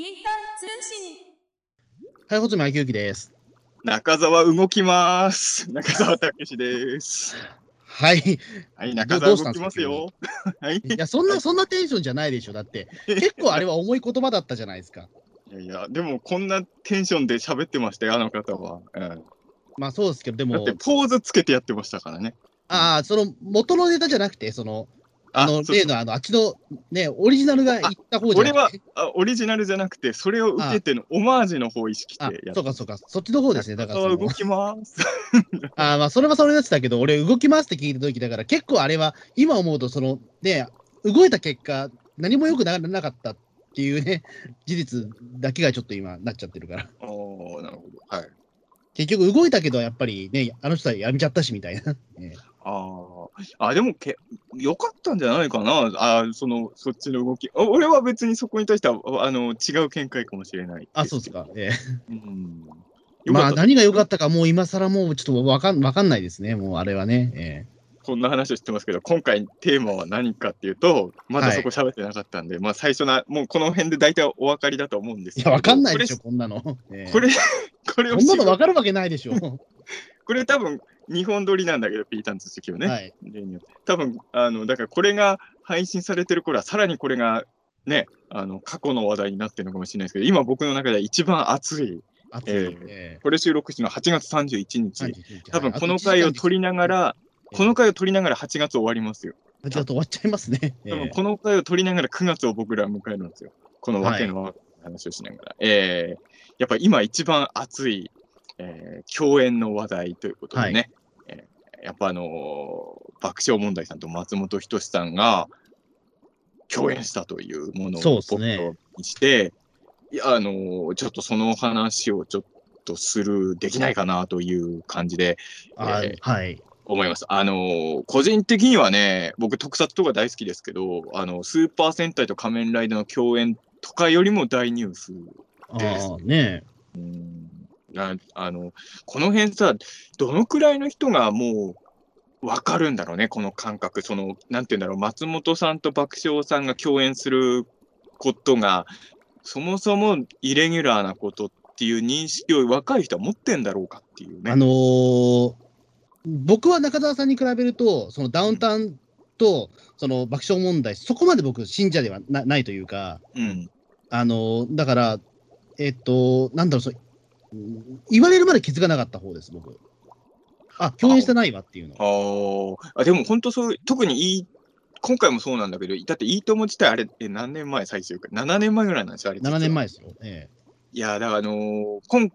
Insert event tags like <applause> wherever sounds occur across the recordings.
インター通信。はい、ほつみあきゆきです。中澤動きます。中澤武史です。はい。いはい、ど中澤動きますよ。<laughs> はい。いや、そんな、そんなテンションじゃないでしょ。だって、結構あれは重い言葉だったじゃないですか。やいや、でもこんなテンションで喋ってましたよ、あの方は。うん、まあそうですけど、でもだって、ポーズつけてやってましたからね。ああ、その元のネタじゃなくて、その、あの、例のあの、あっちの、ね、オリジナルが言った方じゃ俺はなくて。あオリジナルじゃなくて、それを受けてのオマージュの方を意識してあやって、そうかそうか、そっちの方ですね。だからその中澤動きます。<laughs> あーまあ、それはそれだったけど、俺、動きますって聞いた時だから、結構あれは、今思うと、その、ね、動いた結果、何も良くならなかったっていうね、事実だけがちょっと今、なっちゃってるから。おーなるほど。はい。結局、動いたけど、やっぱりね、あの人はやめちゃったし、みたいな。ねあーあ、でもけ、よかったんじゃないかな、あーその、そっちの動き。お俺は別にそこに対しては、あの、違う見解かもしれない。あ、そうですか。えうん。えまあ、何が良かっったか、もう今更もうちょっとわかんわかんないですね、もうあれはね。えたこんな話をしてますけど、今回テーマは何かっていうと、まだそこ喋ってなかったんで、まあ最初な、もうこの辺で大体お分かりだと思うんですけど。えいや、わかんないでしょ、ここんなの。え。これ、これをこんなのわかかるわけないでしょ。<laughs> これ多分、日本撮りなんだけど、ピーターンズ式をね。はい。例によって。多分あのだからこれが配信されてる頃はさらにこれがねあの過去の話題になってるのかもしれないですけど今僕の中では一番熱い熱い。えええこれ収録してるのは8月31え日。31日。多分この回を取りながらええこの回を取りながら8月終わりますよ。あちょっと終わっちゃいますね。ええ多分この回を取りながら9月を僕らは迎えるんですよ。このわけの話をしながら、ええやっぱ今一番熱い、えー共演の話題ということでね、えーやっぱあのー爆笑問題さんと松本人志さんが共演したというものをそうですねにして、いやあのーちょっとその話をちょっとする、できないかなという感じであええはい。思います。あのー個人的にはね、僕特撮とか大好きですけど、あのスーパー戦隊と仮面ライダーの共演とかよりも大ニュースああ、ねうんなあのこの辺さ、どのくらいの人がもう分かるんだろうね、この感覚、そのなんていうんだろう、松本さんと爆笑さんが共演することが、そもそもイレギュラーなことっていう認識を若い人は持ってんだろうかっていうね。あのー僕は中澤さんに比べると、そのダウンタウンとその爆笑問題、そこまで僕、信者ではなないというか、うん、ああのーだから、えっと、なんだろう言われるまで気づかなかった方です、僕。あ、共演してないわっていうの。ーあでも本当そう、特にいい今回もそうなんだけど、だっていいとも自体、あれ、え何年前、最終回、7年前ぐらいなんですよ、あれ。7年前ですよ。ええいや、だから、あのーこん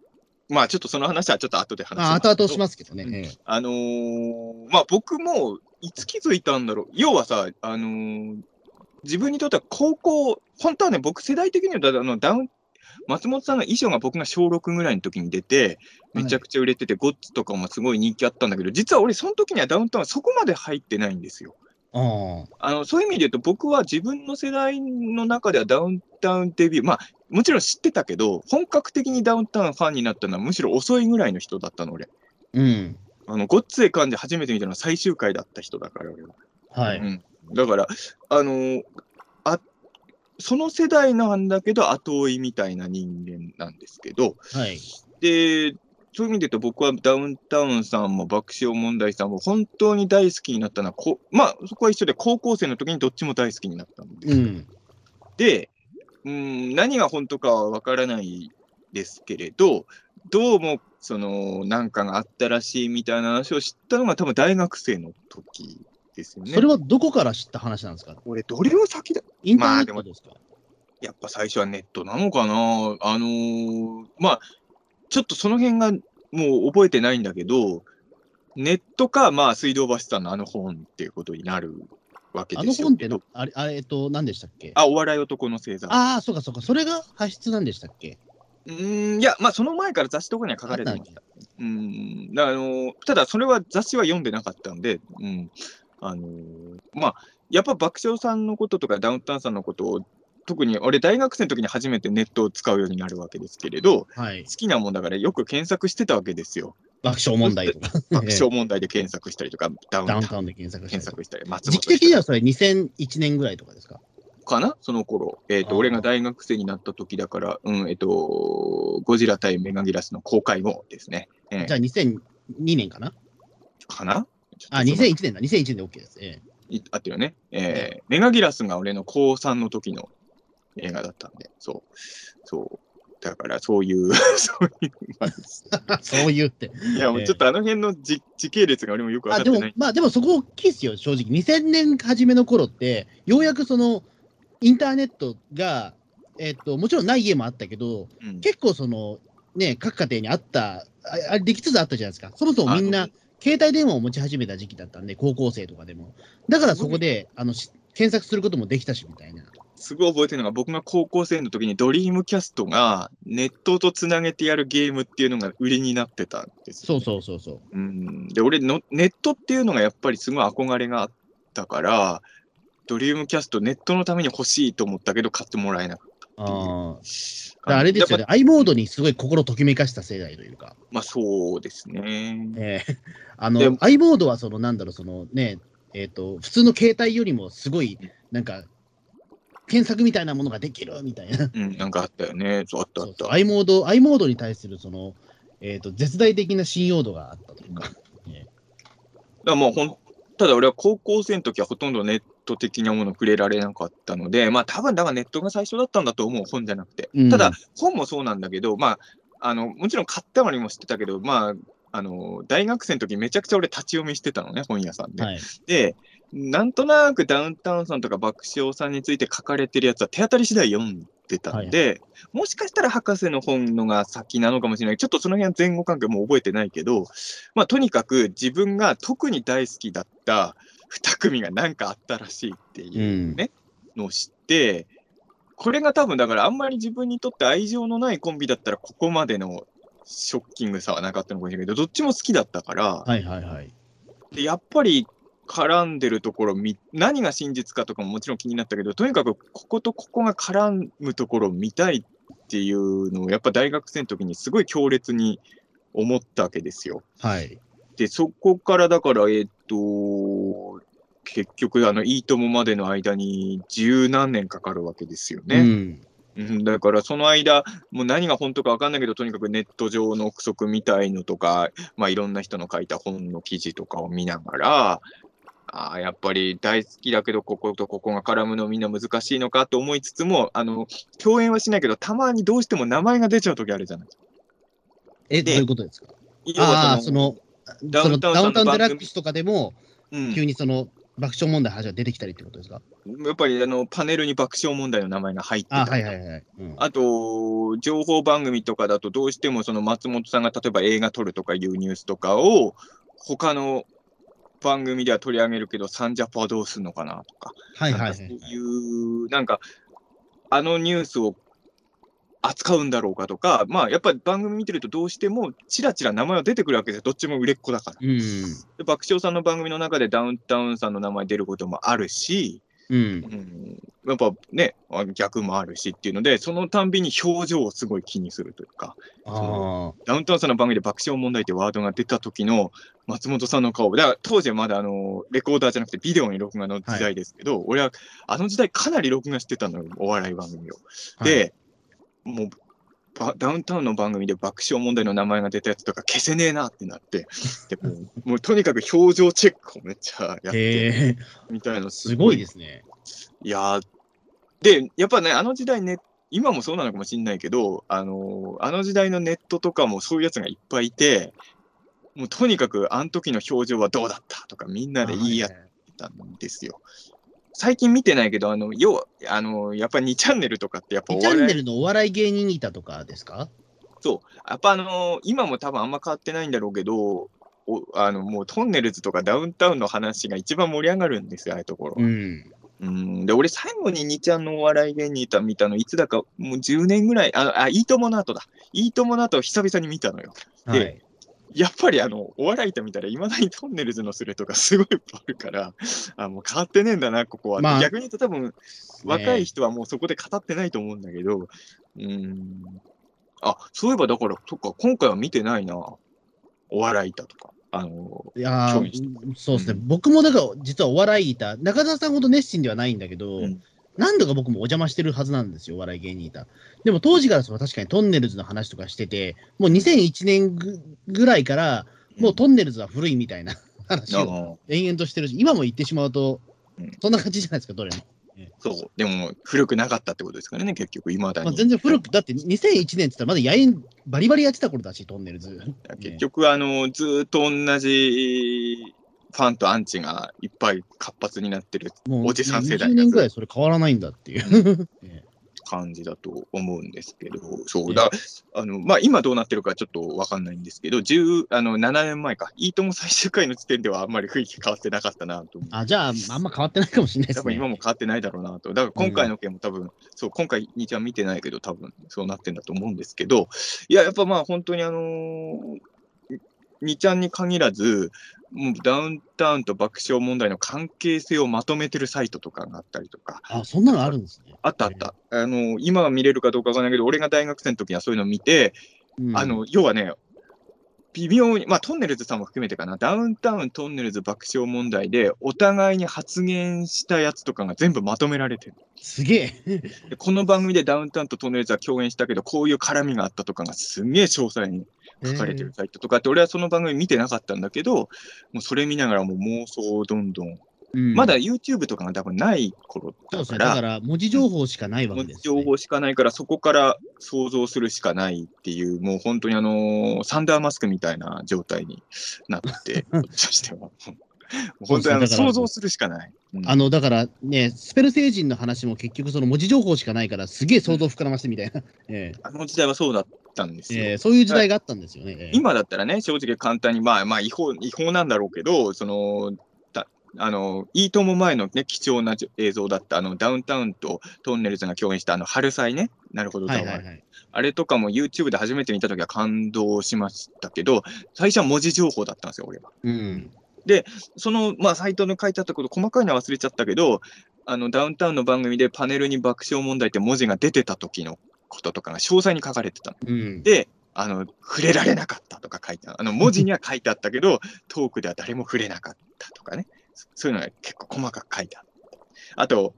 まあちょっとその話はちょっと後で話しあ、ますけど。後々しますけどね。あのーまあ僕もいつ気づいたんだろう。要はさ、あのー自分にとっては高校、本当はね、僕世代的にはだあのダウン、松本さんの衣装が僕が小6ぐらいの時に出て、めちゃくちゃ売れてて、ゴッツとかもすごい人気あったんだけど、実は俺その時にはダウンタウンはそこまで入ってないんですよ。ああのそういう意味で言うと、僕は自分の世代の中ではダウンタウンデビュー、まあ、もちろん知ってたけど、本格的にダウンタウンファンになったのはむしろ遅いぐらいの人だったの、俺。あ、うん。あの、ごっつえ感じ初めて見たのは最終回だった人だから、俺は。はい。うん、だから、あのーあ、その世代なんだけど、後追いみたいな人間なんですけど、はい。で、そういう意味で言うと、僕はダウンタウンさんも爆笑問題さんも本当に大好きになったのはこ、まあ、そこは一緒で、高校生の時にどっちも大好きになったんですよ。うん。で、うん、何が本当かは分からないですけれど、どうも、その、なんかがあったらしいみたいな話を知ったのが、多分大学生の時ですよね。それはどこから知った話なんですか？俺、どれを先だ？インターネットですか、やっぱ最初はネットなのかな？あのーまあ、ちょっとその辺がもう覚えてないんだけど、ネットか、まあ、水道橋さんのあの本っていうことになるわけあですよけど。の本っての、あれ、あれえっと、何でしたっけ？あ、お笑い男の星座。ああ、そうかそうか。それが発出なんでしたっけ？うーん、いや、まあ、その前から雑誌とかには書かれてました。うん、だあのーただ、それは雑誌は読んでなかったんで、うん、あのーまあ、やっぱ爆笑さんのこととかダウンタウンさんのことを、特に俺、大学生の時に初めてネットを使うようになるわけですけれど、はい好。きなもんだからよく検索してたわけですよ。爆笑問題とか。<laughs> 爆笑問題で検索したりとか、ダウンタウンで検索したり検索したり、時期的にはそれ2001年ぐらいとかですか？かな？その頃。えっ、ー俺が大学生になった時だから、うん、えっ、と、ゴジラ対メガギラスの公開後ですね。えーじゃあ2002年かな？かな？あ、2001年だ。2001年で OK です。えい合ってるよね。えーメガギラスが俺の高3の時の映画だったんで、そう。そう。だから、そういう、<laughs> そういう、まあえそう言って。いや、もうちょっとあの辺の時時系列が俺もよく分かあ、でもってない。、まあでもそこ大きいですよ、正直。2000年初めの頃って、ようやくその、インターネットが、えっと、もちろんない家もあったけど、うん結構その、ね、各家庭にあった、ああできつつあったじゃないですか。そもそもみんなあ、携帯電話を持ち始めた時期だったんで、高校生とかでも。だからそこで、あの、し検索することもできたし、みたいな。すごい覚えてるのが、僕が高校生の時にドリームキャストがネットとつなげてやるゲームっていうのが売りになってたんですよ、そうそうそうそう。うん。で、俺の、ネットっていうのがやっぱりすごい憧れがあったから、ドリームキャストネットのために欲しいと思ったけど買ってもらえなかった。ああ。だあれですよね、i モードにすごい心ときめかした世代というか。まあそうですね。ええ <laughs> あの i モードはその、なんだろう、そのね、えっ、と、普通の携帯よりもすごい、なんか、検索みたいなものができるみたいな。うん、なんかあったよね。そうあったあった。i モード、i モードに対するその、えっ、と、絶大的な信用度があったというか。だからもうほん、ただ俺は高校生の時はほとんどネット的なもの触れられなかったので、まあ多分だからネットが最初だったんだと思う、本じゃなくて。うんただ、本もそうなんだけど、まあ、あの、もちろん買ったりもしてたけど、まあ、あの、大学生の時めちゃくちゃ俺立ち読みしてたのね、本屋さんで。はい。で、なんとなくダウンタウンさんとか爆笑さんについて書かれてるやつは手当たり次第読んでたんで、もしかしたら博士の本のが先なのかもしれない。ちょっとその辺は前後関係もう覚えてないけど、まあとにかく自分が特に大好きだった2組が何かあったらしいっていうね、のを知って、これが多分だからあんまり自分にとって愛情のないコンビだったらここまでのショッキングさはなかったのかもしれないけど、どっちも好きだったから、はいはいはい。でやっぱり絡んでるところみ、何が真実かとかももちろん気になったけど、とにかくこことここが絡むところを見たいっていうのを、やっぱ大学生の時にすごい強烈に思ったわけですよ。はい。で、そこからだから、えっ、と、結局、あの、いいともまでの間に十何年かかるわけですよね。うん。うん、だからその間、もう何が本当か分かんないけど、とにかくネット上の憶測みたいのとか、まあ、いろんな人の書いた本の記事とかを見ながら、ああ、やっぱり大好きだけど、こことここが絡むのみんな難しいのかと思いつつも、あの、共演はしないけど、たまにどうしても名前が出ちゃうときあるじゃない。え、どでういうことですか？要ああその、ダウンタウンデラックスとかでも、うん、急にその、爆笑問題の話が出てきたりってことですか？やっぱりあのパネルに爆笑問題の名前が入ってたありとか。はいはいはい。うん。あと、情報番組とかだと、どうしてもその松本さんが例えば映画撮るとかいうニュースとかを、他の番組では取り上げるけど、サンジャポはどうするのかなとか、はいはいそういう、なんか、あのニュースを扱うんだろうかとか、まあ、やっぱり番組見てると、どうしてもちらちら名前は出てくるわけですよ、どっちも売れっ子だから。うん。で爆笑さんの番組の中でダウンタウンさんの名前出ることもあるし、うん。うんやっぱね、あ逆もあるしっていうので、そのたんびに表情をすごい気にするというか。ダウンタウンさんの番組で爆笑問題ってワードが出た時の松本さんの顔、だから当時はまだあのレコーダーじゃなくてビデオに録画の時代ですけど、俺はあの時代かなり録画してたのよ、お笑い番組を。で、もうばダウンタウンの番組で爆笑問題の名前が出たやつとか消せねえなってなって、<laughs> でもうもうとにかく表情チェックをめっちゃやってみたいなのすごいですね。いやーで、やっぱね、あの時代ね、今もそうなのかもしれないけど、あのーあの時代のネットとかもそういうやつがいっぱいいて、もうとにかくあの時の表情はどうだったとかみんなで言い合ってたんですよ。最近見てないけど、あの、要は、あのやっぱ2チャンネルとかってやっぱお2チャンネルのお笑い芸人板とかですか？やっぱあの今も多分あんま変わってないんだろうけど、おあのもうトンネルズとかダウンタウンの話が一番盛り上がるんですよ、ああいうところは。うん。うん、で、俺、最後に2ちゃんのお笑い芸人た見たの、いつだか、もう10年ぐらい、あ、あいいともの後だ。いいともの後を久々に見たのよ。はい。でやっぱり、あの、お笑いと見たら、いまだにトンネルズのスレとかすごいあるから、あ、もう変わってねえんだな、ここは。まあ逆に言うと、多分、若い人はもうそこで語ってないと思うんだけど、うん。あ、そういえば、だから、そっか、今回は見てないな。お笑い板とか。あの、いやそうですね、うん僕もだから、実はお笑い板、中澤さんほど熱心ではないんだけど、うん何度か僕もお邪魔してるはずなんですよ、お笑い芸人いた。でも当時からその確かにトンネルズの話とかしてて、もう2001年ぐぐらいから、もうトンネルズは古いみたいな話をあ延々としてるし、今も言ってしまうとうん、そんな感じじゃないですか、どれも。そう。でも、古くなかったってことですからね、結局、いまだに。まあ、全然古く、だって2001年って言ったらまだやいんバリバリやってた頃だし、トンネルズ。結局、あの、ずーっと同じファンとアンチがいっぱい活発になってるおじさん世代20年ぐらいそれ変わらないんだっていう。え <laughs> 感じだと思うんですけど、そう、ええだあの、まあ、今どうなってるかちょっとわかんないんですけど、10あの7年前か、いいとも最終回の時点ではあんまり雰囲気変わってなかったなと。あ、じゃあ、あんま変わってないかもしれないですね。多分今も変わってないだろうなと。だから今回の件も多分、そう、今回、にちゃん見てないけど、多分そうなってんだと思うんですけど、いや、やっぱまあ本当にあのーにちゃんに限らず、もうダウンタウンと爆笑問題の関係性をまとめてるサイトとかがあったりとか、あ、そんなのあるんですね。あったあった。あの、今は見れるかどうかわからないけど、俺が大学生の時はそういうのを見て、うんあ、の、要はね、微妙に、まあ、トンネルズさんも含めてかな、ダウンタウン、トンネルズ爆笑問題で、お互いに発言したやつとかが全部まとめられてる。すげえ。でこの番組でダウンタウンとトンネルズは共演したけど、こういう絡みがあったとかがすんげえ詳細に書かれてるサイトとかって、俺はその番組見てなかったんだけど、もうそれ見ながらもう妄想をどんどん、うんまだ YouTube とかが多分ない頃そうですね。だから、だから、文字情報しかないわけ文字です、ね。情報しかないから、そこから想像するしかないっていう、もう本当にあのーサンダーマスクみたいな状態になって、<laughs> としては。<laughs> 本当に想像するしかない。うんあの、だからね、スペル星人の話も結局その文字情報しかないから、すげえ想像膨らましてみたいな、<laughs> えあの時代はそうだったんですよ。えええそういう時代があったんですよね。ええ今だったらね、正直簡単に、まあまあ違法、違法なんだろうけど、その、だあの、いいとも前のね、貴重な映像だった、あの、ダウンタウンとトンネルズが共演した、あの、春祭ね。なるほど、はいはいはい。あれとかも YouTube で初めて見たときは感動しましたけど、最初は文字情報だったんですよ、俺は。うん。その、まあ、サイトの書いてあったこと、細かいのは忘れちゃったけど、あの、ダウンタウンの番組でパネルに爆笑問題って文字が出てた時のこととかが詳細に書かれてたの。うん。で、あの、触れられなかったとか書いてあの、文字には書いてあったけど、トークでは誰も触れなかったとかね。そそういうのが結構細かく書いてあった。あと、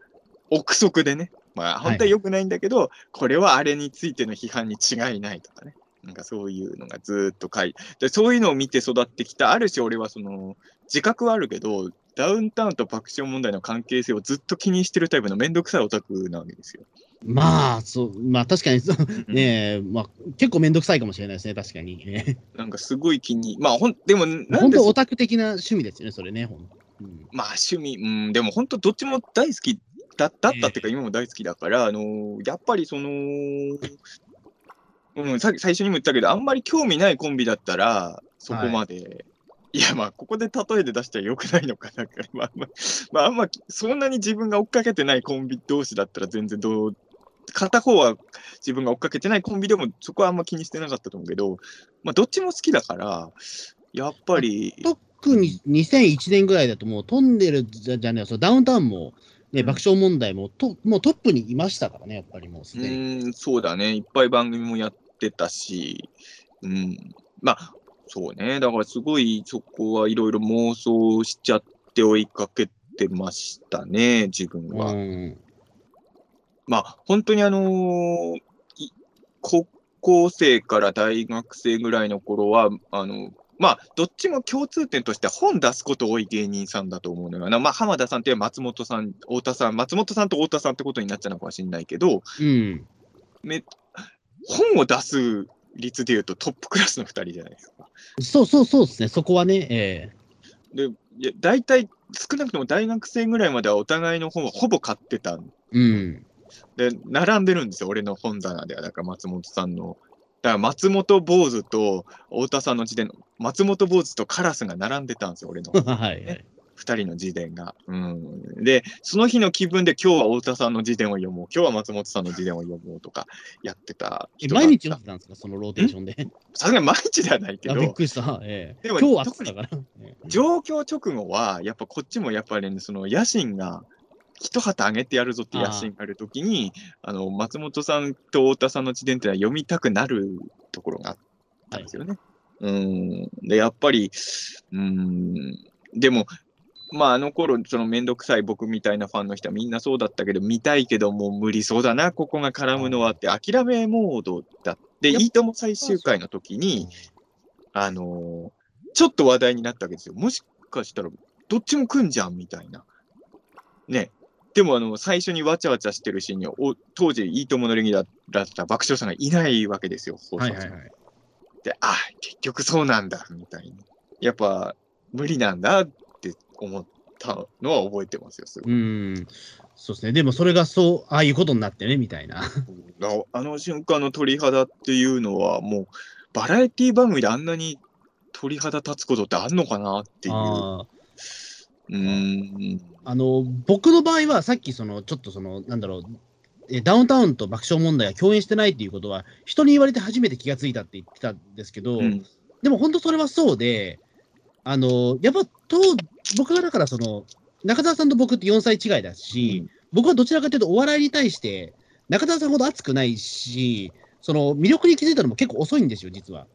憶測でね、まあ、本当は良くないんだけど、これはあれについての批判に違いないとかね。なんかそういうのがずーっと書いて、でそういうのを見て育ってきた、ある種俺はその、自覚はあるけど、ダウンタウンと爆笑問題の関係性をずっと気にしてるタイプのめんどくさいオタクなわけですよ。まあ、そう、まあ確かにそう、ねえ、まあ結構めんどくさいかもしれないですね、確かに。えなんかすごい気に、まあほん、でもなんでそ当オタク的な趣味ですよね、それね、うん。まあ趣味、うん、でも本当どっちも大好きだだったっていうか、今も大好きだから、あのーやっぱりその、うん、さ最初にも言ったけど、あんまり興味ないコンビだったら、そこまで、い、や、まあ、ここで例えで出したらよくないのかな、<laughs> まあ、まあ、まあ、あんま、そんなに自分が追っかけてないコンビ同士だったら全然どう、片方は自分が追っかけてないコンビでも、そこはあんま気にしてなかったと思うけど、まあ、どっちも好きだから、やっぱり、特に2001年ぐらいだと、もうトンネルじゃじゃねえ、そうダウンタウンも、ね、うん爆笑問題もと、もうトップにいましたからね、やっぱりもうすうでに。そうだね。いっぱい番組もやってたし、うん。まあ、そうね。だからすごいそこはいろいろ妄想しちゃって追いかけてましたね、自分は。うんまあ、本当にあのーい高校生から大学生ぐらいの頃は、あの、まあ、どっちも共通点として本出すこと多い芸人さんだと思うのよな。まあ、浜田さんって松本さん、太田さん、松本さんと太田さんってことになっちゃうのかもしれないけど、うん。め本を出す率でいうとトップクラスの2人じゃないですか。そうそうそうですね、そこはね、えで、いや大体少なくとも大学生ぐらいまではお互いの本をほぼ買ってたうん。で、並んでるんですよ、俺の本棚では。だから松本さんの。だから松本坊主と太田さんの自伝、松本坊主とカラスが並んでたんですよ、俺の <laughs> はいはい。二人の自伝が。うん。で、その日の気分で今日は太田さんの自伝を読もう、今日は松本さんの自伝を読もうとかやってたえ人だった毎日読んでたんですか、そのローテーションで。さすがに毎日ではないけあびっど、くりした。ええでも今日はっつったから。ええ状況直後は、やっぱこっちもやっぱりね、その野心が、一旗あげてやるぞって野心があるときに、あの、松本さんと太田さんの自伝ってのは読みたくなるところがあったんですよね。うん。で、やっぱり、うん、でも、まあ、あの頃、そのめんどくさい僕みたいなファンの人はみんなそうだったけど、見たいけどもう無理そうだな、ここが絡むのはって、諦めモードだって、いいとも最終回の時に、あのーちょっと話題になったわけですよ。もしかしたら、どっちも来んじゃんみたいな。ね。でも、あの、最初にわちゃわちゃしてるシーンに、お当時、いいとものレギュラーだった爆笑さんがいないわけですよ。放送中はいはいはい。で、あ、結局そうなんだ、みたいな。やっぱ、無理なんだ思ったのは覚えてますよ、すごうい。ん。そうですね。でもそれがそう、ああいうことになってね、みたいな。ああの瞬間の鳥肌っていうのは、もう、バラエティ番組であんなに鳥肌立つことってあんのかなっていう。うーん。あの、僕の場合は、さっき、その、ちょっとその、なんだろう、えダウンタウンと爆笑問題が共演してないっていうことは、人に言われて初めて気がついたって言ってたんですけど、うんでも本当それはそうで、あの、やっぱ、と僕がだからその、中澤さんと僕って4歳違いだし、僕はどちらかというとお笑いに対して、中澤さんほど熱くないし、その魅力に気づいたのも結構遅いんですよ、実は。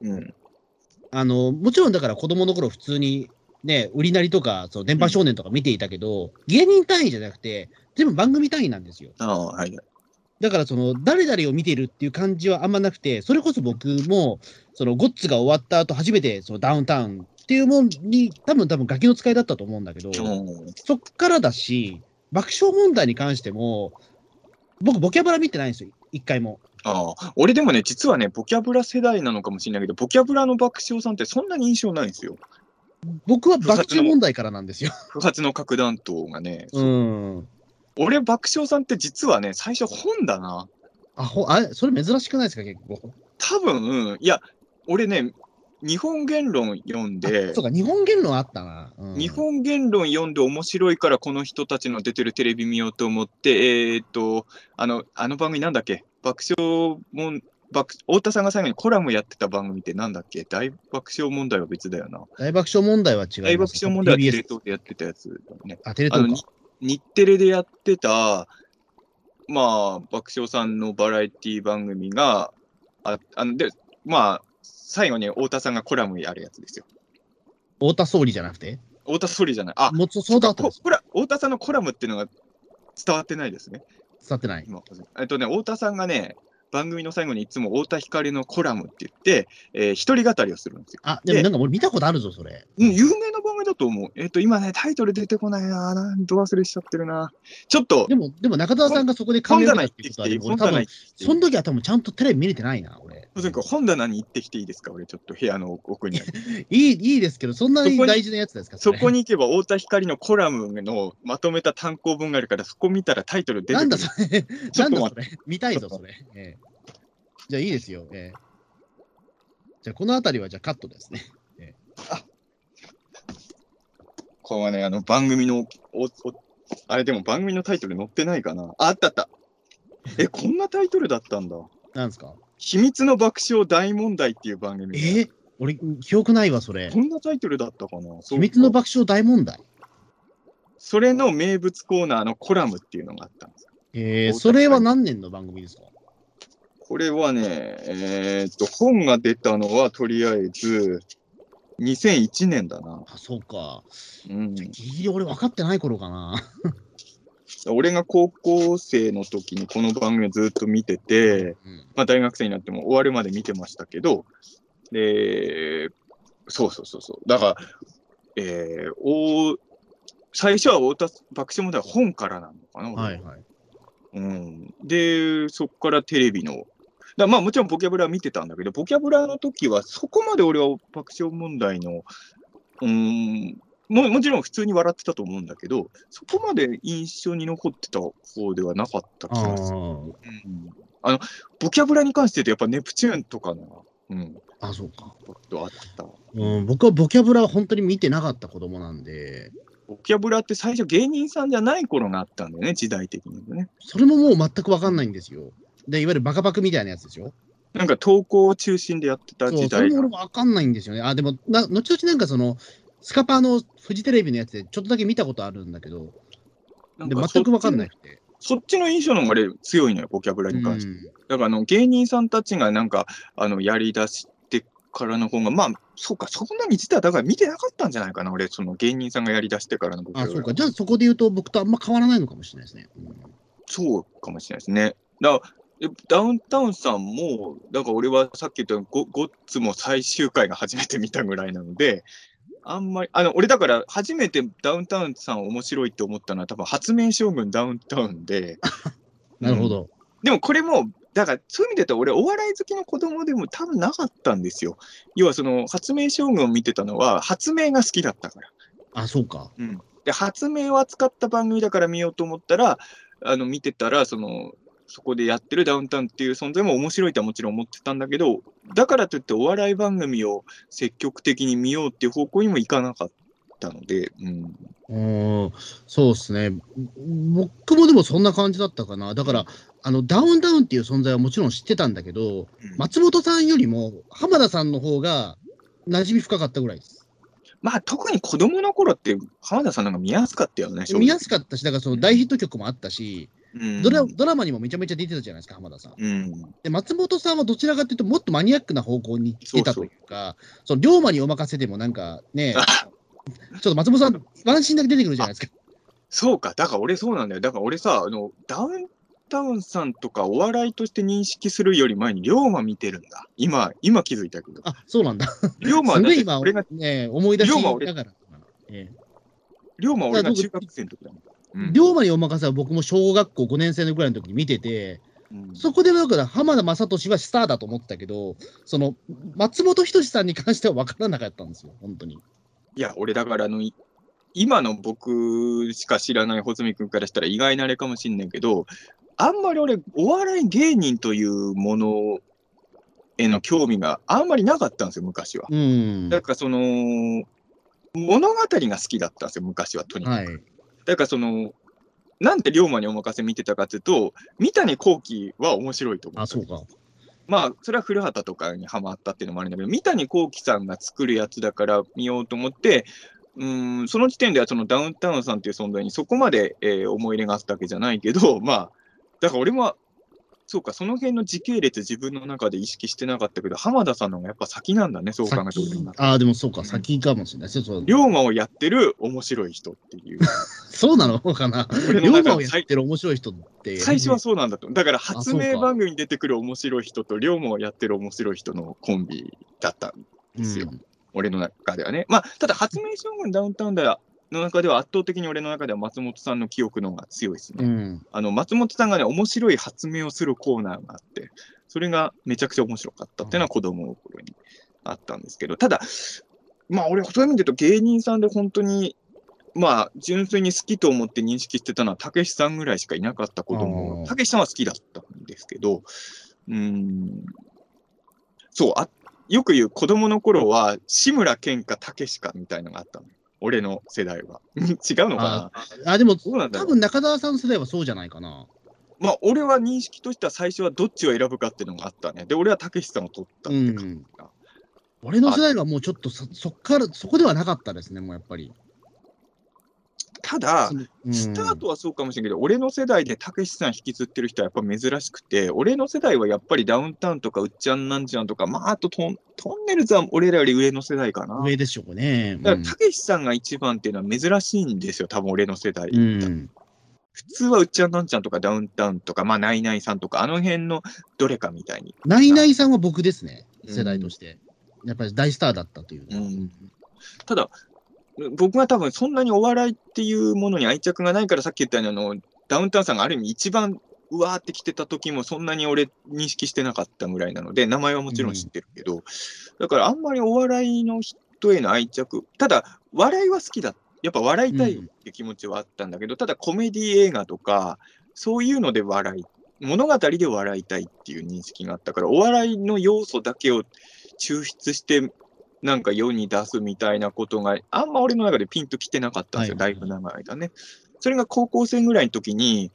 うん。あの、もちろんだから子供の頃普通にね、売りなりとか、その電波少年とか見ていたけど、芸人単位じゃなくて、全部番組単位なんですよ。ああ、はい。だからその、誰々を見てるっていう感じはあんまなくて、それこそ僕も、そのゴッツが終わった後初めてそのダウンタウンっていうもんに、多分多分ガキの使いだったと思うんだけど、うんそっからだし、爆笑問題に関しても、僕、ボキャブラ見てないんですよ、一回も。ああ、俺でもね、実はね、ボキャブラ世代なのかもしれないけど、ボキャブラの爆笑さんってそんなに印象ないんですよ。僕は爆笑問題からなんですよ。不発の核弾頭がね。うん。俺、爆笑さんって実はね、最初本だな。あ、ほあれ、それ珍しくないですか、結構。多分、いや、俺ね、日本言論読んでそう、か、日本言論あったな。うん日本言論読んで面白いから、この人たちの出てるテレビ見ようと思って、えーっと、あの、あの番組なんだっけ？爆笑もん、爆太田さんが最後にコラムやってた番組ってなんだっけ？大爆笑問題は別だよな。大爆笑問題は違います。大爆笑問題はテレ東でやってたやつね。あ、テレ東か。日テレでやってた、まあ、爆笑さんのバラエティ番組が、ああので、まあ、最後に太田さんがコラムやるやつですよ。太田総理じゃなくて？太田総理じゃない。あ、もうそそうだった。ここら太田さんのコラムっていうのが伝わってないですね。伝わってない。今えっとね、太田さんがね、番組の最後にいつも太田光のコラムって言って、えー一人語りをするんですよ。あ、でもなんか俺見たことあるぞ、それ。うん、有名な番組だと思う。えっ、と、今ね、タイトル出てこないな。なんど忘れしちゃってるな。ちょっと、でも、でも中澤さんがそこで髪本を棚行ってきていい見たっていうことは、俺多分本棚行ってきてその時は多分ちゃんとテレビ見れてないな、俺。とにかく本棚に行ってきていいですか？俺ちょっと部屋の奥にある。<laughs> いい、いいですけど、そんなに大事なやつですか？れそこに行けば太田光のコラムのまとめた単行本があるから、そこ見たらタイトル出てくる。なんだそれ？なんだ待それ？見たいぞ、それ。ええじゃあいいですよ。ええじゃあこのあたりはじゃあカットですね。これはね、あの番組のおお、あれでも番組のタイトル載ってないかな。ああったあった。え、こんなタイトルだったんだ。なんですか？秘密の爆笑大問題っていう番組。え？ー俺、記憶ないわ、それこ。んなタイトルだったかな？秘密の爆笑大問題？それの名物コーナーのコラムっていうのがあったんです。えー、それは何年の番組ですか？これはね、えーっと、本が出たのはとりあえず2001年だな。あ、そうか。うん、ギリギリ俺分かってない頃かな。俺が高校生の時にこの番組をずっと見てて、うんまあ、大学生になっても終わるまで見てましたけど、で、そうそうそうそう。だから、えー、お最初は太田爆笑問題は本からなのかな、俺はいはい。うん、で、そこからテレビの。だまあもちろんボキャブラは見てたんだけど、ボキャブラの時はそこまで俺は爆笑問題の、うん、ももちろん普通に笑ってたと思うんだけど、そこまで印象に残ってた方ではなかった気あがする。ーうん、あの、ボキャブラに関して言うとやっぱネプチューンとかの、うん、あ、そうか。あった。うん、僕はボキャブラは本当に見てなかった子供なんで、ボキャブラって最初芸人さんじゃない頃があったんだよね、時代的にね。それももう全く分かんないんですよ。で、いわゆるバカバクみたいなやつですよ。なんか投稿を中心でやってたそう、時代がそれも俺分かんないんですよね。あ、でも、な後々なんかその、スカパーのフジテレビのやつでちょっとだけ見たことあるんだけど、でなんか全く分かんなくて。そっちの印象の方が俺強いのよ、ボキャブラに関して。だからあの芸人さんたちがなんかあのやりだしてからの方が、まあ、そうか、そんなに実はだから見てなかったんじゃないかな、俺、その芸人さんがやりだしてからの僕あ、そうか。じゃあそこで言うと僕とあんま変わらないのかもしれないですね。うんそうかもしれないですね。だダウンタウンさんも、だから俺はさっき言ったようにゴゴッツも最終回が初めて見たぐらいなので、あんまり、あの、俺だから初めてダウンタウンさん面白いって思ったのは多分発明将軍ダウンタウンで、<laughs> なるほど。でもこれも、だからそういう意味で言うと俺お笑い好きの子供でも多分なかったんですよ。要はその発明将軍を見てたのは発明が好きだったから。あ、そうか。うん、で発明を扱った番組だから見ようと思ったら、あの見てたらその、そこでやってるダウンタウンっていう存在も面白いとはもちろん思ってたんだけど、だからといってお笑い番組を積極的に見ようっていう方向にもいかなかったので、うん、うん、そうですね。僕もでもそんな感じだったかな。だから、あのダウンタウンっていう存在はもちろん知ってたんだけど、うん松本さんよりも浜田さんの方が馴染み深かったぐらいです。まあ特に子供の頃って浜田さんの方が見やすかったよね、見やすかったし、だからその大ヒット曲もあったし、うんドラドラマにもめちゃめちゃ出てたじゃないですか、浜田さん。うん、で、松本さんはどちらかというと、もっとマニアックな方向に行ってたというか、その龍馬にお任せでもなんかね、<laughs> ちょっと松本さん、ワンシーンだけ出てくるじゃないですか。そうか、だから俺そうなんだよ。だから俺さ、あのダウンタウンさんとかお笑いとして認識するより前に龍馬見てるんだ。今、今気づいたけど。あ、そうなんだ。龍馬は今、俺が、ね、思い出しながら。ええ龍馬は俺が中学生の時だもん。うん龍馬にお任せは僕も小学校5年生のぐらいの時に見てて、うんそこでだから浜田雅俊はスターだと思ってたけど、その松本人志さんに関しては分からなかったんですよ、本当に。いや、俺だからあの、い今の僕しか知らない穂積君からしたら意外なあれかもしんないけど、あんまり俺、お笑い芸人というものへの興味があんまりなかったんですよ、昔は。うん。だからその、物語が好きだったんですよ、昔はとにかく。はい。だからその、なんで龍馬にお任せ見てたかっていうと、三谷幸喜は面白いと思う。あ、そうか。まあ、それは古畑とかにハマったっていうのもあるんだけど、三谷幸喜さんが作るやつだから見ようと思って、うーん、その時点ではそのダウンタウンさんっていう存在にそこまで、えー思い入れがあったわけじゃないけど、まあ、だから俺も、そうか、その辺の時系列自分の中で意識してなかったけど、浜田さんの方がやっぱ先なんだね、そう考えて先俺あ、でもそうか、うん先かもしれない。そう龍馬をやってる面白い人っていう。<laughs> そうなのかな？俺龍馬をやってる面白い人って。最初はそうなんだと。だから発明番組に出てくる面白い人と龍馬をやってる面白い人のコンビだったんですよ。うん俺の中ではね。まあ、ただ発明将軍ダウンタウンではの中では圧倒的に俺の中では松本さんの記憶の方が強いですね。うん。あの松本さんがね、面白い発明をするコーナーがあって、それがめちゃくちゃ面白かったっていうのは子供の頃にあったんですけど、ただ、まあ俺、そういう意味で言うと芸人さんで本当に、まあ、純粋に好きと思って認識してたのは、たけしさんぐらいしかいなかった子あ供ーたけしさんは好きだったんですけど、うーん、そうあ、よく言う子供の頃は、志村けんかたけしかみたいのがあったの。俺の世代は。<laughs> 違うのかな？あ、でも、多分中澤さんの世代はそうじゃないかな。まあ、俺は認識としては最初はどっちを選ぶかっていうのがあったね。で、俺はたけしさんを取ったって感じか。俺の世代はもうちょっとそそっから、そこではなかったですね、もうやっぱり。ただ、うんスタートはそうかもしれんけど、俺の世代でたけしさん引きずってる人はやっぱ珍しくて、俺の世代はやっぱりダウンタウンとかうっちゃんなんちゃんとか、まあ、あとトントンネルズは俺らより上の世代かな。上でしょうね。だからたけしさんが一番っていうのは珍しいんですよ、多分俺の世代。うんうん普通はうっちゃんなんちゃんとかダウンタウンとか、まあ、ナイナイさんとか、あの辺のどれかみたいに。ナイナイさんは僕ですね、うん世代として。やっぱり大スターだったという。うんただ、僕は多分そんなにお笑いっていうものに愛着がないから、さっき言ったようにあの、ダウンタウンさんがある意味一番うわーって来てた時もそんなに俺認識してなかったぐらいなので、名前はもちろん知ってるけど、だからあんまりお笑いの人への愛着、ただ、笑いは好きだ。やっぱ笑いたいっていう気持ちはあったんだけど、ただコメディ映画とか、そういうので笑い、物語で笑いたいっていう認識があったから、お笑いの要素だけを抽出して、なんか世に出すみたいなことがあんま俺の中でピンときてなかったんですよ、はいだいぶ長い間ね。それが高校生ぐらいの時に、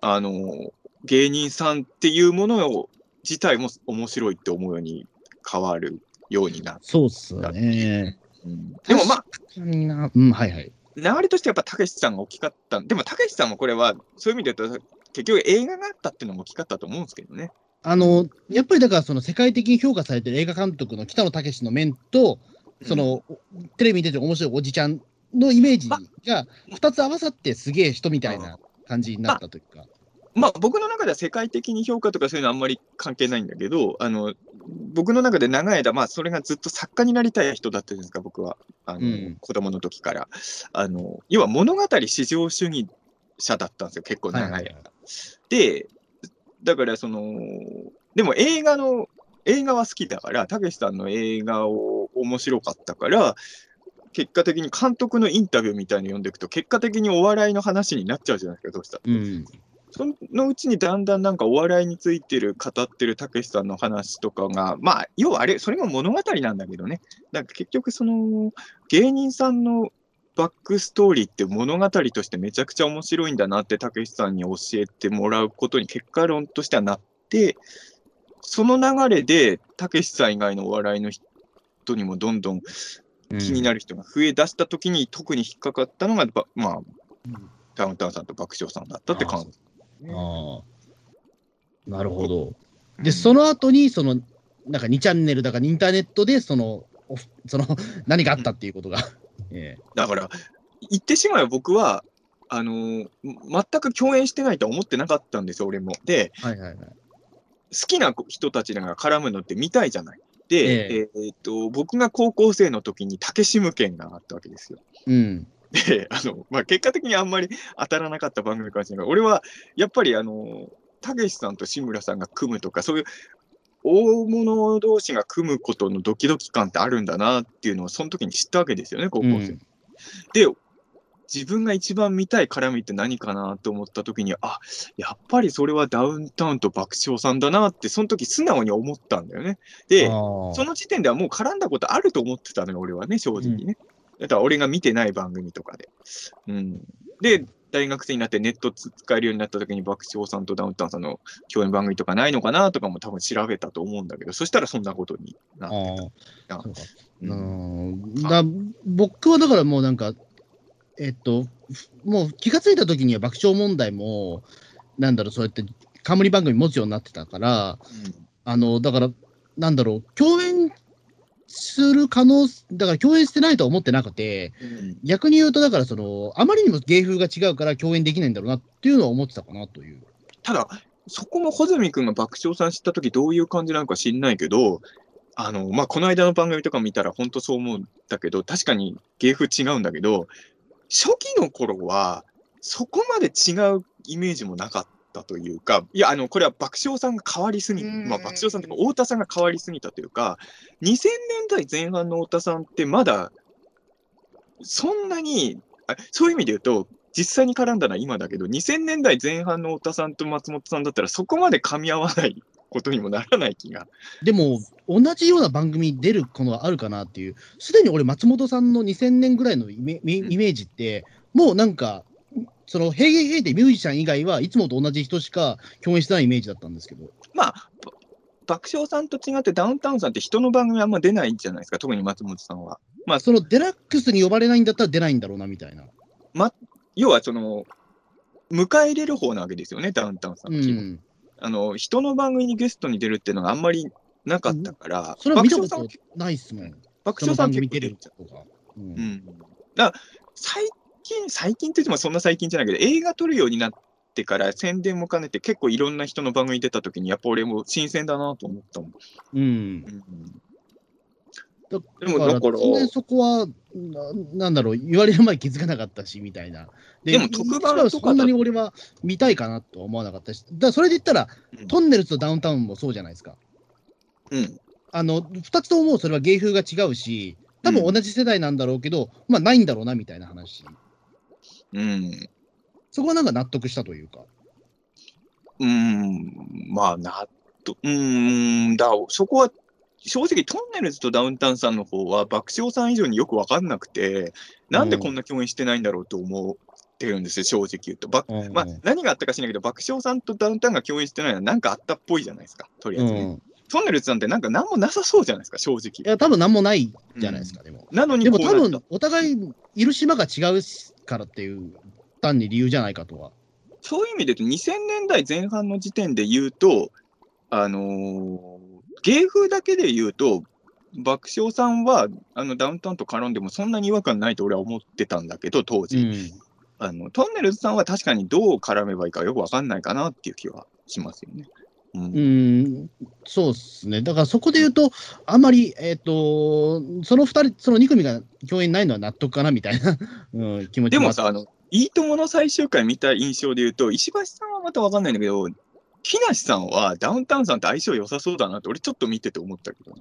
あの、芸人さんっていうものを自体も面白いって思うように変わるようになっそうっすよね。うんでもまあ、あ、うん、はいはい。流れとしてやっぱたけしさんが大きかった。でもたけしさんもこれは、そういう意味で言うと、結局映画があったっていうのも大きかったと思うんですけどね。あの、やっぱりだからその世界的に評価されてる映画監督の北野武の面と、その、テレビに出てる面白いおじちゃんのイメージが2つ合わさってすげえ人みたいな感じになったというか。まあ、僕の中では世界的に評価とかそういうのはあんまり関係ないんだけど、あの僕の中で長い間、まあ、それがずっと作家になりたい人だったじゃないですか、僕は、あのうん子供の時からあの。要は物語至上主義者だったんですよ、結構長い間。はいはいはいで、だからその、でも映画の、映画は好きだから、たけしさんの映画を面白かったから、結果的に監督のインタビューみたいに読んでいくと、結果的にお笑いの話になっちゃうじゃないですか、どうしたってうん。そのうちにだんだんなんかお笑いについてる、語ってるたけしさんの話とかが、まあ、要はあれ、それも物語なんだけどね、なんか結局、その芸人さんのバックストーリーって物語としてめちゃくちゃ面白いんだなってたけしさんに教えてもらうことに結果論としてはなって、その流れでたけしさん以外のお笑いの人にもどんどん気になる。る人が増え出したときに特に引っかかったのが、ばまあうん、ダウンタウンさんと爆笑さんだったって感じ。ああ。なるほど。で、その後に、その、なんか2チャンネルだからインターネットで、その、おその、何があったっていうことが。ええだから、言ってしまえば僕は、あのー全く共演してないとは思ってなかったんですよ、俺も。で、はいはいはい。好きな人たちが絡むのって見たいじゃない。で、ええーっと僕が高校生の時に竹志無権があったわけですよ。うん。で、あのまあ、結果的にあんまり当たらなかった番組かもしれないけど、俺はやっぱり、あのたけしさんと志村さんが組むとか、そういう大物同士が組むことのドキドキ感ってあるんだなっていうのを、その時に知ったわけですよね、高校生。うんで、自分が一番見たい絡みって何かなと思った時に、あやっぱりそれはダウンタウンと爆笑さんだなって、その時素直に思ったんだよね。で、その時点ではもう絡んだことあると思ってたのよ、俺はね、正直ね。だから俺が見てない番組とかで。うん、で、大学生になってネット使えるようになった時に爆笑さんとダウンタウンさんの共演番組とかないのかなとかも多分調べたと思うんだけど、そしたらそんなことになって。た。あ。だ僕はだからもうなんか、えっと、もう気がついた時には爆笑問題も、なんだろう、そうやって冠番組持つようになってたから、あの、だから、なんだろう、共演する可能、だから共演してないとは思ってなくて、うん逆に言うと、だからその、あまりにも芸風が違うから共演できないんだろうなっていうのは思ってたかなという。ただ、そこも穂積君が爆笑さん知った時どういう感じなのか知んないけど、あの、まあ、この間の番組とか見たら本当そう思うんだけど、確かに芸風違うんだけど、初期の頃は、そこまで違うイメージもなかったというか、いや、あの、これは爆笑さんが変わりすぎ、うんまあ、爆笑さんというか、太田さんが変わりすぎたというか、2000年代前半の太田さんってまだ、そんなに、あそういう意味で言うと、実際に絡んだのは今だけど、2000年代前半の太田さんと松本さんだったら、そこまで噛み合わないことにもならない気が。でも、同じような番組に出ることはあるかなっていう、すでに俺、松本さんの2000年ぐらいのイメイイメージって、もうなんか、その、ヘイヘイヘイでミュージシャン以外はいつもと同じ人しか共演してないイメージだったんですけど。まあ、ば爆笑さんと違ってダウンタウンさんって人の番組あんま出ないじゃないですか、特に松本さんは。まあ、そのデラックスに呼ばれないんだったら出ないんだろうなみたいな。要はその、迎え入れる方なわけですよね、ダウンタウンさんうは基本ん。あの人の番組にゲストに出るっていうのがあんまりなかったから、それは見たこ爆笑さんとないっすもん。爆笑さん結構出るるじゃん。とか。うんうん。だから、最近、最近って言ってもそんな最近じゃないけど、映画撮るようになってから宣伝も兼ねて結構いろんな人の番組出た時に、やっぱ俺も新鮮だなと思ったもん。うん。うんだでもだからそこはな、なんだろう、言われる前に気づかなかったし、みたいな。でも特番とかだそんなに俺は見たいかなとは思わなかったし、だそれで言ったら、うんトンネルズとダウンタウンもそうじゃないですか。うん。あの、二つともそれは芸風が違うし、多分同じ世代なんだろうけど、まあないんだろうな、みたいな話。うん。そこはなんか納得したというか。うーん、まあ、なっと、うーん、だ、そこは、正直、トンネルズとダウンタウンさんの方は、爆笑さん以上によく分かんなくて、なんでこんな共演してないんだろうと思ってるんですよ、正直言うと。ばうんまあ、何があったか知らないけど、爆笑さんとダウンタウンが共演してないのは、なんかあったっぽいじゃないですか、とりあえずね。うん。トンネルズなんてなんか何もなさそうじゃないですか、正直。いや、多分なんもないじゃないですか、でも。なのにでも多分、お互いいる島が違うからっていう、単に理由じゃないかとは。そういう意味で言うと、2000年代前半の時点で言うと、あのー芸風だけで言うと、爆笑さんはあのダウンタウンと絡んでもそんなに違和感ないと俺は思ってたんだけど、当時。うん。あのトンネルズさんは確かにどう絡めばいいかよくわかんないかなっていう気はしますよね。うんうん、そうですね。だからそこで言うと、あんまり、えっ、と、その二人、その2組が共演ないのは納得かなみたいな、<laughs> うん、気持ちでもさ、ああの、いいともの最終回見た印象で言うと、石橋さんはまたわかんないんだけど、木梨さんはダウンタウンさんと相性良さそうだなって、俺ちょっと見てて思ったけど、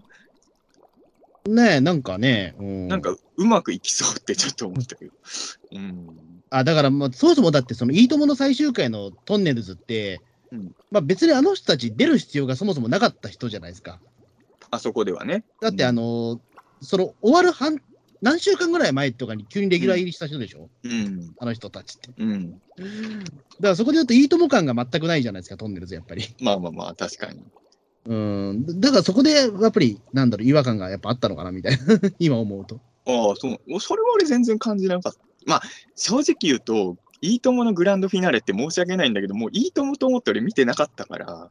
ねえ、なんかね、うん、なんかうまくいきそうってちょっと思ったけど。うん。あだから、まあ、そもそもだって、そのいいともの最終回のトンネルズって、うんまあ、別にあの人たち出る必要がそもそもなかった人じゃないですか。あそこではね。だって、うんあのその終わる半何週間ぐらい前とかに急にレギュラー入りした人でしょ、うん。あの人たちって。うん。だからそこで言うと、いいとも感が全くないじゃないですか、トンネルズ、やっぱり。まあまあまあ、確かに。うん、だからそこでやっぱり、なんだろう、違和感がやっぱあったのかなみたいな、<laughs> 今思うと。ああ、そう。それは俺全然感じなかった。まあ、正直言うと、いいとものグランドフィナーレって申し訳ないんだけど、もういいともと思って俺見てなかったから、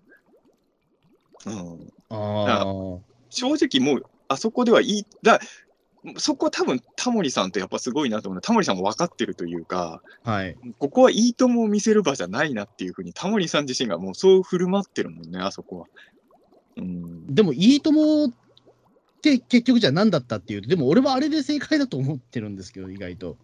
うん。ああ、正直もう、あそこではいい、だそこは多分タモリさんってやっぱすごいなと思うタモリさんも分かってるというか、はい。ここはいいともを見せる場じゃないなっていうふうに、タモリさん自身がもうそう振る舞ってるもんね、あそこは。うん、でも、いいともって結局じゃあ何だったっていうと、でも俺はあれで正解だと思ってるんですけど、意外と。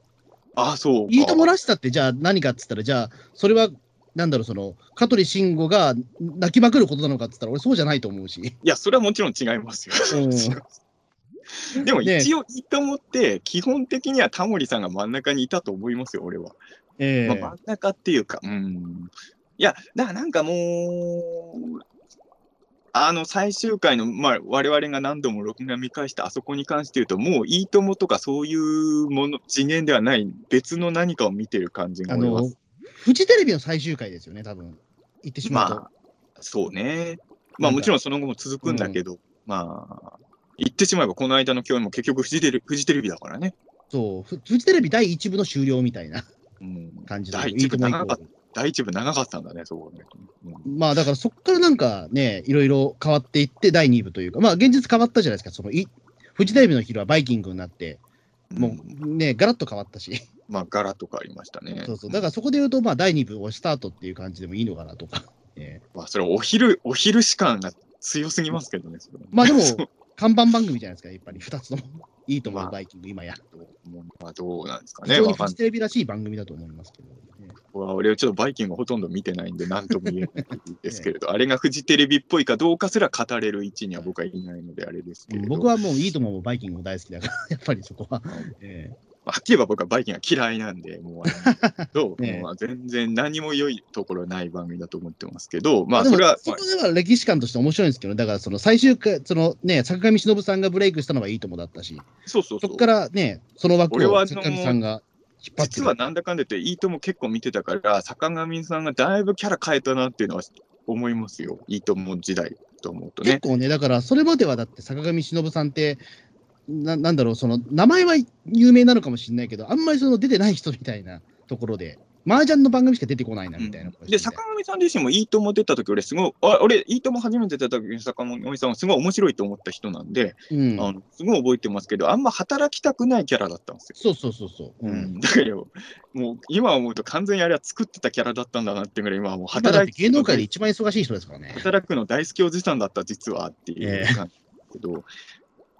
あそうか。いいともらしさって、じゃあ何かっつったら、じゃあ、それは、なんだろう、その、香取慎吾が泣きまくることなのかっつったら、俺そうじゃないと思うし。いや、それはもちろん違いますよ。<laughs> でもね一応、いいともって、基本的にはタモリさんが真ん中にいたと思いますよ、俺は。ええまあ、真ん中っていうか、うん。いや、だからなんかもう、あの最終回の、まあ、我々が何度も録画見返したあそこに関して言うと、もういいともとかそういうもの、次元ではない、別の何かを見てる感じがあフジテレビの最終回ですよね、多分言ってしまうと。まあ、そうね。まあもちろんその後も続くんだけど、まあ、言ってしまえばこの間の共演も結局フジテレフジテレビだからね。そうフ、フジテレビ第一部の終了みたいなうん、感じで、第一部いいとも以降長かった。第一部長かったんだね、そこね。うんまあだからそこからなんかね、いろいろ変わっていって、第2部というか、まあ現実変わったじゃないですか、そのいフジテレビの昼はバイキングになって、もうね、ガラッと変わったし、まあ、柄とかありましたね。そうそう、だからそこで言うと、まあ第2部をスタートっていう感じでもいいのかなとか。え <laughs> えまあ、それお昼、お昼時間が強すぎますけどね。まあでも <laughs> 看板番組じゃないですか、やっぱり2つとも。いいと思う、まあバイキング、今や。もうまあ、どうなんですか非ね。わかんない常にフジテレビらしい番組だと思いますけど、ね。俺、ちょっとバイキングほとんど見てないんで、なんとも言えないですけれど、<laughs> あれがフジテレビっぽいかどうかすら語れる位置には僕はいないので、あれですけれど。僕はもういいとももバイキングも大好きだから、やっぱりそこは。ええはっきり言えば僕はバイキングが嫌いなんで、もう <laughs> どう、全然何も良いところない番組だと思ってますけど、まあ、それは、そこでは歴史観として面白いんですけど、だからその最終回、そのね、坂上忍さんがブレイクしたのはいいともだったし、そうそうそこ。からね、その枠を坂上さんが引っ張って実はなんだかんだ言って、いいとも結構見てたから、坂上さんがだいぶキャラ変えたなっていうのは思いますよ。いいとも時代と思うとね。結構ね、だからそれまではだって坂上忍さんって、ななんだろう、その名前は有名なのかもしれないけど、あんまりその出てない人みたいなところで、麻雀の番組しか出てこないなみたいな、で、坂上さん自身もいいとも出た時俺すごい、あ俺、いいとも初めて出た時に坂上さんはすごい面白いと思った人なんで、うん、あのすごい覚えてますけど、あんま働きたくないキャラだったんですよ。そうそうそうそう。ううんん、だからよもう今思うと完全にあれは作ってたキャラだったんだなっていうぐらい、今はもう働き芸能界で一番忙しい人ですからね。働くの大好きおじさんだった、実はっていう感じですけど、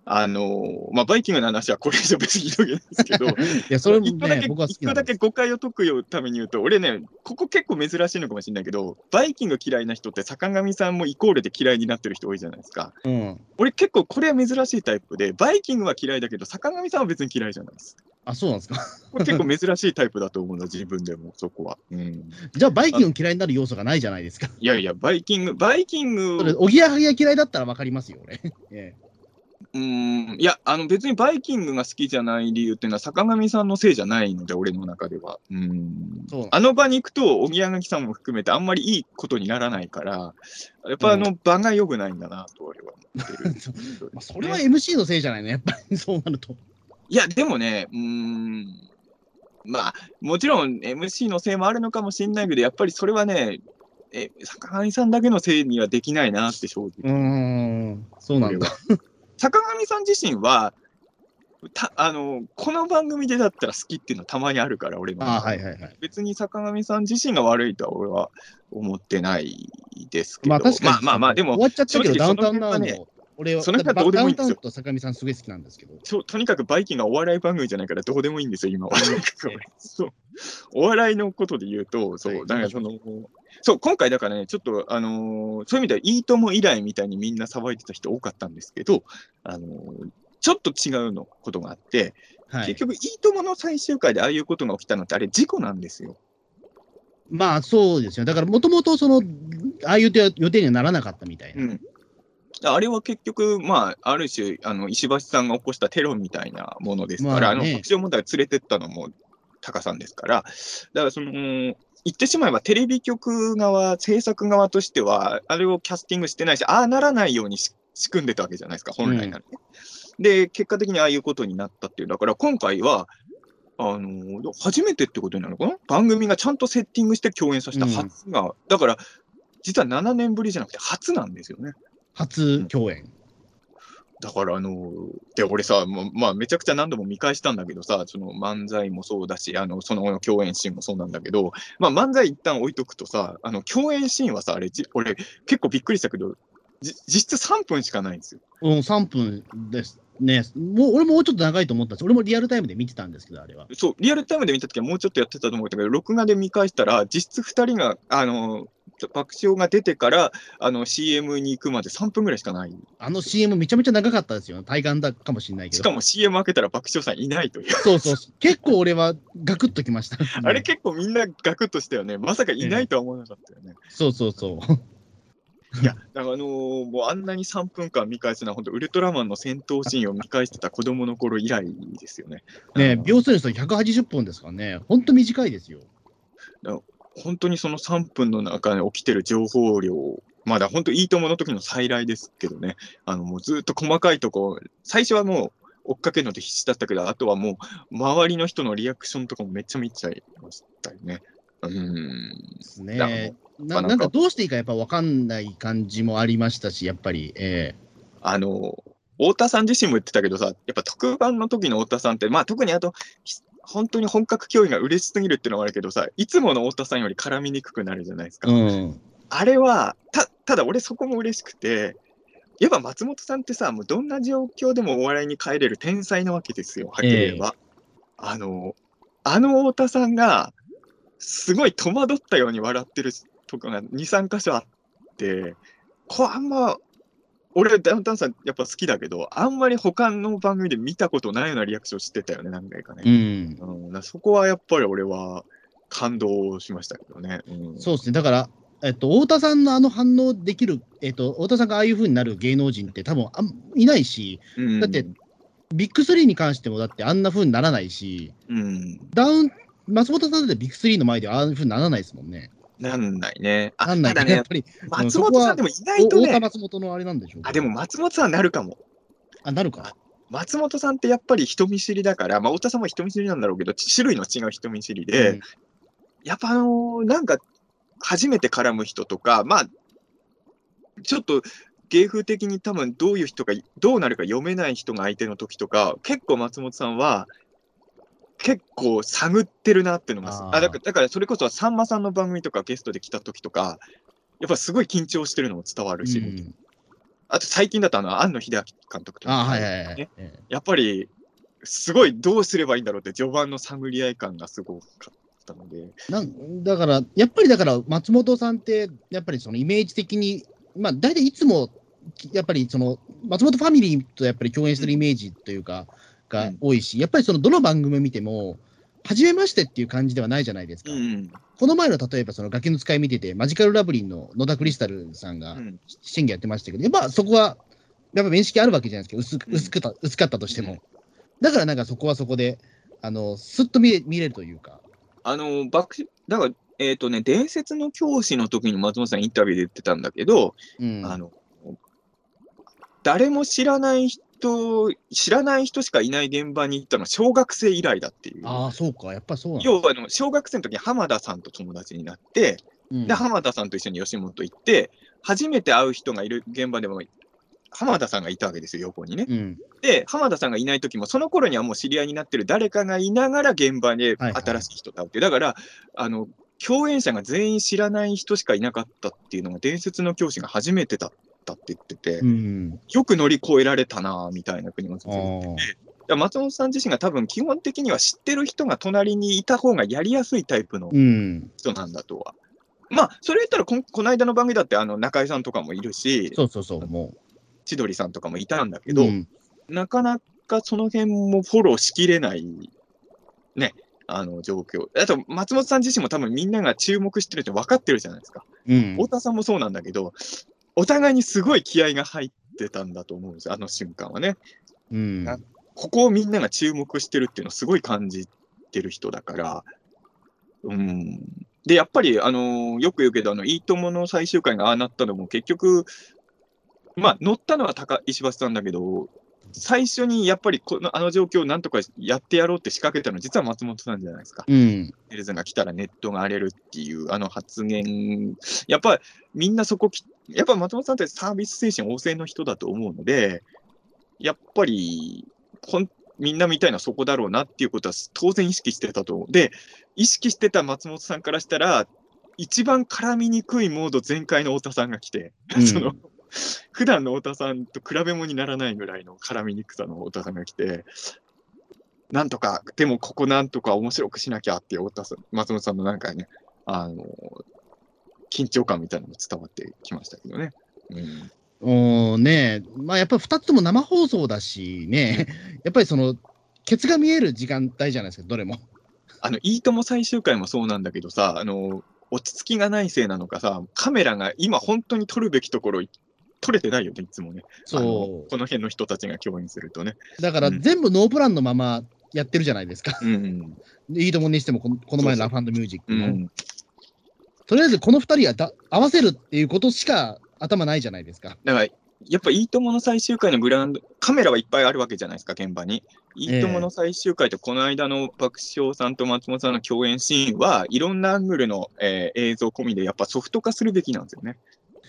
あのまあ、バイキングの話はこれ以上別に広げないですけど、<laughs> いや、それもね、一個だけ一個だ。け誤解を解くよために言うと、俺ね、ここ結構珍しいのかもしれないけど、バイキング嫌いな人って坂上さんもイコールで嫌いになってる人多いじゃないですか。うん。俺結構これは珍しいタイプで、バイキングは嫌いだけど、坂上さんは別に嫌いじゃないです。あ、そうなんですか。これ結構珍しいタイプだと思うの、自分でも、そこは。うん、じゃあ、バイキング嫌いになる要素がないじゃないですか。いやいや、バイキング、バイキングそれ、おぎやはぎが嫌いだったら分かりますよ、俺。ええうーん。いや、あの別にバイキングが好きじゃない理由っていうのは、坂上さんのせいじゃないので、俺の中では。うん。あの場に行くと、おぎやはぎさんも含めて、あんまりいいことにならないから、やっぱあの場が良くないんだなと、俺は思ってる。まあ、それは MC のせいじゃないの、やっぱり <laughs> そうなると。いや、でもね、うーん、まあ、もちろん MC のせいもあるのかもしれないけど、やっぱりそれはね、え、坂上さんだけのせいにはできないなって正直。うーん、そうなんだ。坂上さん自身は、たあのこの番組でだったら好きっていうのはたまにあるから、俺の。あはいはいはい。別に坂上さん自身が悪いとは俺は思ってないですけど、まあ確かに、まあまあまあ、でも終、わっちゃったけど、ダウンタウンナウその俺は、その辺はどうでもいいんですよと坂上さんすごい好きなんですけど。そうとにかくバイキンがお笑い番組じゃないからどうでもいいんですよ、今は。そうお笑いのことで言うと、そう、はいなんかその、そう、今回だからね、ちょっと、あのーそういう意味では、いいとも以来みたいにみんな騒いでた人多かったんですけど、あのーちょっと違うのことがあって、はい。結局、いいともの最終回でああいうことが起きたのって、あれ、事故なんですよ。まあそうですよ。だからもともとその、ああいう予定にはならなかったみたいな。うんあれは結局、まあ、ある種、あの石橋さんが起こしたテロみたいなものですから、あまあねの爆笑問題を連れてったのもタカさんですから、だからその、言ってしまえばテレビ局側、制作側としては、あれをキャスティングしてないし、ああならないようにし仕組んでたわけじゃないですか、本来ならね。で、結果的にああいうことになったっていう、だから今回は、あの初めてってことになるのかな？番組がちゃんとセッティングして共演させた初が、だから、実は7年ぶりじゃなくて初なんですよね。初共演。だから、あので、俺さ、もうまあ、めちゃくちゃ何度も見返したんだけどさ、その漫才もそうだし、あのその共演シーンもそうなんだけど、まあ、漫才一旦置いとくとさ、あの共演シーンはさ、あれ、じ俺、結構びっくりしたけど、じ実質3分しかないんですよ。うん、3分ですね。もう俺ももうちょっと長いと思ったんです。俺もリアルタイムで見てたんですけど、あれは。そう、リアルタイムで見たときはもうちょっとやってたと思ったけど、録画で見返したら、実質2人が、あの爆笑が出てからあの CM に行くまで3分ぐらいしかない。あの CM めちゃめちゃ長かったですよ。体感だかもしれないけど。しかも CM 開けたら爆笑さんいないという。そうそう。結構俺はガクッときました。<laughs> あれ結構みんなガクッとしたよね。まさかいないとは思わなかったよね。そうそうそう。<laughs> いや、だからあのーもうあんなに3分間見返すのは、本当、ウルトラマンの戦闘シーンを見返してた子供の頃以来ですよね。ね秒数にすると180本ですからね。ほんと短いですよ。本当にその3分の中で起きてる情報量、まだ本当、いいともの時の再来ですけどね、あのもうずっと細かいとこ、最初はもう追っかけるので必死だったけど、あとはもう、周りの人のリアクションとかもめっちゃ見ちゃいましたよね。うーん。ね。まあなかななんんかどうしていいかやっぱ分かんない感じもありましたし、やっぱり、えあの、太田さん自身も言ってたけどさ、やっぱ特番の時の太田さんって、まあ特にあと、ひ本当に本格競技が嬉しすぎるっていうのもあるけどさ、いつもの太田さんより絡みにくくなるじゃないですか。えうん。あれは、たただ俺そこも嬉しくて、やっぱ松本さんってさ、もうどんな状況でもお笑いに帰れる天才なわけですよ、はっきり言えば。あの、あの太田さんが、すごい戸惑ったように笑ってるとこが2、3箇所あって、これあんま、俺、ダウンタウンさんやっぱ好きだけど、あんまり他の番組で見たことないようなリアクションしてたよね、何回かうね。ん。うん、だからそこはやっぱり俺は感動しましたけどね。うん、そうですね。だから、えっと、太田さんのあの反応できる、えっと、太田さんがああいう風になる芸能人って多分あんいないし、うんだって、ビッグ3に関してもだってあんな風にならないし、うん、ダウン、松本さんだってビッグ3の前でああいう風にならないですもんね。なんないね。あなんないただねやっ、ぱり、松本さんでも意外とね松本のあれなんでしょうか？あ、でも松本さんなるかも。あ、なるか？松本さんってやっぱり人見知りだから、まあ、太田さんも人見知りなんだろうけど、種類の違う人見知りで、うんやっぱあのーなんか、初めて絡む人とか、まあ、ちょっと芸風的に多分どういう人が、どうなるか読めない人が相手の時とか、結構松本さんは、結構探ってるなっていうのが、あだからだからそれこそさんまさんの番組とかゲストで来た時とか、やっぱすごい緊張してるのも伝わるし、うん。あと最近だとあの、庵野秀明監督とか、あはいはいやっぱり、すごいどうすればいいんだろうって、序盤の探り合い感がすごかったので、なんだから、やっぱりだから、松本さんって、やっぱりそのイメージ的に、まあ、大体いつも、やっぱりその、松本ファミリーとやっぱり共演してるイメージというか、が多いし、やっぱりその、どの番組見ても、初めましてっていう感じではないじゃないですか。うん、この前の例えば、そのガキの使い見てて、マジカルラブリンの野田クリスタルさんがうん、審議やってましたけど、やっぱそこは、やっぱ面識あるわけじゃないですか、薄薄くた薄かったとしても。うん。だからなんかそこはそこで、あのすっと見れ見れるというか。あの、爆だから、えっ、とね、伝説の教師の時に松本さんインタビューで言ってたんだけど、うん、あの、誰も知らない人、知らない人しかいない現場に行ったのは小学生以来だっていう。ああ、そうか、やっぱそうな要はあの小学生の時に浜田さんと友達になって、うんで、浜田さんと一緒に吉本行って、初めて会う人がいる現場でも、浜田さんがいたわけですよ、横にね。うん。で、浜田さんがいない時も、その頃にはもう知り合いになってる誰かがいながら現場ではいはい新しい人と会うっていう、だから、あの、共演者が全員知らない人しかいなかったっていうのが、伝説の教師が初めてだったって言ってて、うん。よく乗り越えられたなぁみたいな国松あ本さんーだから松本さん自身が多分基本的には知ってる人が隣にいた方がやりやすいタイプのうん。人なんだとは。まあ、それ言ったらこん、この間の番組だって、あの、中井さんとかもいるし、そうそうそう、も千鳥さんとかもいたんだけう。ど、うんなかなかその辺もフォローしきれない、ね、あの、状況。あと、松本さん自身も多分みんなが注目してるって分かってるじゃないですか。うん太田さんもそうなんだけど、お互いにすごい気合が入ってたんだと思うんですよ、あの瞬間はね。うん。なここをみんなが注目してるっていうのをすごい感じてる人だから、うん。で、やっぱり、あのよく言うけど、あの、いいともの最終回がああなったのも結局、まあ、乗ったのは高石橋さんだけど、最初にやっぱりこのあの状況をなんとかやってやろうって仕掛けたのは実は松本さんじゃないですか。うん。エルズが来たらネットが荒れるっていうあの発言、やっぱりみんなそこき、やっぱ松本さんってサービス精神旺盛の人だと思うので、やっぱりほんみんなみたいなそこだろうなっていうことは当然意識してたと思う。で、意識してた松本さんからしたら、一番絡みにくいモード全開の太田さんが来て、うん <laughs> その <laughs> 普段の太田さんと比べ物にならないぐらいの絡みにくさの太田さんが来て、なんとか、でもここなんとか面白くしなきゃっていう太田さん、松本さんのなんかね、あの、緊張感みたいなのも伝わってきましたけどね。うん、おーねまあやっぱり2つとも生放送だしね、やっぱりその、ケツが見える時間帯じゃないですか、どれも。あの、いいとも最終回もそうなんだけどさ、あの、落ち着きがないせいなのかさ、カメラが今本当に撮るべきところ撮れてないよね、いつもね。そこの辺の人たちが共演するとね。う。だからうん全部ノープランのままやってるじゃないですか。うん。いいともにしてもこの、この前のラフミュージックも。うん。とりあえずこの2人はだ合わせるっていうことしか頭ないじゃないですか。だから、やっぱいいともの最終回のグラウンド、カメラはいっぱいあるわけじゃないですか、現場に。いいともの最終回と、この間の爆笑さんと松本さんの共演シーンは、いろんなアングルの、えー映像込みで、やっぱソフト化するべきなんですよね。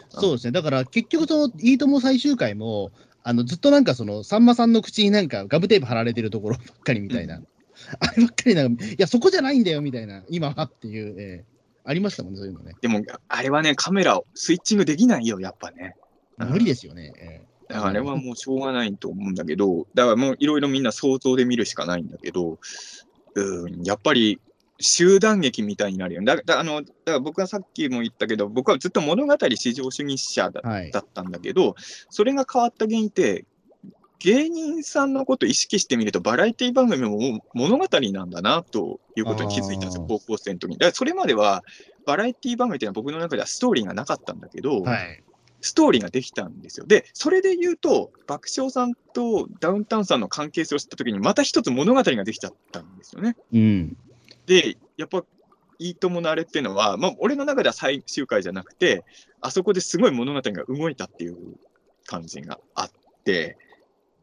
そうですね。だから結局その、いいとも最終回も、あのずっとなんかその、さんまさんの口になんかガムテープ貼られてるところばっかりみたいな。う <laughs> あればっかりなんか、いや、そこじゃないんだよみたいな、今はっていう、えーありましたもんね、そういうのね。でも、あれはね、カメラをスイッチングできないよ、やっぱね。うん無理ですよね。えだからあれはもうしょうがないと思うんだけど、だからもういろいろみんな想像で見るしかないんだけど、うん、やっぱり集団劇みたいになるよね。だだあのだから僕はさっきも言ったけど、僕はずっと物語至上主義者だったんだけど、それが変わった原因って、芸人さんのことを意識してみると、バラエティ番組も物語なんだなということに気づいたんですよ、高校生の時に。だからそれまでは、バラエティ番組っていうのは僕の中ではストーリーがなかったんだけど、はい。ストーリーができたんですよ。で、それで言うと、爆笑さんとダウンタウンさんの関係性を知ったときに、また一つ物語ができちゃったんですよね。うん。で、やっぱ、いいとものあれっていうのは、まあ、俺の中では最終回じゃなくて、あそこですごい物語が動いたっていう感じがあって、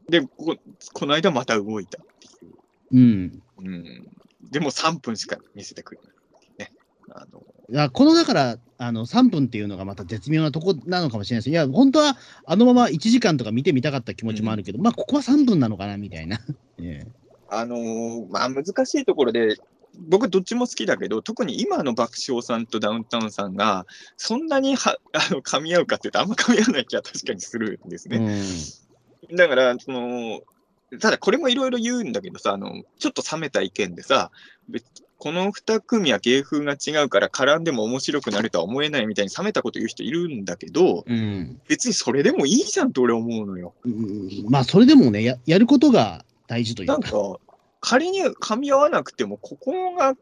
で、ここの間また動いたっていう。うん。うん。でも3分しか見せてくれないね。あの、いやこのだからあの3分っていうのがまた絶妙なとこなのかもしれないです。いや、本当はあのまま1時間とか見てみたかった気持ちもあるけど、まあ、ここは3分なのかなみたいな。<laughs> ええあのーまあ難しいところで、僕どっちも好きだけど、特に今の爆笑さんとダウンタウンさんが、そんなには <laughs> あの噛み合うかっていうと、あんま噛み合わない気は確かにするんですね。だから、その、ただこれもいろいろ言うんだけどさ、あの、ちょっと冷めた意見でさ、別この2組は芸風が違うから絡んでも面白くなるとは思えないみたいに冷めたこと言う人いるんだけど、うんうん別にそれでもいいじゃんと俺思うのよ。うんまあ、それでもねや、やることが大事というか。なんか、仮に噛み合わなくても、ここが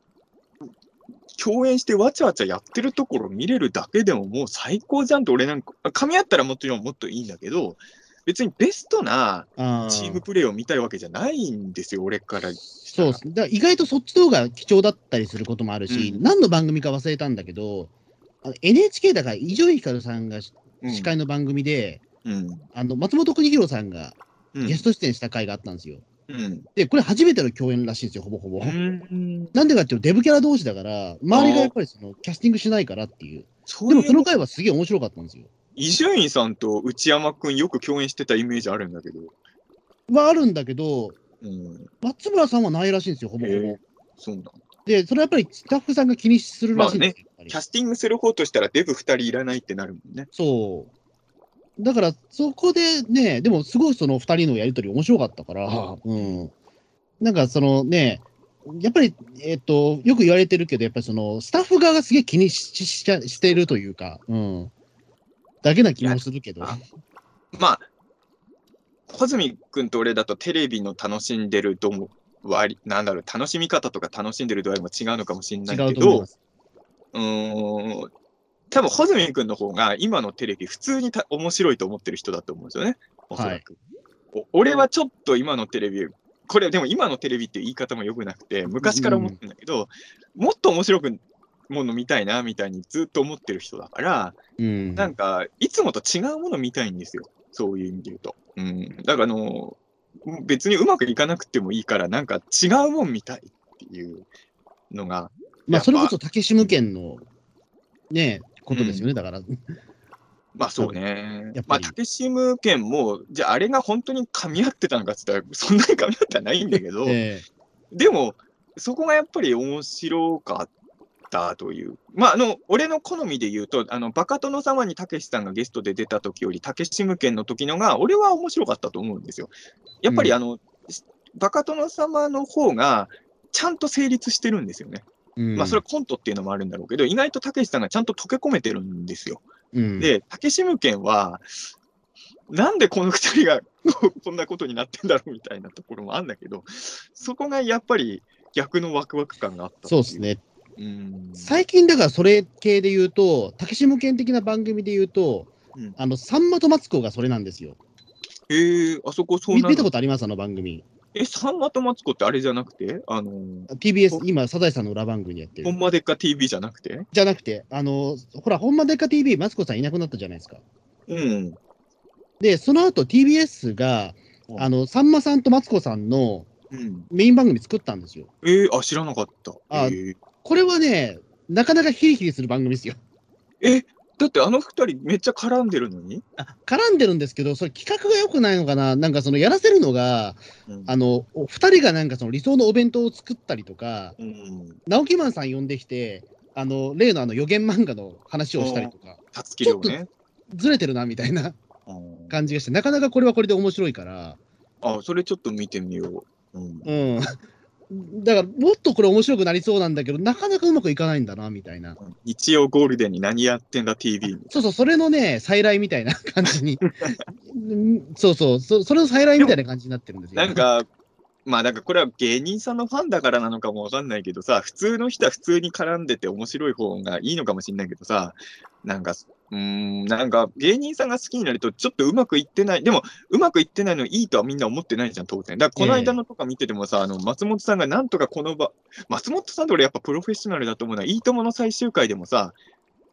共演してわちゃわちゃやってるところ見れるだけでももう最高じゃんと俺なんか、噛み合ったらもっともっといいんだけど、別にベストなチームプレーを見たいわけじゃないんですよ、俺から。そうですだから意外とそっちの方が貴重だったりすることもあるし、うん何の番組か忘れたんだけど、NHK だから伊集院光さんがうん司会の番組で、うん。あの松本邦弘さんがうんゲスト出演した回があったんですよ。うん。で、これ初めての共演らしいんですよ、ほぼほぼ。うん。なんでかっていうと、デブキャラ同士だから、周りがやっぱりそのキャスティングしないからっていう。でもその回はすげえ面白かったんですよ。伊集院さんと内山くんよく共演してたイメージあるんだけど。はあるんだけど、うん。松村さんはないらしいんですよ、ほぼほぼ。へそうなんだ。で、それはやっぱりスタッフさんが気にするらしいんですよ。やっぱりキャスティングする方としたらデブ2人いらないってなるもんね。そう。だから、そこでね、でもすごいその2人のやりとり面白かったから、うん。なんかそのね、やっぱり、えっ、と、よく言われてるけど、やっぱりその、スタッフ側がすげえ気にししししているというか、うん。だけな気もするけど。まあ、穂積君と俺だとテレビの楽しんでる度も割り、なんだろう、楽しみ方とか楽しんでる度合いも違うのかもしれないけど違う。うーん、多分穂積君の方が今のテレビ普通にた面白いと思ってる人だと思うんですよね、おそらく。お俺はちょっと今のテレビ、これでも今のテレビっていう言い方も良くなくて、昔から思ってるんだけど、もっと面白くもの見たいなみたいにずっと思ってる人だから、うん。なんか、いつもと違うもの見たいんですよ。そういう意味で言うと。うん。だから、あの、別にうまくいかなくてもいいから、なんか違うもん見たいっていうのが、まあ、それこそ竹志無権の、ね、ことですよね、だから。まあそうねやっ。ぱりまあ、竹志無権も、じゃああれが本当に噛み合ってたのかって言ったら、そんなに噛み合ってはないんだけど、<laughs> えでも、そこがやっぱり面白かったという。まあ、あの、俺の好みで言うと、あの、バカ殿様にたけしさんがゲストで出た時より、たけし無権の時のが、俺は面白かったと思うんですよ。やっぱりうんあの、バカ殿様の方が、ちゃんと成立してるんですよね。えうんまあ、それはコントっていうのもあるんだろうけど、意外とたけしさんがちゃんと溶け込めてるんですよ。うん、で、たけし無権は、なんでこの二人が <laughs> ここんなことになってんだろうみたいなところもあるんだけど、そこがやっぱり逆のワクワク感があったそうです。ね。うん。最近だからそれ系で言うと、竹志無権的な番組で言うと、うんあの、さんまとマツコがそれなんですよ。えー、あそこそうなの見見たことあります？あの番組。え、さんまとマツコってあれじゃなくて？あのー、TBS、今、サザエさんの裏番組でやってる。ほんまでっか TV じゃなくて？じゃなくて、あの、ほら、ほんまでっか TV、マツコさんいなくなったじゃないですか。うん。で、その後 TBS が、うんあの、さんまさんとマツコさんのうん。メイン番組作ったんですよ。えー、あ、知らなかった。あえーこれはね、なかなかヒリヒリする番組ですよ。え、だってあの二人めっちゃ絡んでるのに？あ絡んでるんですけど、それ企画が良くないのかな、なんかそのやらせるのが、うんあの、お二人がなんかその理想のお弁当を作ったりとか、うん。直木マンさん呼んできて、あの、例のあの予言漫画の話をしたりとか、たつき量ね。ずれてるなみたいなうん感じがして、なかなかこれはこれで面白いから、あ、それちょっと見てみよう。うん。うん。だから、もっとこれ面白くなりそうなんだけど、なかなかうまくいかないんだな、みたいな。日曜ゴールデンに何やってんだ TV そうそう、それのね、再来みたいな感じに。<laughs> うんそうそうそ、それの再来みたいな感じになってるんですよ。なんか、まあなんかこれは芸人さんのファンだからなのかもわかんないけどさ、普通の人は普通に絡んでて面白い方がいいのかもしれないけどさ、なんか、うーん、なんか芸人さんが好きになるとちょっとうまくいってない、でもうまくいってないのいいとはみんな思ってないじゃん、当然。だからこの間のとか見ててもさ、あの松本さんがなんとかこの場、松本さんって俺やっぱプロフェッショナルだと思うのは、いいともの最終回でもさ、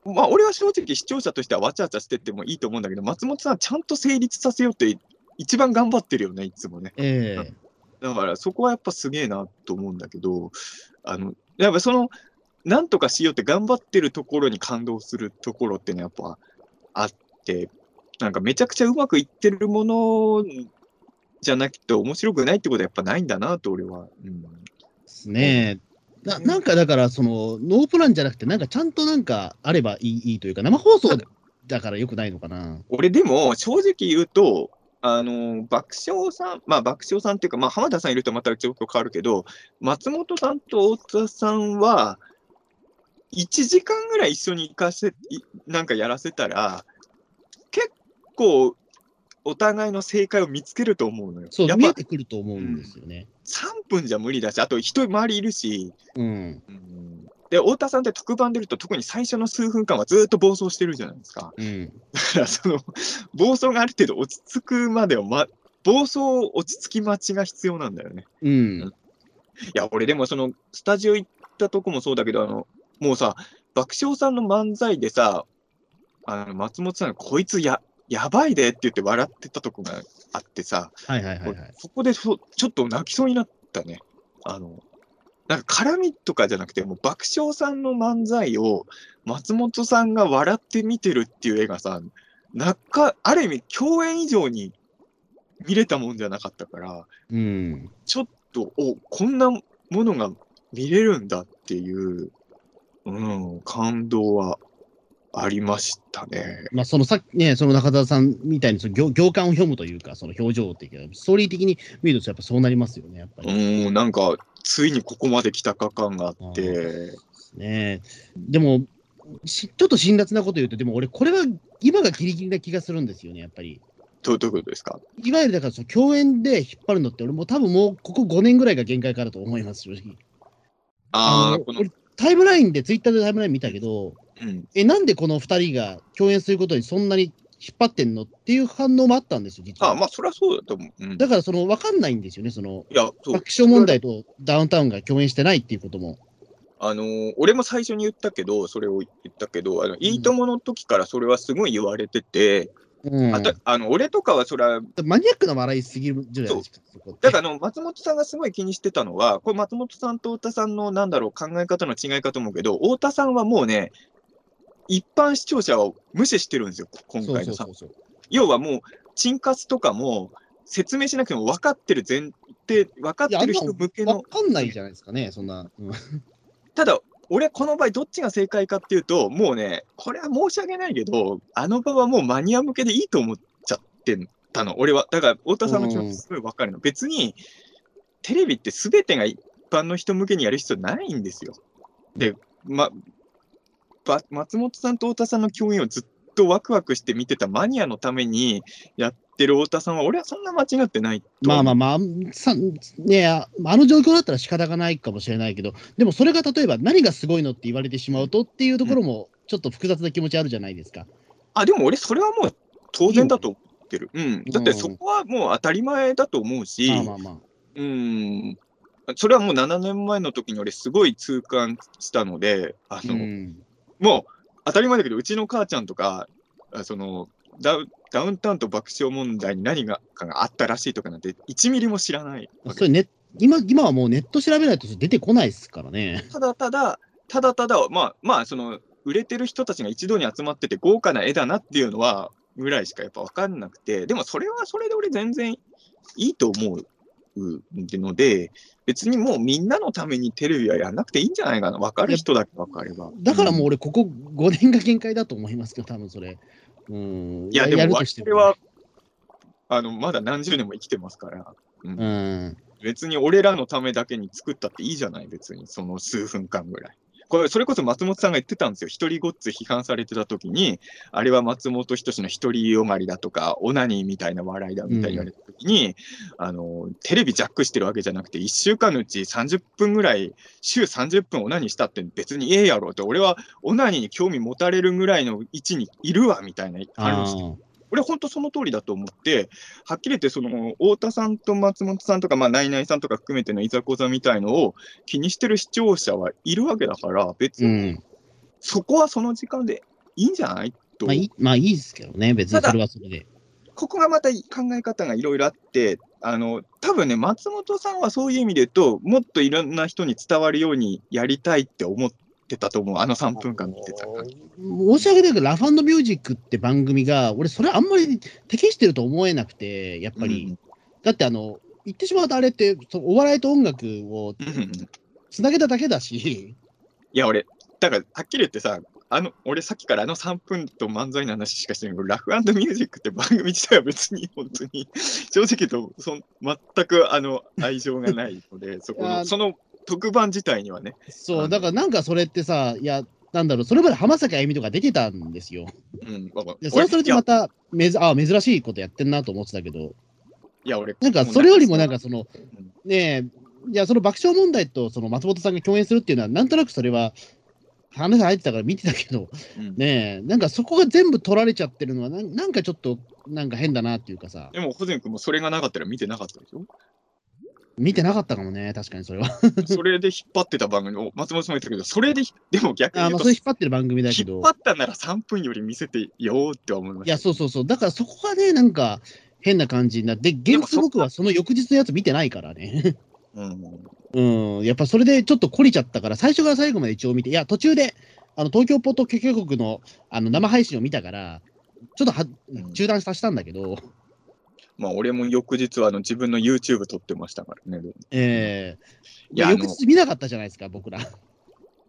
まあ俺は正直視聴者としてはわちゃわちゃしてってもいいと思うんだけど、松本さんはちゃんと成立させようって一番頑張ってるよね、いつもね。ええだからそこはやっぱすげえなと思うんだけど、あの、やっぱその、なんとかしようって頑張ってるところに感動するところってね、やっぱあって、なんかめちゃくちゃうまくいってるものじゃなくて面白くないってことはやっぱないんだなと俺は。うん、ですね。ななんかだから、その、ノープランじゃなくて、なんかちゃんとなんかあればいいいいというか、生放送だからよくないのかな。俺でも正直言うと、あの爆笑さん、まあ爆笑さんっていうか、まあ浜田さんいるとまた状況変わるけど、松本さんと太田さんは、1時間ぐらい一緒に行かせ、いなんかやらせたら、結構お互いの正解を見つけると思うのよ。そう、や見えてくると思うんですよね。3分じゃ無理だし、あと人周りいるし、うん。うんで、太田さんって特番出ると、特に最初の数分間はずっと暴走してるじゃないですか。うん。だからその暴走がある程度落ち着くまでを、ま、暴走落ち着き待ちが必要なんだよね。うん。いや、俺でもそのスタジオ行ったとこもそうだけど、あのもうさ、爆笑さんの漫才でさ、あの松本さんがこいつや、やばいでって言って笑ってたとこがあってさ、はいはいはいはい。そこでそちょっと泣きそうになったね。あの、なんか絡みとかじゃなくて、もう爆笑さんの漫才を松本さんが笑って見てるっていう絵がさ、なんか、ある意味共演以上に見れたもんじゃなかったから、うん。ちょっと、おこんなものが見れるんだっていう、うん、感動はありましたね。まあ、そのさっきね、その中田さんみたいにその行行間を読むというか、その表情的な、ストーリー的に見るとやっぱそうなりますよね、やっぱり。うん、なんか、ついにここまで来たか感があって、ねでもし、ちょっと辛辣なこと言うと、でも俺、これは今がギリギリな気がするんですよね、やっぱり。どういうことですか？いわゆるだからその共演で引っ張るのって、俺もう多分もうここ5年ぐらいが限界かなと思います、正直。ああ、タイムラインで、ツイッターでタイムライン見たけど、うん、え、なんでこの2人が共演することにそんなに引っ張ってんのっていう反応もあったんですよ、実は。あまあ、そりゃそうだと思う。うん、だから、その分かんないんですよね、その。いや、そう。爆笑問題とダウンタウンが共演してないっていうことも。あのー俺も最初に言ったけど、それを言ったけど、あのいいともの時からそれはすごい言われてて、うん、あたあの俺とかはそれは、マニアックな笑いすぎるじゃないですか、だからあの松本さんがすごい気にしてたのは、これ、松本さんと太田さんのなんだろう、考え方の違いかと思うけど、太田さんはもうね、一般視聴者を無視してるんですよ、今回のさ。要はもう、チンカスとかも説明しなくても分かってる前提、分かってる人向けの分、かんないじゃないですかね、そんな。う <laughs> んただ、俺、この場合、どっちが正解かっていうと、もうね、これは申し訳ないけど、あの場はもうマニア向けでいいと思っちゃってたの、俺は。だから、太田さんの気持ちすごい分かるの。別に、テレビってすべてが一般の人向けにやる必要ないんですよ。で、ま、ば松本さんと太田さんの共演をずっとワクワクして見てたマニアのためにやってる太田さんは、俺はそんな間違ってないまあまあまあ、さねあの状況だったら仕方がないかもしれないけど、でもそれが例えば何がすごいのって言われてしまうとっていうところも、ちょっと複雑な気持ちあるじゃないですか。あ、でも俺、それはもう当然だと思ってる。うん。だってそこはもう当たり前だと思うし、まあまあまあ。うん。それはもう7年前の時に俺、すごい痛感したので、あの、うんもう当たり前だけど、うちの母ちゃんとか、あそのダウダウンタウンと爆笑問題に何がかがあったらしいとかなんて、1ミリも知らないそれね、今今はもうネット調べないと出てこないですからね。ただただ、ただただ、まあ、まあ、その、売れてる人たちが一度に集まってて豪華な絵だなっていうのは、ぐらいしかやっぱ分かんなくて、でもそれはそれで俺全然いいと思うので、別にもうみんなのためにテレビはやんなくていいんじゃないかな。分かる人だけ分かれば。だからもううん俺、ここ5年が限界だと思いますけど、多分それ。うん、いや、でも、そるとしてれは、あの、まだ何十年も生きてますから、うんうん、別に俺らのためだけに作ったっていいじゃない、別に、その数分間ぐらい。これ、それこそ松本さんが言ってたんですよ。一人ごっつ批判されてた時に、あれは松本人志の一人よがりだとか、オナニーみたいな笑いだみたいに言われた時に、あの、テレビジャックしてるわけじゃなくて、1週間のうち30分ぐらい、週30分オナニーしたって別にええやろって、俺はオナニーに興味持たれるぐらいの位置にいるわみたいな話あ俺、本当その通りだと思って、はっきり言って、その太田さんと松本さんとか、まあ、ナイナイさんとか含めてのいざこざみたいのを気にしてる視聴者はいるわけだから、別に。ん。そこはその時間でいいんじゃない？と、まあいい、まあいいですけどね、別にそれはそれで。ここがまた考え方がいろいろあって、あの多分ね、松本さんはそういう意味で言うと、もっといろんな人に伝わるようにやりたいって思ってたと思う、あの3分間見てた。申し訳ないけど、ラファンドミュージックって番組が、俺、それあんまり適してると思えなくて、やっぱり。うんだって、あの、言ってしまうとあれって、そお笑いと音楽をつなげただけだし、いや、俺、だから、はっきり言ってさ、あの、俺さっきからあの3分と漫才の話しかしてない。けど、ラフミュージックって番組自体は別に <laughs> 本当に、正直言うとそん、全くあの愛情がないので、そこの、その特番自体にはね。そう、だからなんかそれってさ、いや、なんだろう、それまで浜崎あゆみとか出てたんですよ。うん、わかる。でそれはそれで俺まためずあ珍しいことやってんなと思ってたけど、いや、俺、なんかそれよりもなんかうそのうん、ねえ、いや、その爆笑問題とその松本さんが共演するっていうのは、なんとなくそれは、話入ってたから見てたけど、うん。ねえ、なんかそこが全部取られちゃってるのはなん、なんかちょっと、なんか変だなっていうかさ、でも、保全君もそれがなかったら見てなかったでしょ？見てなかったかもね、確かにそれは。<laughs> それで引っ張ってた番組を、松本さんも言ったけど、それで、でも逆にあまあそれ引っ張ってる番組だけど引っ張。ったなら3分より見せてよーって思いました。いや、そうそうそう。だからそこがね、なんか変な感じになって、現実僕はその翌日のやつ見てないからね。うん。うん。やっぱそれでちょっと懲りちゃったから、最初から最後まで一応見て、いや、途中で、あの東京ポッド許可国のあの生配信を見たから、ちょっとはうん中断させたんだけど、まあ、俺も翌日はあの自分の YouTube 撮ってましたからね。ええいや、あ翌の、日見なかったじゃないですか、僕ら。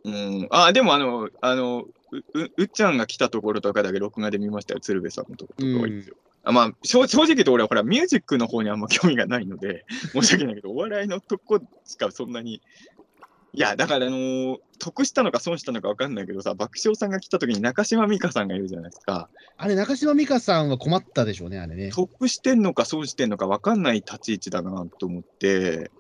うん。あ、でもあの、あの、う、ううっちゃんが来たところとかだけ録画で見ましたよ、鶴瓶さんのところとかはいいですよ。あまあ、正正直言うと俺はほら、ミュージックの方にあんま興味がないので、申し訳ないけど、お笑いのとこしかそんなに。いや、だから、あのー得したのか損したのか分かんないけどさ、爆笑さんが来た時に中島美嘉さんがいるじゃないですか。あれ、中島美嘉さんは困ったでしょうね、あれね。得してんのか損してんのか分かんない立ち位置だなと思って、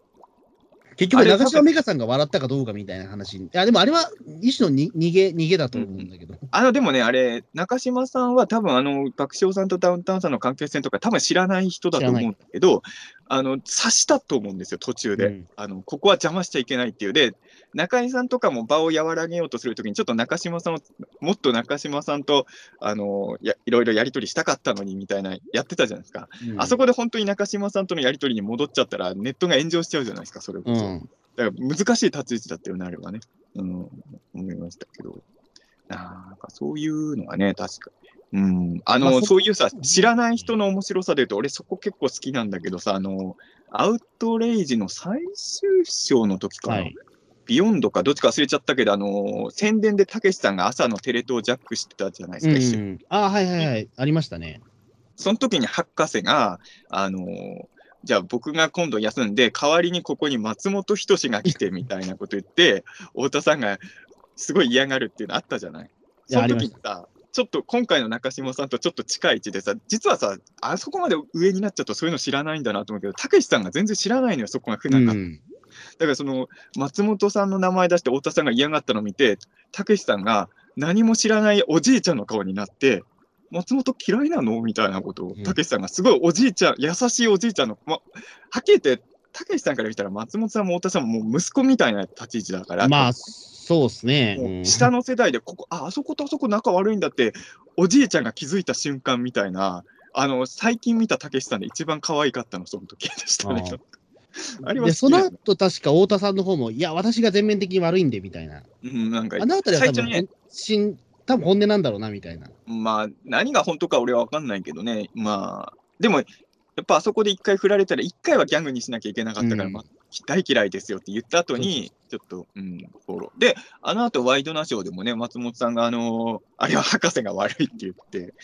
結局、あれ中島美嘉さんが笑ったかどうかみたいな話。いや、でもあれは一種のに逃げ、逃げだと思うんだけど。あの、でもね、あれ、中島さんは多分あの、爆笑さんとダウンタウンさんの関係性とか多分知らない人だと思うんだけど、あの、察したと思うんですよ、途中で。うんあの、ここは邪魔しちゃいけないっていう。で、中井さんとかも場を和らげようとするときに、ちょっと中島さんを、もっと中島さんと、あの、やいろいろやり取りしたかったのにみたいな、やってたじゃないですか。うんあそこで本当に中島さんとのやり取りに戻っちゃったら、ネットが炎上しちゃうじゃないですか、それこそ。うん。だから難しい立ち位置だったよね、あれはね。うん、思いましたけど。なんかそういうのはね、確かに。うん、あの、まあそそういうさ、知らない人の面白さで言うと、俺そこ結構好きなんだけどさ、あの、アウトレイジの最終章の時かな、はい。ビヨンドかどっちか忘れちゃったけど、あの、宣伝でたけしさんが朝のテレ東をジャックしてたじゃないですか、うん。ああ、はいはいはい。ありましたね。その時に博士が、あのじゃあ僕が今度休んで、代わりにここに松本人志が来てみたいなこと言って、<laughs> 太田さんがすごい嫌がるっていうのあったじゃない？その時にさ、ちょっと今回の中島さんとちょっと近い位置でさ、実はさ、あそこまで上になっちゃうとそういうの知らないんだなと思うけど、たけしさんが全然知らないのよ、そこが不う仲。だん。からその松本さんの名前出して太田さんが嫌がったのを見て、たけしさんが何も知らないおじいちゃんの顔になって、松本嫌いなのみたいなことをうん、たけしさんがすごいおじいちゃん、優しいおじいちゃんの、ま、はっきり言って、たけしさんから見たら松本さんも太田さんももう息子みたいな立ち位置だから、まあ、そうですね。もううん下の世代でここ、あ、あそことあそこ仲悪いんだって、おじいちゃんが気づいた瞬間みたいな、あの、最近見たたけしさんで一番可愛かったの、その時でしたね。<laughs> あれはで、その後確か太田さんの方も、いや、私が全面的に悪いんで、みたいな。うん、なんかあのあたりは多分、ね多分本音なんだろうな、みたいな。まあ、何が本当か俺は分かんないけどね、まあ、でも、やっぱあそこで一回振られたら、一回はギャグにしなきゃいけなかったから、うんまあ、大嫌いですよって言った後に、ちょっと、うん、フォロー。で、あの後ワイドナショーでもね、松本さんが、あのー <laughs> あれは博士が悪いって言って、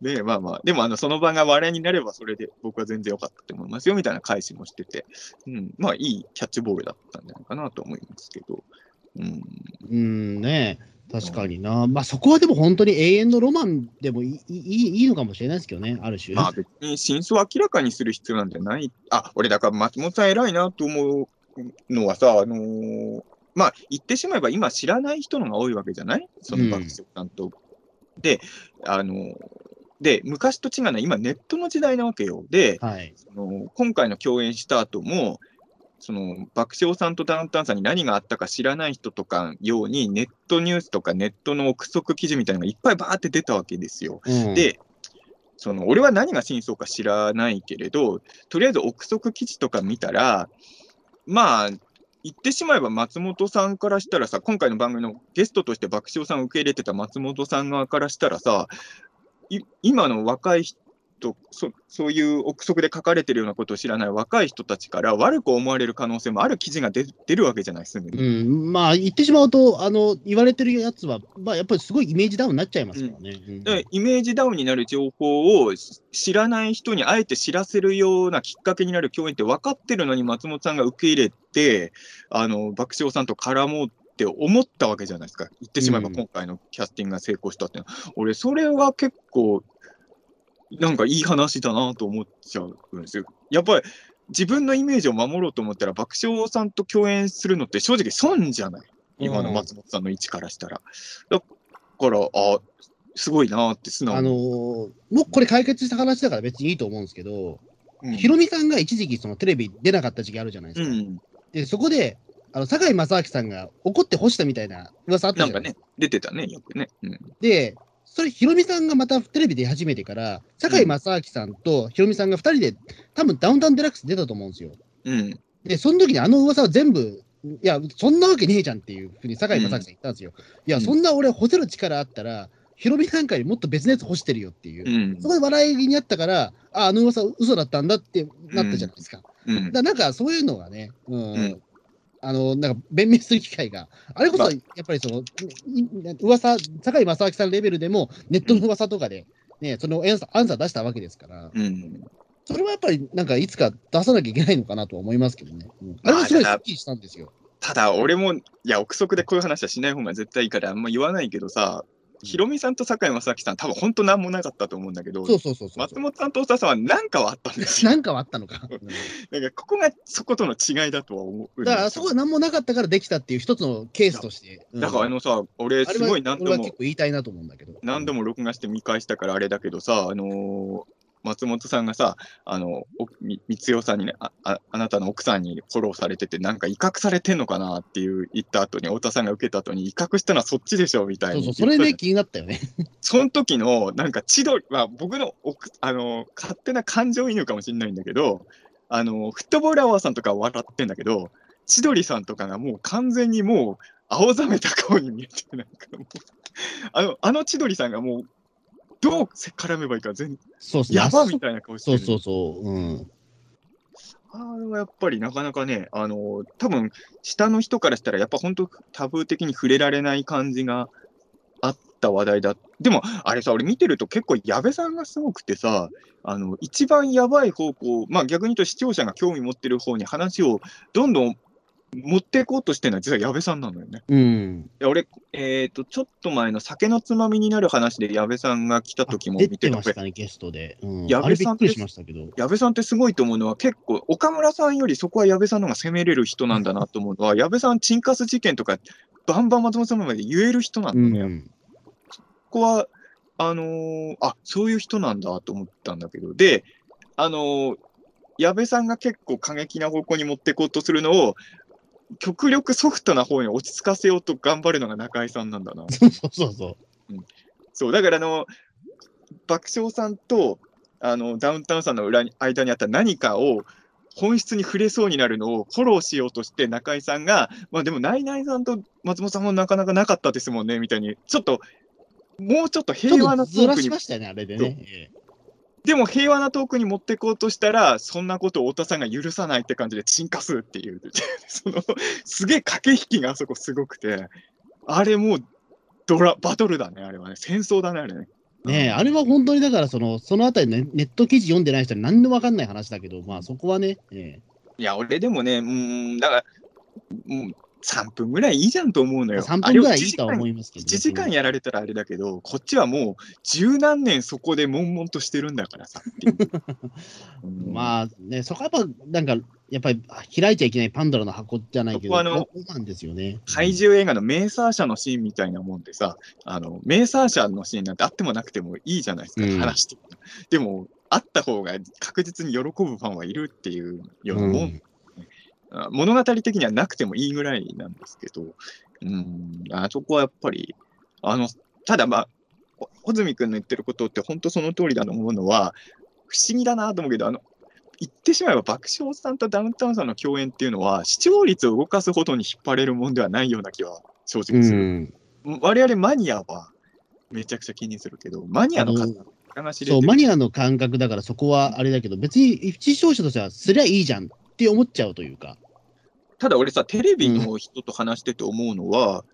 で、まあまあ、でも、あの、その場が笑いになれば、それで僕は全然良かったと思いますよ、みたいな返しもしてて、うん、まあ、いいキャッチボールだったんじゃないかなと思いますけど、うん、うんね、確かにな。まあ、そこはでも本当に永遠のロマンでもいいいいいいのかもしれないですけどね、ある種。まあ別に真相を明らかにする必要なんじゃない。あ、俺だから松本さん偉いなと思うのはさ、あのーまあ言ってしまえば今知らない人のが多いわけじゃない？その爆笑さんと。で、あのーで、昔と違うのは今ネットの時代なわけよ。で、はい。その今回の共演した後も、その爆笑さんとダウンタウンさんに何があったか知らない人とかように、ネットニュースとかネットの憶測記事みたいなのがいっぱいバーって出たわけですよ。うん、で、その俺は何が真相か知らないけれど、とりあえず憶測記事とか見たら、まあ、言ってしまえば松本さんからしたらさ、今回の番組のゲストとして爆笑さんを受け入れてた松本さん側からしたらさ、い今の若い人そ、そういう憶測で書かれてるようなことを知らない若い人たちから悪く思われる可能性もある記事が出出るわけじゃない、すぐに。うん、まあ、言ってしまうと、あの、言われてるやつは、まあ、やっぱりすごいイメージダウンになっちゃいますからね。うんでイメージダウンになる情報をし知らない人にあえて知らせるようなきっかけになる共演って分かってるのに松本さんが受け入れて、あの爆笑さんと絡もうって思ったわけじゃないですか。言ってしまえばうん今回のキャスティングが成功したっていうのは、俺、それは結構、なんかいい話だなと思っちゃうんですよ。やっぱり自分のイメージを守ろうと思ったら爆笑さんと共演するのって正直損じゃない今の松本さんの位置からしたら。だから、あすごいなって素直にあのーもうこれ解決した話だから別にいいと思うんですけど、うんヒロミさんが一時期そのテレビ出なかった時期あるじゃないですか。うん。で、そこで、あの、それ、ヒロミさんがまたテレビ出始めてから、堺正明さんとヒロミさんが2人で、多分ダウンタウンデラックス出たと思うんですよ。うん。で、その時にあの噂は全部、いや、そんなわけねえじゃんっていうふうに堺正明さん言ったんですよ。いや、うんそんな俺、干せる力あったら、ヒロミなんかよりもっと別のやつ干してるよっていう。うんそ。こで笑いになったから、あ、あの噂嘘だったんだってなったじゃないですか。うんだなんかそういうのがね、うん、うんあの、なんか弁明する機会が、あれこそまあやっぱりその、い噂、坂井正明さんレベルでも、ネットの噂とかで、ね、そのアンサー出したわけですから、うん。それはやっぱりなんかいつか出さなきゃいけないのかなとは思いますけどね。うんあれはすごいすっきりしたんですよ。ただ、俺も、いや、憶測でこういう話はしない方が絶対いいから、あんま言わないけどさ、ヒロミさんと堺正明さん、多分本当なんもなかったと思うんだけど、そうそうそうそう。松本さんと大沢さんは何かはあったんですよ。なんかはあったのか。う <laughs> んなんかここがそことの違いだとは思う。だから、そこは何もなかったからできたっていう一つのケースとして。うんだからあのさ、俺すごい何度も俺は結構言いたいなと思うんだけど。何度も録画して見返したからあれだけどさ、あのー松本さんがさ、あの、おみ三代さんにねああ、あなたの奥さんにフォローされてて、なんか威嚇されてんのかなっていう言った後に、太田さんが受けた後に、威嚇したのはそっちでしょみたいにそうそう、それね、言ったじゃん気になったよね。<laughs> その時の、なんか千鳥、まあ、僕のあの勝手な感情移入かもしれないんだけど、あのフットボールアワーさんとかは笑ってんだけど、千鳥さんとかがもう完全にもう青ざめた顔に見えて、なんかもう、あのあの千鳥さんがもう、どう絡めばいいか全そうそう。やばみたいな顔してる。そうそうそう。うん。あれはやっぱりなかなかね、あの多分下の人からしたら、やっぱ本当、タブー的に触れられない感じがあった話題だ。でも、あれさ、俺見てると結構、矢部さんがすごくてさ、あの一番やばい方向、まあ逆に言うと視聴者が興味持ってる方に話をどんどん持っていこうとしてるのは、実は矢部さんなのよね。うん。いや俺、えっ、と、ちょっと前の酒のつまみになる話で矢部さんが来た時も出見てたてゲストで。うん、矢部さんって。矢部さんってすごいと思うのは、結構、岡村さんよりそこは矢部さんの方が攻めれる人なんだなと思うのは、矢部さん、チンカス事件とか、バンバン松本さんまで言える人なんうだね。ん。ここは、あのーあそういう人なんだと思ったんだけど、で、あのー矢部さんが結構過激な方向に持っていこうとするのを、極力ソフトな方に落ち着かせようと頑張るのが中井さんなんだな。<laughs> そうそうそうそそう、だからあの、爆笑さんとあのダウンタウンさんの裏に間にあった何かを本質に触れそうになるのをフォローしようとして中井さんが、まあでも、ナイナイさんと松本さんもなかなかなかったですもんね、みたいに、ちょっと、もうちょっと平和なトークにしましたよね、あれでね。ええでも平和なトークに持っていこうとしたら、そんなことを太田さんが許さないって感じで、沈下すっていう、<laughs> そのすげえ駆け引きがあそこすごくて、あれもうドラ、バトルだね、あれはね、戦争だね、あれね。ねえ、あれは本当にだからその、そのあたりね、ネット記事読んでない人は何でも分かんない話だけど、まあそこはね、えいや、俺でもね、うーん、だから、3分ぐらいいいじゃんと思うのえよ。3分ぐらいいいと思いますけど、1時間やられたらあれだけど、こっちはもう十何年そこで悶々としてるんだからさう。<laughs> うんまあね、そこはやっぱ、なんか、やっぱり開いちゃいけないパンドラの箱じゃないけど、あのここなんですよね。怪獣映画のメーサー社のシーンみたいなもんでさ、あのメーサー社のシーンなんてあってもなくてもいいじゃないですか、うん話して。でも、あった方が確実に喜ぶファンはいるっていうようなもん、うんあ物語的にはなくてもいいぐらいなんですけど、うん、あそこはやっぱり、あの、ただまあ、ほ穂積君の言ってることって本当その通りだと思うのは、不思議だなと思うけど、あの、言ってしまえば爆笑さんとダウンタウンさんの共演っていうのは、視聴率を動かすほどに引っ張れるもんではないような気は正う直する。ん、我々マニアはめちゃくちゃ気にするけど、マニアのそう、マニアの感覚だからそこはあれだけど、別に一視聴者としてはすりゃいいじゃん。って思っちゃうというか。ただ俺さ、テレビの人と話してて思うのは、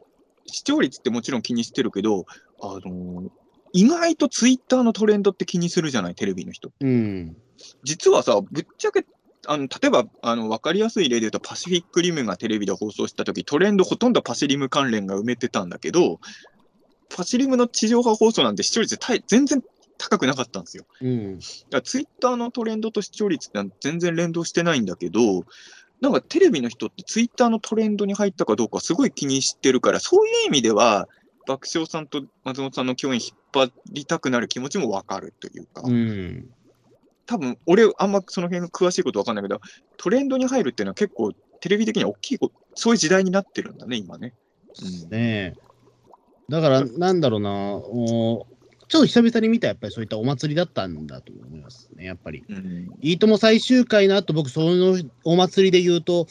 視聴率ってもちろん気にしてるけど、あの意外とツイッターのトレンドって気にするじゃない、テレビの人。うん。実はさ、ぶっちゃけ、あの例えばあの分かりやすい例で言うと、パシフィックリムがテレビで放送したとき、トレンドほとんどパシリム関連が埋めてたんだけど、パシリムの地上波放送なんて視聴率全然高くなかったんですよ。うん。だからツイッターのトレンドと視聴率って全然連動してないんだけど、なんかテレビの人ってツイッターのトレンドに入ったかどうかすごい気にしてるから、そういう意味では、爆笑さんと松本さんの共演引っ張りたくなる気持ちもわかるというか、うん。多分俺、あんまその辺詳しいことわかんないけど、トレンドに入るっていうのは結構テレビ的には大きいこ、そういう時代になってるんだね、今ね。うんねえ。だから、なんだろうな、おちょっと久々に見たやっぱりそういったお祭りだったんだと思いますね、やっぱり。うんいいとも最終回の後、僕、そのお祭りで言うと、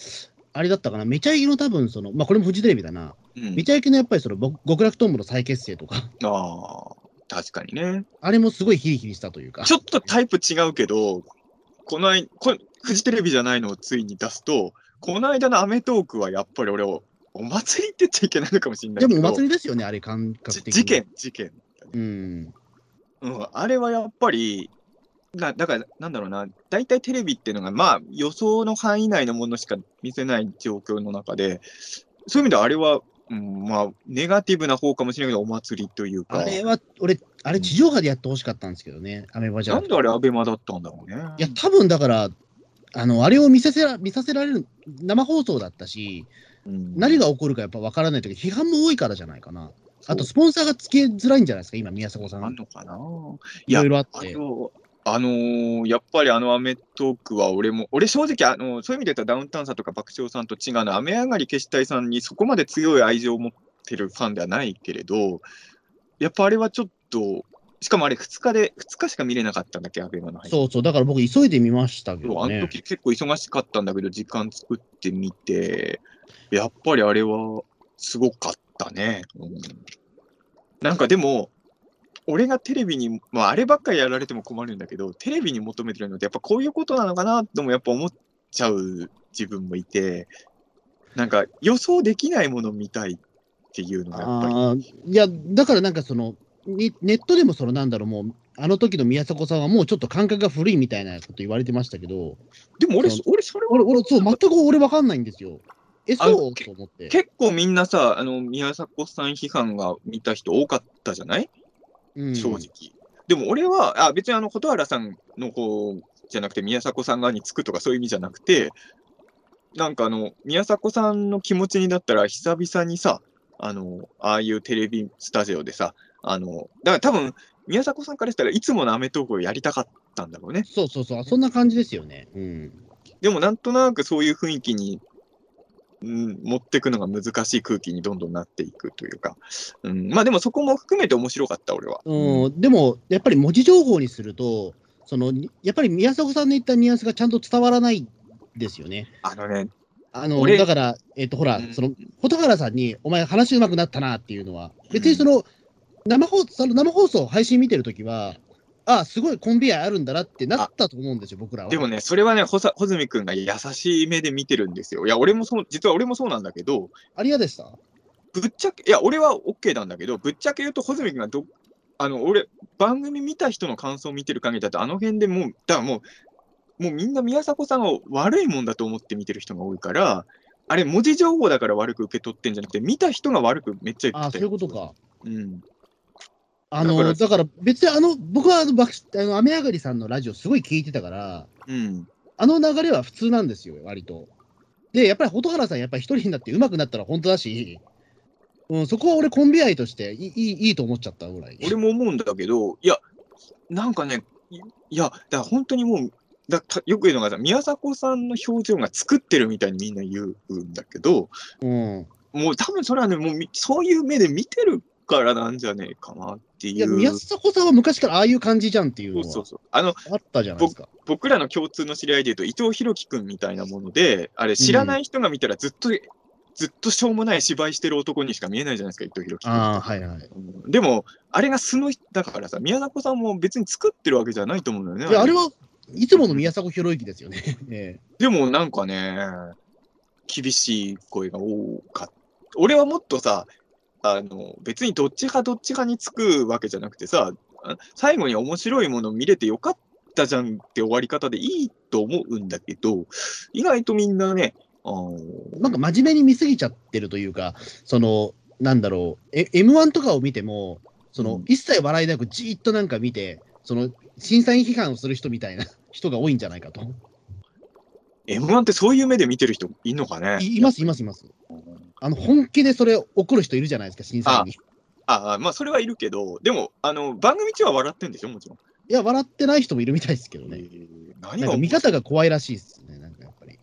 あれだったかな、めちゃイケの多分その、まあこれもフジテレビだな、うんめちゃイケのやっぱりそのぼ極楽とんぼの再結成とか、ああ、確かにね。あれもすごいヒリヒリしたというか。ちょっとタイプ違うけど、この間、こフジテレビじゃないのをついに出すと、この間のアメトークはやっぱり俺を、お祭りって言っちゃいけないのかもしれないけど、でもお祭りですよね、あれ、感覚的に。じ事件、事件。う。ん。うん、あれはやっぱり、なだから、なんだろうな、大体テレビっていうのが、まあ、予想の範囲内のものしか見せない状況の中で、そういう意味ではあれは、うん、まあ、ネガティブな方かもしれないけど、お祭りというか、あれは、俺、あれ、地上波でやってほしかったんですけどね、アメバじゃななんであれアベマだったんだろうね。いや、多分だから、あの、あれを見させら見させられる生放送だったし、うん。何が起こるかやっぱ分からないというか、批判も多いからじゃないかな。あと、スポンサーがつけづらいんじゃないですか、今、宮迫さん。あんのかな？いろいろあっあて。の、あのーやっぱりあのアメトークは俺も、俺正直、あのそういう意味で言ったらダウンタウンさんとか爆笑さんと違うの、雨上がり消したいさんにそこまで強い愛情を持ってるファンではないけれど、やっぱあれはちょっと、しかもあれ2日で、2日しか見れなかったんだっけ、アベマの。そうそう、だから僕、急いで見ましたけどね。あの時結構忙しかったんだけど、時間作ってみて、やっぱりあれはすごかったね。うん、なんかでも、俺がテレビに、まあ、あればっかりやられても困るんだけど、テレビに求めてるのって、やっぱこういうことなのかなともやっぱ思っちゃう自分もいて、なんか予想できないものを見たいっていうのがやっぱり。いや、だからなんかその、にネットでもそのなんだろう、もう、あの時の宮迫さんはもうちょっと感覚が古いみたいなこと言われてましたけど、でも俺、そう俺それは俺、俺、そう、全く俺分かんないんですよ。え、そう？と思って。結構みんなさ、あの宮迫さん批判が見た人多かったじゃない？うん正直。でも俺は、あ別にあの蛍原さんの方じゃなくて、宮迫さん側につくとかそういう意味じゃなくて、なんかあの、宮迫さんの気持ちになったら、久々にさ、あの、ああいうテレビスタジオでさ、あの、だから多分、宮迫さんからしたらいつものアメトークをやりたかったんだろうね。そうそうそう、そんな感じですよね。うん。でもなんとなくそういう雰囲気に、うん、持っていくのが難しい空気にどんどんなっていくというか、うん、まあでもそこも含めて面白かった、俺は。うん、でも、やっぱり文字情報にすると、そのやっぱり宮迫さんの言ったニュアンスがちゃんと伝わらないですよね。あのね、あの俺だから、えっ、と、ほら、うんその蛍原さんに、お前、話うまくなったなっていうのは、別にその、生放その生放送、配信見てるときは、あすごいコンビ愛あるんだなってなったと思うんですよ、僕らは。でもね、それはね、ほさ穂積君が優しい目で見てるんですよ。いや、俺もそう、実は俺もそうなんだけど、あれ嫌でした？ぶっちゃけ、いや、俺は OK なんだけど、ぶっちゃけ言うと、穂積君がど、あの、俺、番組見た人の感想を見てる限りだと、あの辺でもう、だからもう、もうみんな宮迫さんを悪いもんだと思って見てる人が多いから、あれ、文字情報だから悪く受け取ってんじゃなくて、見た人が悪くめっちゃ言あそういうことか。うん。あのだから別にあの、僕はあの爆あの雨上がりさんのラジオすごい聞いてたから、うん。あの流れは普通なんですよ、割と。で、やっぱり蛍原さん、やっぱり一人になって上手くなったら本当だし、うん、そこは俺、コンビ愛としていいいいと思っちゃったぐらい。俺も思うんだけど、いや、なんかね、いいや、だから本当にもう、だたよく言うのがさ、宮迫さんの表情が作ってるみたいにみんな言うんだけど、うん、もう多分それはね、もうみそういう目で見てるからなんじゃねえかなっていう。いや、宮迫さんは昔からああいう感じじゃんっていうのはそうそうそう。あの、あったじゃないですか。僕らの共通の知り合いで言うと、伊藤博樹君みたいなもので、あれ、知らない人が見たらずっと、ずっとしょうもない芝居してる男にしか見えないじゃないですか、伊藤博樹君。ああ、はいはい。うんでも、あれが素の人だからさ、宮迫さんも別に作ってるわけじゃないと思うんだよね。いや、あれはいつもの宮迫博之ですよね。<laughs> えでもなんかね、厳しい声が多かった。俺はもっとさ、あの別にどっちかどっちかにつくわけじゃなくてさ、あ最後に面白いもの見れてよかったじゃんって終わり方でいいと思うんだけど、意外とみんなね、あなんか真面目に見すぎちゃってるというか、その、なんだろう、え M1 とかを見ても、その、うん一切笑いなくじーっとなんか見て、その、審査員批判をする人みたいな <laughs> 人が多いんじゃないかと。M1 ってそういう目で見てる人いんのかね？いいます、います、います。あの、本気でそれ怒る人いるじゃないですか、審査員に。いああ、まあそれはいるけど、でも、あの番組中は笑ってんでしょ、もちろん。や、笑ってない人もいるみたいですけどね。えー何が見方が怖いらしいですね、なんかやっぱり。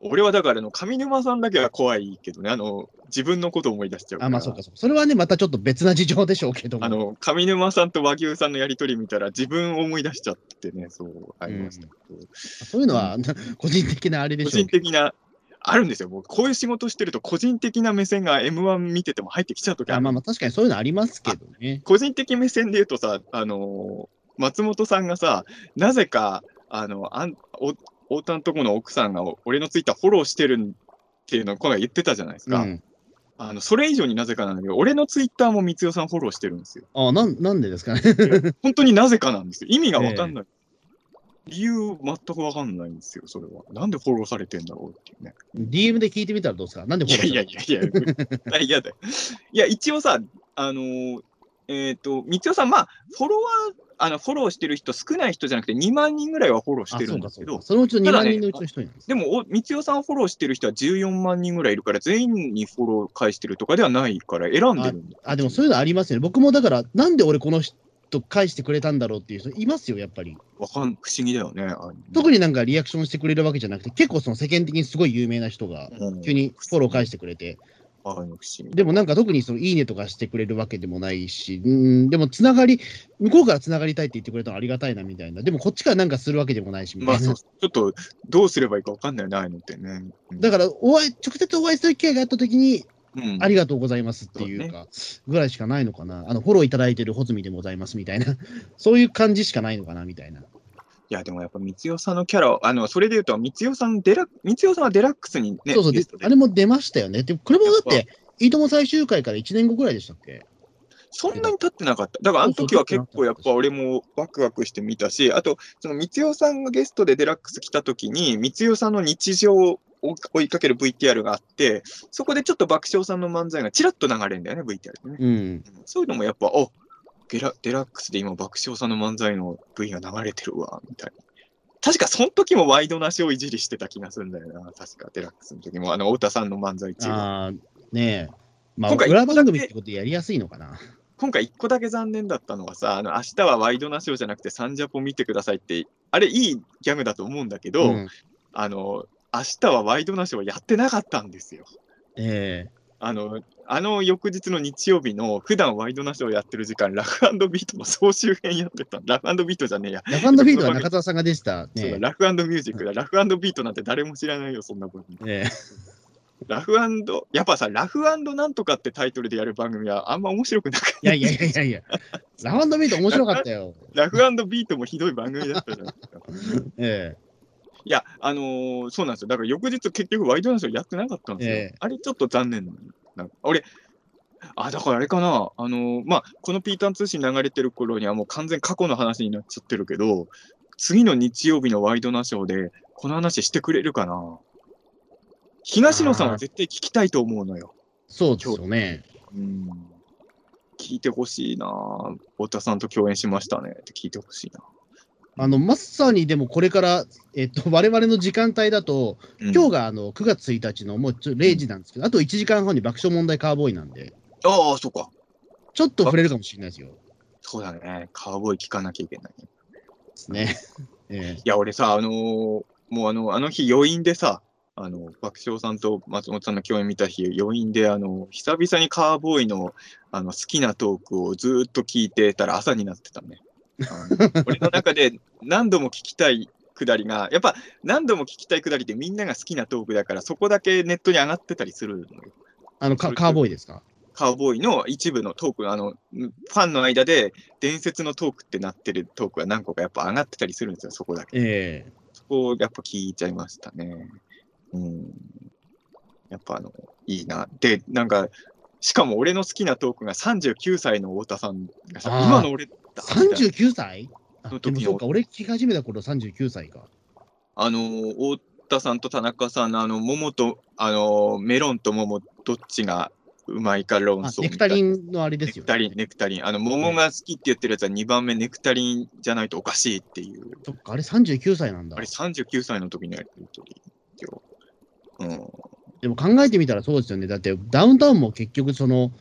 俺はだからあの、上沼さんだけは怖いけどね、あの、自分のことを思い出しちゃうから。あ、まあそうかそうか。それはね、またちょっと別な事情でしょうけども。あの、上沼さんと和牛さんのやりとり見たら、自分を思い出しちゃってね、そう、ありましたけど、そういうのは、<laughs> 個人的なあれで個しょうけど。人的な、あるんですよ、もうこういう仕事してると、個人的な目線が M1 見てても入ってきちゃうときあまあまあ確かにそういうのありますけどね。個人的目線で言うとさ、あのー松本さんがさ、なぜか、あの、あんお太田のとこの奥さんが俺のツイッターフォローしてるっていうのをこの前言ってたじゃないですか。うん。あのそれ以上になぜかなんだけど、俺のツイッターも光代さんフォローしてるんですよ。あなんなんでですかね。本当になぜかなんですよ。意味がわかんない。理由全くわかんないんですよ、それは。なんでフォローされてんだろうっていうね。DM で聞いてみたらどうですか？なんでフいォロやーいやいやいや、絶対嫌だよ。いや、一応さ、あのーえっ、と、光代さん、まあ、フォロワー、あの、フォローしてる人少ない人じゃなくて2万人ぐらいはフォローしあ、てるそんですけどそのうちの2ただね万人のうちの一人なんです。でも、お光代さんフォローしてる人は14万人ぐらいいるから、全員にフォロー返してるとかではないから、選んでるんだよあ、でもそういうのありますよね。僕もだから、なんで俺この人返してくれたんだろうっていう人いますよ、やっぱり。わかん、不思議だよね。あ特になんかリアクションしてくれるわけじゃなくて、結構その世間的にすごい有名な人が、うん急にフォロー返してくれて、あの不思議。でもなんか特にそのいいねとかしてくれるわけでもないし、うん、でもつながり、向こうからつながりたいって言ってくれたのありがたいなみたいな、でもこっちからなんかするわけでもないしみたいな。まあちょっとどうすればいいかわかんないよね、あのってね。うんだからお会い、直接お会いする機会があったときに、うんありがとうございますっていうか、ぐらいしかないのかな。あの、フォローいただいてる穂積でございますみたいな、<laughs> そういう感じしかないのかなみたいな。いや、でもやっぱ、光代さんのキャラ、あの、それで言うと、光代さん、デラ、光代さんはデラックスにね、そうそうあれも出ましたよね。でこれもだって、いいとも最終回から1年後ぐらいでしたっけ？そんなに経ってなかった。だから、あの時は結構やっぱ俺もワクワクして見たし、あと、その光代さんがゲストでデラックス来た時に、光代さんの日常を追いかける VTR があって、そこでちょっと爆笑さんの漫才がちらっと流れるんだよね、VTR でね。うん。そういうのもやっぱ、おデラデラックスで今爆笑さんの漫才の V が流れてるわ、みたいな。確かその時もワイドなショーいじりしてた気がするんだよな、確かデラックスの時も、あの、太田さんの漫才中は。ああ、ねえ。まあ、今回裏番組ってことでやりやすいのかな。今回一個だけ残念だったのはさ、あの、明日はワイドなショーじゃなくてサンジャポ見てくださいって、あれいいギャグだと思うんだけど、うんあの、明日はワイドなショーやってなかったんですよ。えあの、あの翌日の日曜日の普段ワイドナショーやってる時間、ラフビートの総集編やってた。ラフビートじゃねえや。えラフビートは中澤さんが出てたそう。ラフミュージックだ。ラフビートなんて誰も知らないよ、そんな番組。ええラフやっぱさ、ラフなんとかってタイトルでやる番組はあんま面白くなかった。い？やいやいやいやいや、ラフビート面白かったよ。ラフビートもひどい番組だったじゃないですか。<laughs> えいや、あのーそうなんですよ。だから翌日結局ワイドナショーやってなかったんですよ。ええあれちょっと残念な俺、あ、だからあれかな。あのーまあ、このピーターン通信流れてる頃にはもう完全過去の話になっちゃってるけど、次の日曜日のワイドナショーでこの話してくれるかな。東野さんは絶対聞きたいと思うのよ。えそうですよね。うん。聞いてほしいな。太田さんと共演しましたねって聞いてほしいな。あの、まさにでもこれから、えっと、<laughs> 我々の時間帯だと、うん今日があの9月1日のもうちょ0時なんですけど、あと1時間半に爆笑問題カーボーイなんで、ああ、そうか。ちょっと触れるかもしれないですよ。そうだね。カウボーイ聞かなきゃいけない。ですね。<laughs> えいや、俺さ、あのーもうあの、あの日余韻でさ、あの、爆笑さんと松本さんの共演見た日、余韻で、あの、久々にカーボーイの、あの、好きなトークをずーっと聞いてたら朝になってたね。俺の中で何度も聞きたいくだりが、やっぱ何度も聞きたいくだりってみんなが好きなトークだから、そこだけネットに上がってたりするのよ。あのカ、カーボーイですか？カウボーイの一部のトーク、あの、ファンの間で伝説のトークってなってるトークが何個かやっぱ上がってたりするんですよ、そこだけ。ええそこをやっぱ聞いちゃいましたね。うん。やっぱあの、いいな。で、なんか、しかも俺の好きなトークが39歳の太田さんがさ、今の俺だみたいな ?39 歳？あの時のでもそうか、俺聞き始めた頃39歳か。あの、太田さんと田中さんのあの、桃と、あの、メロンと桃、どっちがうまいか論あ争ネクタリンのあれですよ、ネクタリン、ネクタリン。あの、桃が好きって言ってるやつは2番目、ネクタリンじゃないとおかしいっていう。そっか、あれ39歳なんだあれ、。39歳の時にやるとりよ。うん。でも考えてみたらそうですよね。だってダウンタウンも結局その、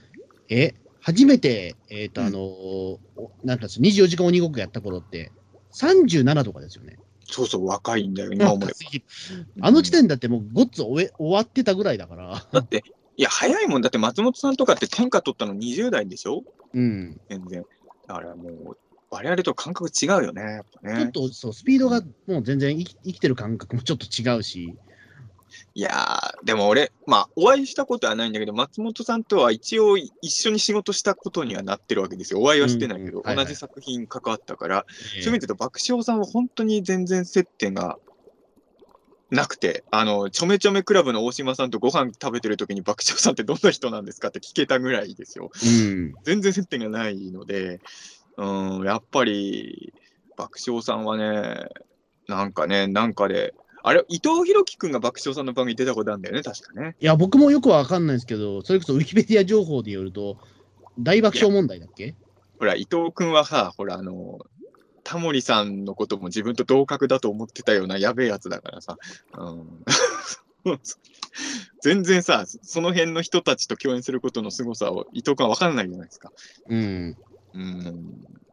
え、初めて、えっ、と、うんあのおなんか24時間鬼ごっこやった頃って、37とかですよね。そうそう、若いんだよ、今思えば。<laughs> あの時点だってもうゴッツ終え終わってたぐらいだから。だって、いや、早いもんだって松本さんとかって天下取ったの20代でしょ？うん。全然。だからもう、我々と感覚違うよね、やっぱね。ちょっとそう、スピードがもう全然生き生きてる感覚もちょっと違うし。いやー、でも俺、まあ、お会いしたことはないんだけど、松本さんとは一応一緒に仕事したことにはなってるわけですよ。お会いはしてないけど、同じ作品関わったから、えーそういう意味で言うと爆笑さんは本当に全然接点がなくて、あの、ちょめちょめクラブの大島さんとご飯食べてる時に爆笑さんってどんな人なんですかって聞けたぐらいですよ。うん。全然接点がないので、うん、やっぱり爆笑さんはね、なんかね、なんかで、あれ、伊藤博樹くんが爆笑さんの番組出たことあるんだよね、確かね。いや、僕もよくわかんないですけど、それこそウィキペディア情報でよると、大爆笑問題だっけ？ほら、伊藤くんはさ、ほら、あの、タモリさんのことも自分と同格だと思ってたようなやべえやつだからさ、うん、<laughs> 全然さ、その辺の人たちと共演することの凄さを伊藤くんは分かんないじゃないですか。うん。うん。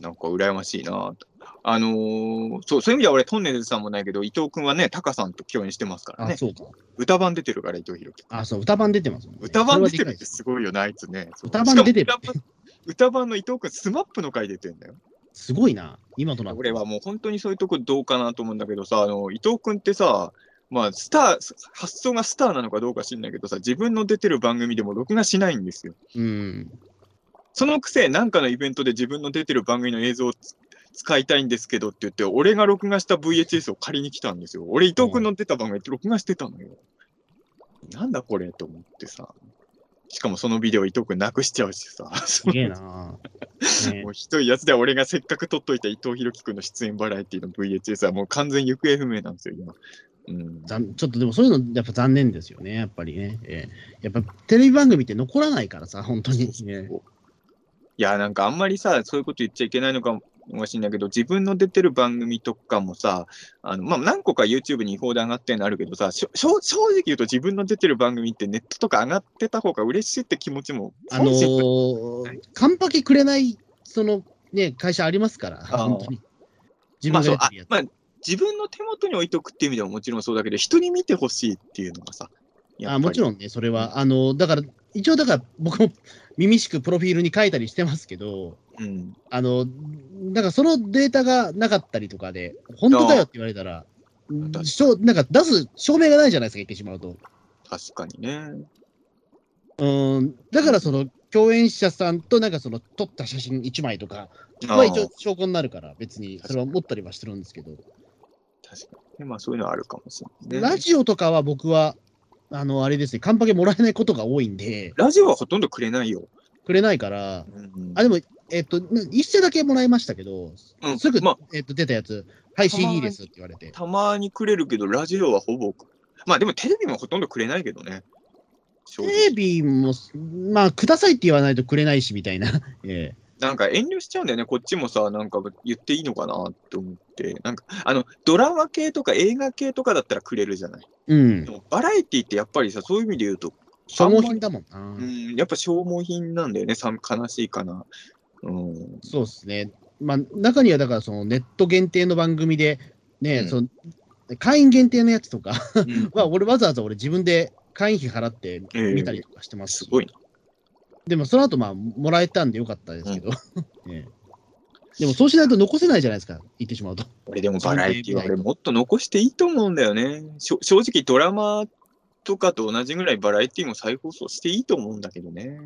なんか羨ましいなと。あのーそう、そういう意味では俺、トンネルズさんもないけど、伊藤くんはね、タカさんと共演してますからあ、ね。そうか。歌版出てるから、伊藤博樹。あ、そう、歌版出てますね、歌版出てるってすすごいよな、あいつね。歌版出てる歌版歌版の伊藤くん、スマップの回出てんだよ。すごいな、今となって。俺はもう本当にそういうとこどうかなと思うんだけどさ、あの伊藤君ってさ、まあ、スター、発想がスターなのかどうか知んないけどさ、自分の出てる番組でも録画しないんですよ。うん。そのくせ、なんかのイベントで自分の出てる番組の映像をつ使いたいんですけどって言って、俺が録画した VHS を借りに来たんですよ。俺、伊藤君の出た番組って録画してたのよ。なんだこれと思ってさ。しかもそのビデオ伊藤君なくしちゃうしさ。すげえな。<laughs> ねもうひどいやつで、俺がせっかく撮っといた伊藤博樹君の出演バラエティの VHS はもう完全行方不明なんですよ、今。うん、残ちょっとでもそういうのやっぱ残念ですよね、やっぱりね。えーやっぱテレビ番組って残らないからさ、本当に。ねいや、なんかあんまりさ、そういうこと言っちゃいけないのかもしれないけど、自分の出てる番組とかもさ、あのまあ、何個か YouTube に違法で上がってるのあるけどさ、正正直言うと自分の出てる番組ってネットとか上がってた方が嬉しいって気持ちもあのー、カンパケくれない、そのね、会社ありますから、本当に。自分が。まあ、自分の手元に置いとくっていう意味でももちろんそうだけど、人に見てほしいっていうのがさ、ありもちろんね、それは、あの、だから、一応だから、僕も耳しくプロフィールに書いたりしてますけど、うん、あの、だからそのデータがなかったりとかで、本当だよって言われたら、しょなんか出す証明がないじゃないですか、言ってしまうと。確かにね。うん、だからその共演者さんとなんかその撮った写真1枚とかは一応証拠になるから、別にそれは持ったりはしてるんですけど、確かにね。まあそういうのはあるかもしれないね。ラジオとかは僕は、あの、あれですね、カンパケもらえないことが多いんで、ラジオはほとんどくれないよ。くれないから、うんあ、でも、えっと、な一社だけもらいましたけど、うんすぐ、まあえっと、出たやつ、はい、CD ですって言われて。たまにくれるけど、ラジオはほぼ。まあでもテレビもほとんどくれないけどね。テレビも、まあ、くださいって言わないとくれないし、みたいな。<laughs> ええなんか遠慮しちゃうんだよね。こっちもさ、なんか言っていいのかなって思って。なんか、あの、ドラマ系とか映画系とかだったらくれるじゃない。うんバラエティってやっぱりさ、そういう意味で言うと、消耗品だもんな。うん、やっぱ消耗品なんだよね。さ悲しいかな。うん。そうですね。まあ、中にはだから、そのネット限定の番組で、ね、うんその会員限定のやつとかうん <laughs> は、俺わざわざ俺自分で会員費払ってええ見たりとかしてますし、すごいな。でもその後まあもらえたんでよかったですけど、ええ <laughs> でもそうしないと残せないじゃないですか、言ってしまうと。俺でもバラエティは俺もっと残していいと思うんだよね。正直ドラマとかと同じぐらいバラエティも再放送していいと思うんだけどね。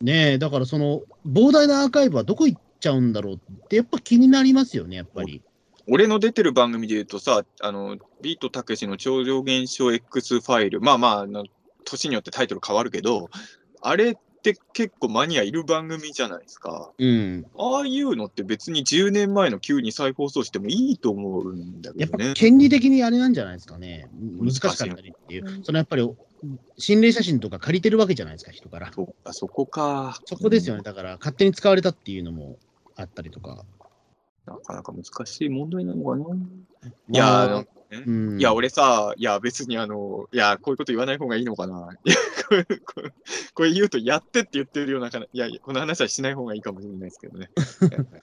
ねえ、だからその膨大なアーカイブはどこ行っちゃうんだろうって、やっぱ気になりますよね、やっぱり。俺の出てる番組で言うとさ、あの、ビートたけしの超常現象 X ファイル、まあまあ年によってタイトル変わるけど、あれって結構マニアいる番組じゃないですか。うん。ああいうのって別に10年前の急に再放送してもいいと思うんだやっぱけどね。権利的にあれなんじゃないですかね。難しかったりっていう。そのやっぱり心霊写真とか借りてるわけじゃないですか、人から。そうか、そこか。そこですよね。だから勝手に使われたっていうのもあったりとか。なかなか難しい問題なのかな。いまやうん、いや、俺さ、いや、別にあの、いや、こういうこと言わない方がいいのかな。<laughs> これ言うと、やってって言ってるようないやこの話はしない方がいいかもしれないですけどね。<laughs>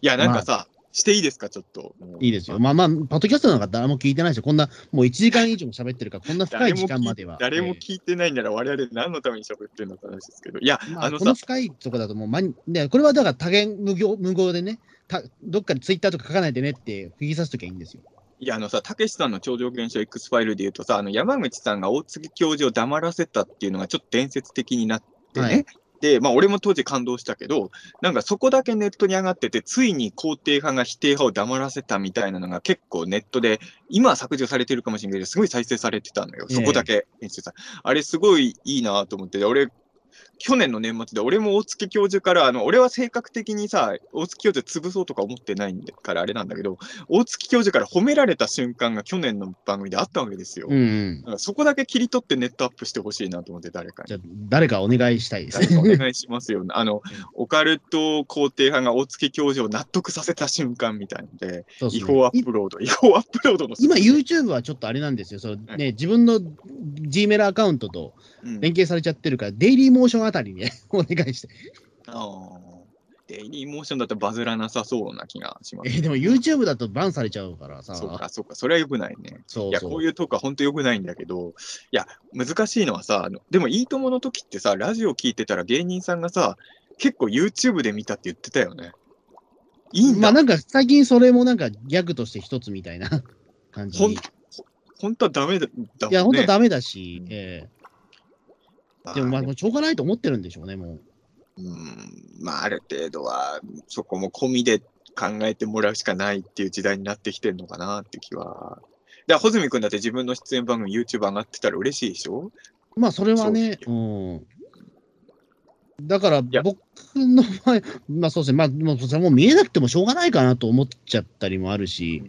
いや、なんかさ、していいですか、ちょっと。いいですよ。まあまあ、ポッドキャストなんか誰も聞いてないし、こんな、もう1時間以上も喋ってるから、<laughs> こんな深い時間までは。誰もえ聞いてないなら、我々何のために喋ってるのか話ですけど、いや、えまあ、あのさこの、深いとこだともう、まこれはだから多言無業無言でね、たどっかでツイッターとか書かないでねって、釘刺すときはいいんですよ。いや、あのさ、たけしさんの超常現象 X ファイルで言うとさ、あの山口さんが大月教授を黙らせたっていうのがちょっと伝説的になってね。はいで、まあ、俺も当時感動したけど、なんかそこだけネットに上がってて、ついに肯定派が否定派を黙らせたみたいなのが結構ネットで、今は削除されてるかもしれないけど、すごい再生されてたのよ。そこだけ編集さ。あれすごいいいなと思って、俺、去年の年末で俺も大月教授から、あの、俺は性格的にさ、大月教授潰そうとか思ってないからあれなんだけど、大月教授から褒められた瞬間が去年の番組であったわけですよ。うん、うんそこだけ切り取ってネットアップしてほしいなと思って、誰かにじ。ゃあ、誰かお願いしたいです誰かおね。願いしますよ。あの、オカルト肯定派が大月教授を納得させた瞬間みたいので、で違法アップロード、違法アップロードの。今、YouTube はちょっとあれなんですよ。そうね、自分の Gmail アカウントとうん連携されちゃってるから、デイリーモーションあたりにね <laughs> お願いして。あーデイリーモーションだとバズらなさそうな気がします。えーでも YouTube だとバンされちゃうからさ。そうか、そうか、それは良くないね。いや、そうそうこういうトークは本当良くないんだけど、いや、難しいのはさ、あのでも、いいともの時ってさ、ラジオ聞いてたら芸人さんがさ、結構 YouTube で見たって言ってたよね。いいんだ。まあなんか最近それもなんかギャグとして一つみたいな感じほんに。い本当はダメだ。だもんね、や、本当はダメだし、えまあえでもまあもうしょうがないと思ってるんでしょうね、もう。うん、まあ、ある程度は、そこも込みで考えてもらうしかないっていう時代になってきてるのかなって気は。で、穂積君だって自分の出演番組 YouTube 上がってたら嬉しいでしょ？まあそれはね、うん。だから僕の場合、まあそうですね、まあもうそれはもう見えなくてもしょうがないかなと思っちゃったりもあるし、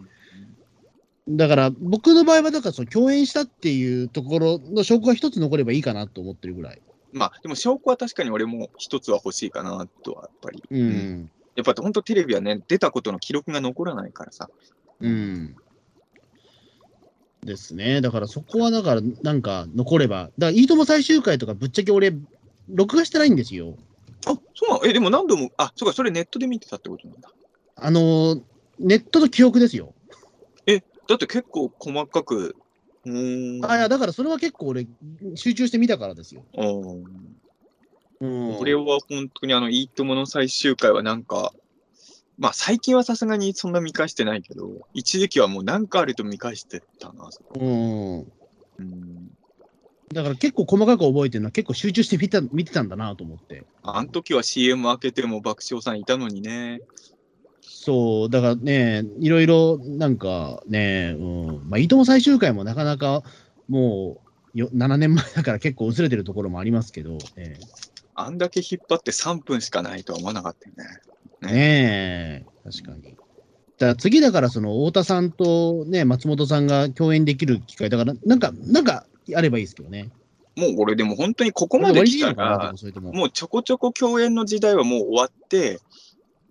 だから僕の場合は、だからその共演したっていうところの証拠が一つ残ればいいかなと思ってるぐらい。まあ、でも証拠は確かに俺も一つは欲しいかなとは、やっぱり。うん。やっぱ本当テレビはね、出たことの記録が残らないからさ。うん。ですね。だからそこはだからなんか残れば、だからいいとも最終回とかぶっちゃけ俺、録画してないんですよ。あ、そうなの？え、でも何度も、あ、そうか、それネットで見てたってことなんだ。あのーネットと記憶ですよ。だって結構細かく、うーん。あいや、だからそれは結構俺、集中して見たからですよ。うんうん。俺は本当にあの、いいともの最終回はなんか、まあ最近はさすがにそんな見返してないけど、一時期はもう何かあると見返してたな。そこうん。うん。だから結構細かく覚えてるのは結構集中して見た見てたんだなと思って。あの時は CM 開けても爆笑さんいたのにね。そう、だからね、いろいろなんかね、うん、まあ、いいとも最終回もなかなかもうよ7年前だから結構薄れてるところもありますけど、えあんだけ引っ張って3分しかないとは思わなかったよね。えねえ、確かに。だ次だからその太田さんとね、松本さんが共演できる機会、だからなんか、なんかあればいいですけどね。もう俺でも本当にここまで来たら。もうちょこちょこ共演の時代はもう終わって、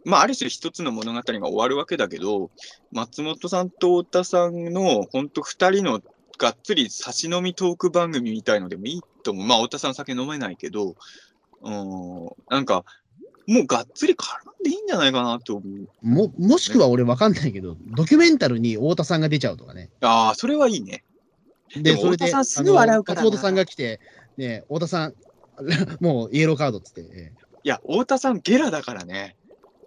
まあ、ある種一つの物語が終わるわけだけど、松本さんと太田さんの本当二人のがっつり差し飲みトーク番組みたいのでもいいと思う。まあ、太田さん酒飲めないけど、うん、なんか、もうがっつり絡んでいいんじゃないかなと思う。ももしくは俺わかんないけど、ドキュメンタルに太田さんが出ちゃうとかね。ああ、それはいいね。でそれで、太田さんすぐ笑うからなあの松本さんが来て、ね、太田さん、<laughs> もうイエローカードっつって、ええいや、太田さんゲラだからね。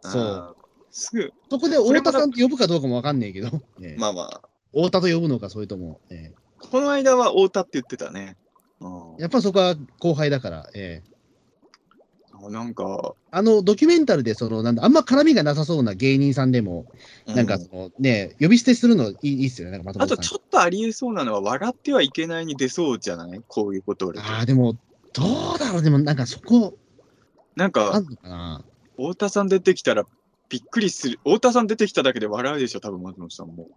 そう。ん。すぐ、そこで太田さんと呼ぶかどうかもわかんないけど、ええ。まあまあ、太田と呼ぶのか、それとも、えこの間は太田って言ってたね。うん。えやっぱそこは後輩だから、ええ。あなんか、あのドキュメンタルでそのなんだ、あんま絡みがなさそうな芸人さんでも、うなんかその、ね、呼び捨てするのいいいいっすよね、なんか松あと。ちょっとありえそうなのは、笑ってはいけないに出そうじゃない？こういうことああ、でも、どうだろう、でもなんかそこ、あなんかん、のかな。太田さん出てきたらびっくりする。太田さん出てきただけで笑うでしょ、多分松本さんも。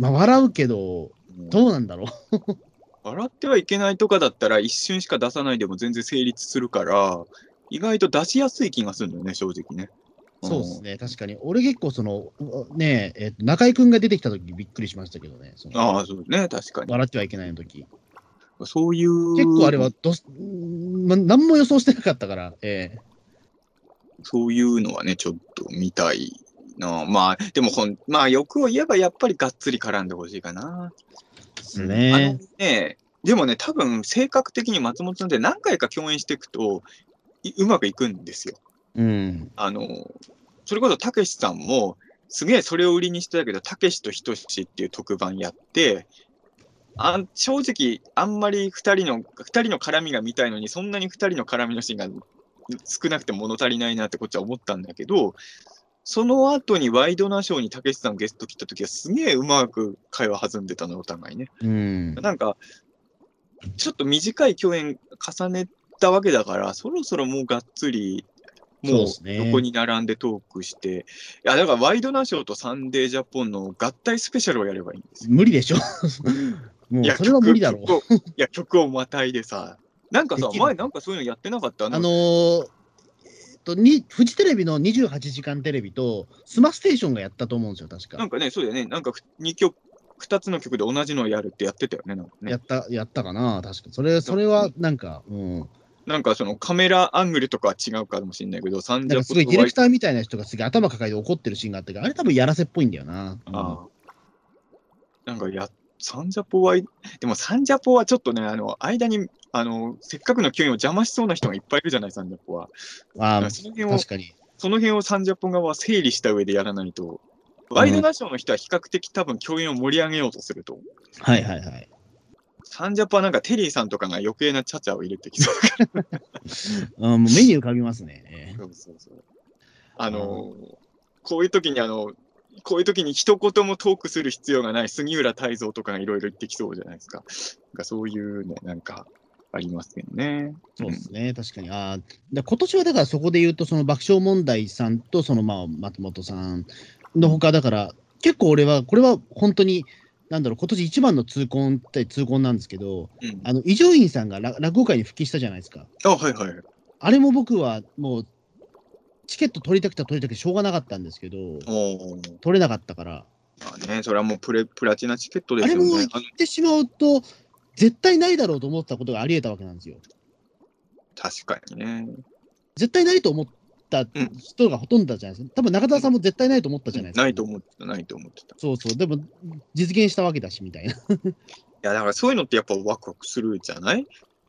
まあ、笑うけど、うんどうなんだろう。<laughs> 笑ってはいけないとかだったら、一瞬しか出さないでも全然成立するから、意外と出しやすい気がするんだよね、正直ね。そうですね、確かに。俺結構その、ねえ、えっと中居君が出てきた時びっくりしましたけどね。ああ、そうね、確かに。笑ってはいけないの時。そういう。結構あれはどす、んま、何も予想してなかったから、えそういうのはね、ちょっと見たいのまあ、でもほん、まあ、欲を言えばやっぱりがっつり絡んでほしいかな。ね。ね、でもね、多分性格的に松本さんって何回か共演していくと、いうまくいくんですよ。うん。あの、それこそたけしさんも、すげえそれを売りにしてたけど、たけしとひとしっていう特番やって、あん正直、あんまり二人の、二人の絡みが見たいのに、そんなに二人の絡みのシーンが少なくて物足りないなってこっちは思ったんだけど、その後にワイドナショーにたけしさんゲスト来た時はすげえうまく会話弾んでたの、お互いね。うん。なんか、ちょっと短い共演重ねたわけだから、そろそろもうがっつり、もう横に並んでトークして、いや、だからワイドナショーとサンデージャポンの合体スペシャルをやればいいんですよ。無理でしょ。もいうや、それは無理だろう。曲をいや、曲をまたいでさ、なんかさ前なんかそういうのやってなかった？あのーと、にフジテレビの28時間テレビと、スマステーションがやったと思うんですよ、確か。なんかね、そうだよね、なんか2曲、2つの曲で同じのをやるってやってたよね、なんかねや。った、やったかな、確か。それ、それはなんか、うん。なんかそのカメラアングルとかは違うかもしれないけど、サンジャポすごいディレクターみたいな人がすげえ頭抱えて怒ってるシーンがあったけど、あれ多分やらせっぽいんだよな。うんああなんかや、サンジャポは、でもサンジャポはちょっとね、あの、間に、あの、せっかくの共演を邪魔しそうな人がいっぱいいるじゃない、サンジャポは。ああ、その辺を確かに。その辺をサンジャポ側は整理した上でやらないと、ワイドナショーの人は比較的多分共演を盛り上げようとすると。はいはいはい。サンジャポはなんかテリーさんとかが余計なチャチャを入れてきそう。<laughs> うん、もう目に浮かびますね。そうそうそう。あのーこういう時にあの、こういう時に一言もトークする必要がない杉浦太蔵とかがいろいろ言ってきそうじゃないですか。なんかそういうね、なんかありますけどね。そうですね、確かに。ああ、で今年はだからそこで言うと、その爆笑問題さんと、そのまあ松本さんのほか、だから、結構俺は、これは本当に、なんだろう、今年一番の痛恨って痛恨なんですけど、うん、あの伊集院さんがら落語界に復帰したじゃないですか。あ、はいはい。あれも僕はもう、チケット取りたくて取りたくてしょうがなかったんですけど、取れなかったから、まあね、それはもうプレプラチナチケットであれもすよね。言ってしまうと、絶対ないだろうと思ったことがあり得たわけなんですよ。確かにね。絶対ないと思った人がほとんどだじゃないですか。多分中澤さんも絶対ないと思ったじゃないですか。ないと思ってた、ないと思ってた。いそうそう。でも、実現したわけだし、みたいな。や、だからそういうのってやっぱワクワクするじゃない？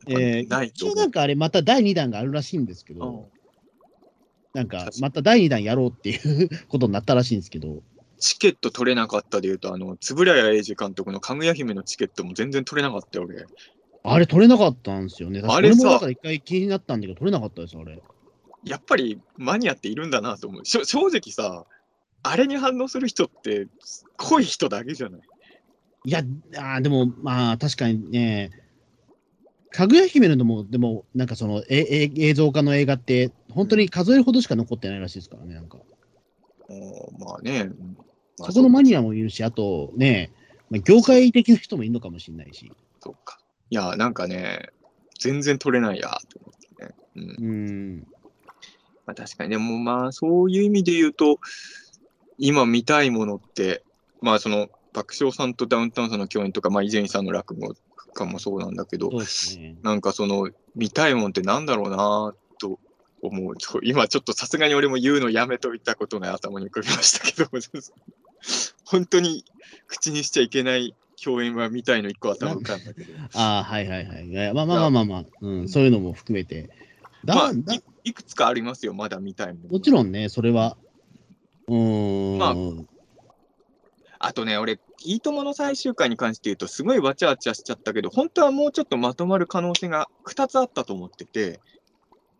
えーないと思う。一応なんかあれ、また第2弾があるらしいんですけうんど、なんかまた第2弾やろうっていうことになったらしいんですけど、チケット取れなかったでいうと、あの、円谷英二監督のかぐや姫のチケットも全然取れなかったよ、俺。あれ取れなかったんですよね。あれさ一回気になったんだけど、取れなかったです、あれ。やっぱりマニアっているんだなと思う。正直さ、あれに反応する人って濃い人だけじゃないいや、あーでも、まあ、確かにね、かぐや姫のも、でも、なんかその、ええ映像化の映画って、本当に数えるほどしか残ってないらしいですからね、なんか。おーまあね。うんまあそこのマニアもいるし、あとね、まあ、業界的な人もいるのかもしれないし。そうか。いや、なんかね、全然取れないや、と思ってね。うん。うん。まあ、確かに、でもまあ、そういう意味で言うと、今見たいものって、まあ、その、爆笑さんとダウンタウンさんの共演とか、まあ、伊集院さんの落語かもそうなんだけどね。なんかその、見たいもんってなんだろうなと思うと、今ちょっとさすがに俺も言うのやめといたことが頭に浮かびましたけど、本当に口にしちゃいけない共演は見たいの一個頭浮かんだけど。ああ、はいはいはい。まあまあまあまあまあ、うん、そういうのも含めて。だまあだい、いくつかありますよ、まだ見たいもの。もちろんね、それは。うーん。まあとね、俺、いいともの最終回に関して言うと、すごいわちゃわちゃしちゃったけど、本当はもうちょっとまとまる可能性が2つあったと思ってて、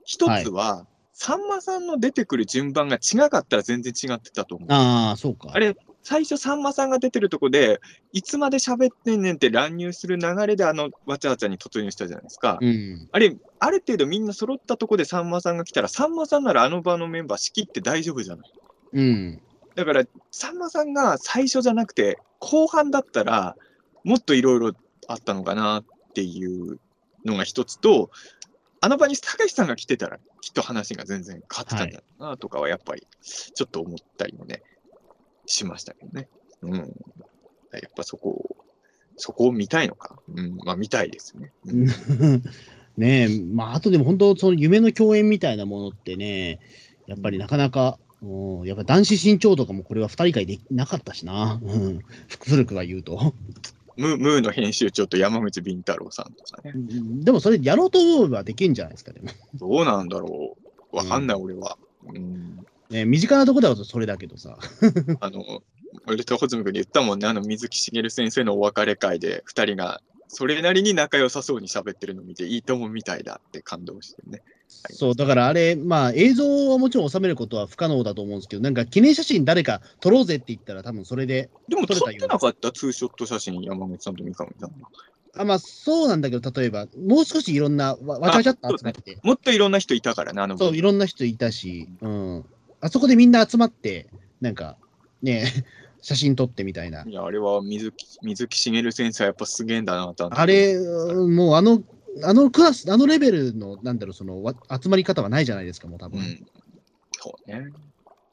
1つは、さんまさんの出てくる順番が違かったら全然違ってたと思う。ああ、そうか。あれ、最初、さんまさんが出てるとこで、いつまで喋ってんねんって乱入する流れで、あのわちゃわちゃに突入したじゃないですか。うん。あれ、ある程度みんな揃ったとこでさんまさんが来たら、さんまさんならあの場のメンバー仕切って大丈夫じゃない。うん。だから、さんまさんが最初じゃなくて、後半だったら、もっといろいろあったのかなっていうのが一つと、あの場にたけしさんが来てたら、きっと話が全然変わってたんだろうなとかは、やっぱり、ちょっと思ったりもね、しましたけどね。うん。やっぱそこを、そこを見たいのか。うん、まあ見たいですね。うん <laughs> ねえ、まあ、あとでも本当、その夢の共演みたいなものってね、やっぱりなかなかうんやっぱ男子身長とかもこれは2人以外できなかったしな。うん。古くは言うと。ムムーの編集長と山口敏太郎さんとかね。でもそれやろうと思えばできるんじゃないですか、でも。どうなんだろう。わかんない、俺は。うん。ね、身近なところだとそれだけどさ。<laughs> あの、俺と穂積君に言ったもんね、あの水木しげる先生のお別れ会で、二人がそれなりに仲良さそうに喋ってるのを見て、いいともみたいだって感動してね。そう、だからあれ、まあ映像はもちろん収めることは不可能だと思うんですけど、なんか記念写真誰か撮ろうぜって言ったら多分それで、でも撮って撮れたようななかったツーショット写真、山口さんと三上さんが。あまあそうなんだけど、例えばもう少しいろんなわわちゃわちゃっと集まって、もっといろんな人いたからね、あのそう、いろんな人いたし、うん。あそこでみんな集まって、なんか、ね、<laughs> 写真撮ってみたいな。いや、あれは水木水木しげる先生はやっぱすげえんだなと。あれ、うんもうあの、あのクラス、あのレベルの、なんだろう、その、わ集まり方はないじゃないですか、もう多分。うん。そうね。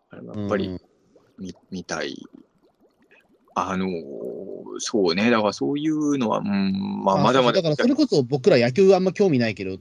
あれはやっぱりうん見,、見たい。あのーそうね。だからそういうのは、うん、まあ、あまだまだ。だからそれこそ僕ら野球あんま興味ないけど、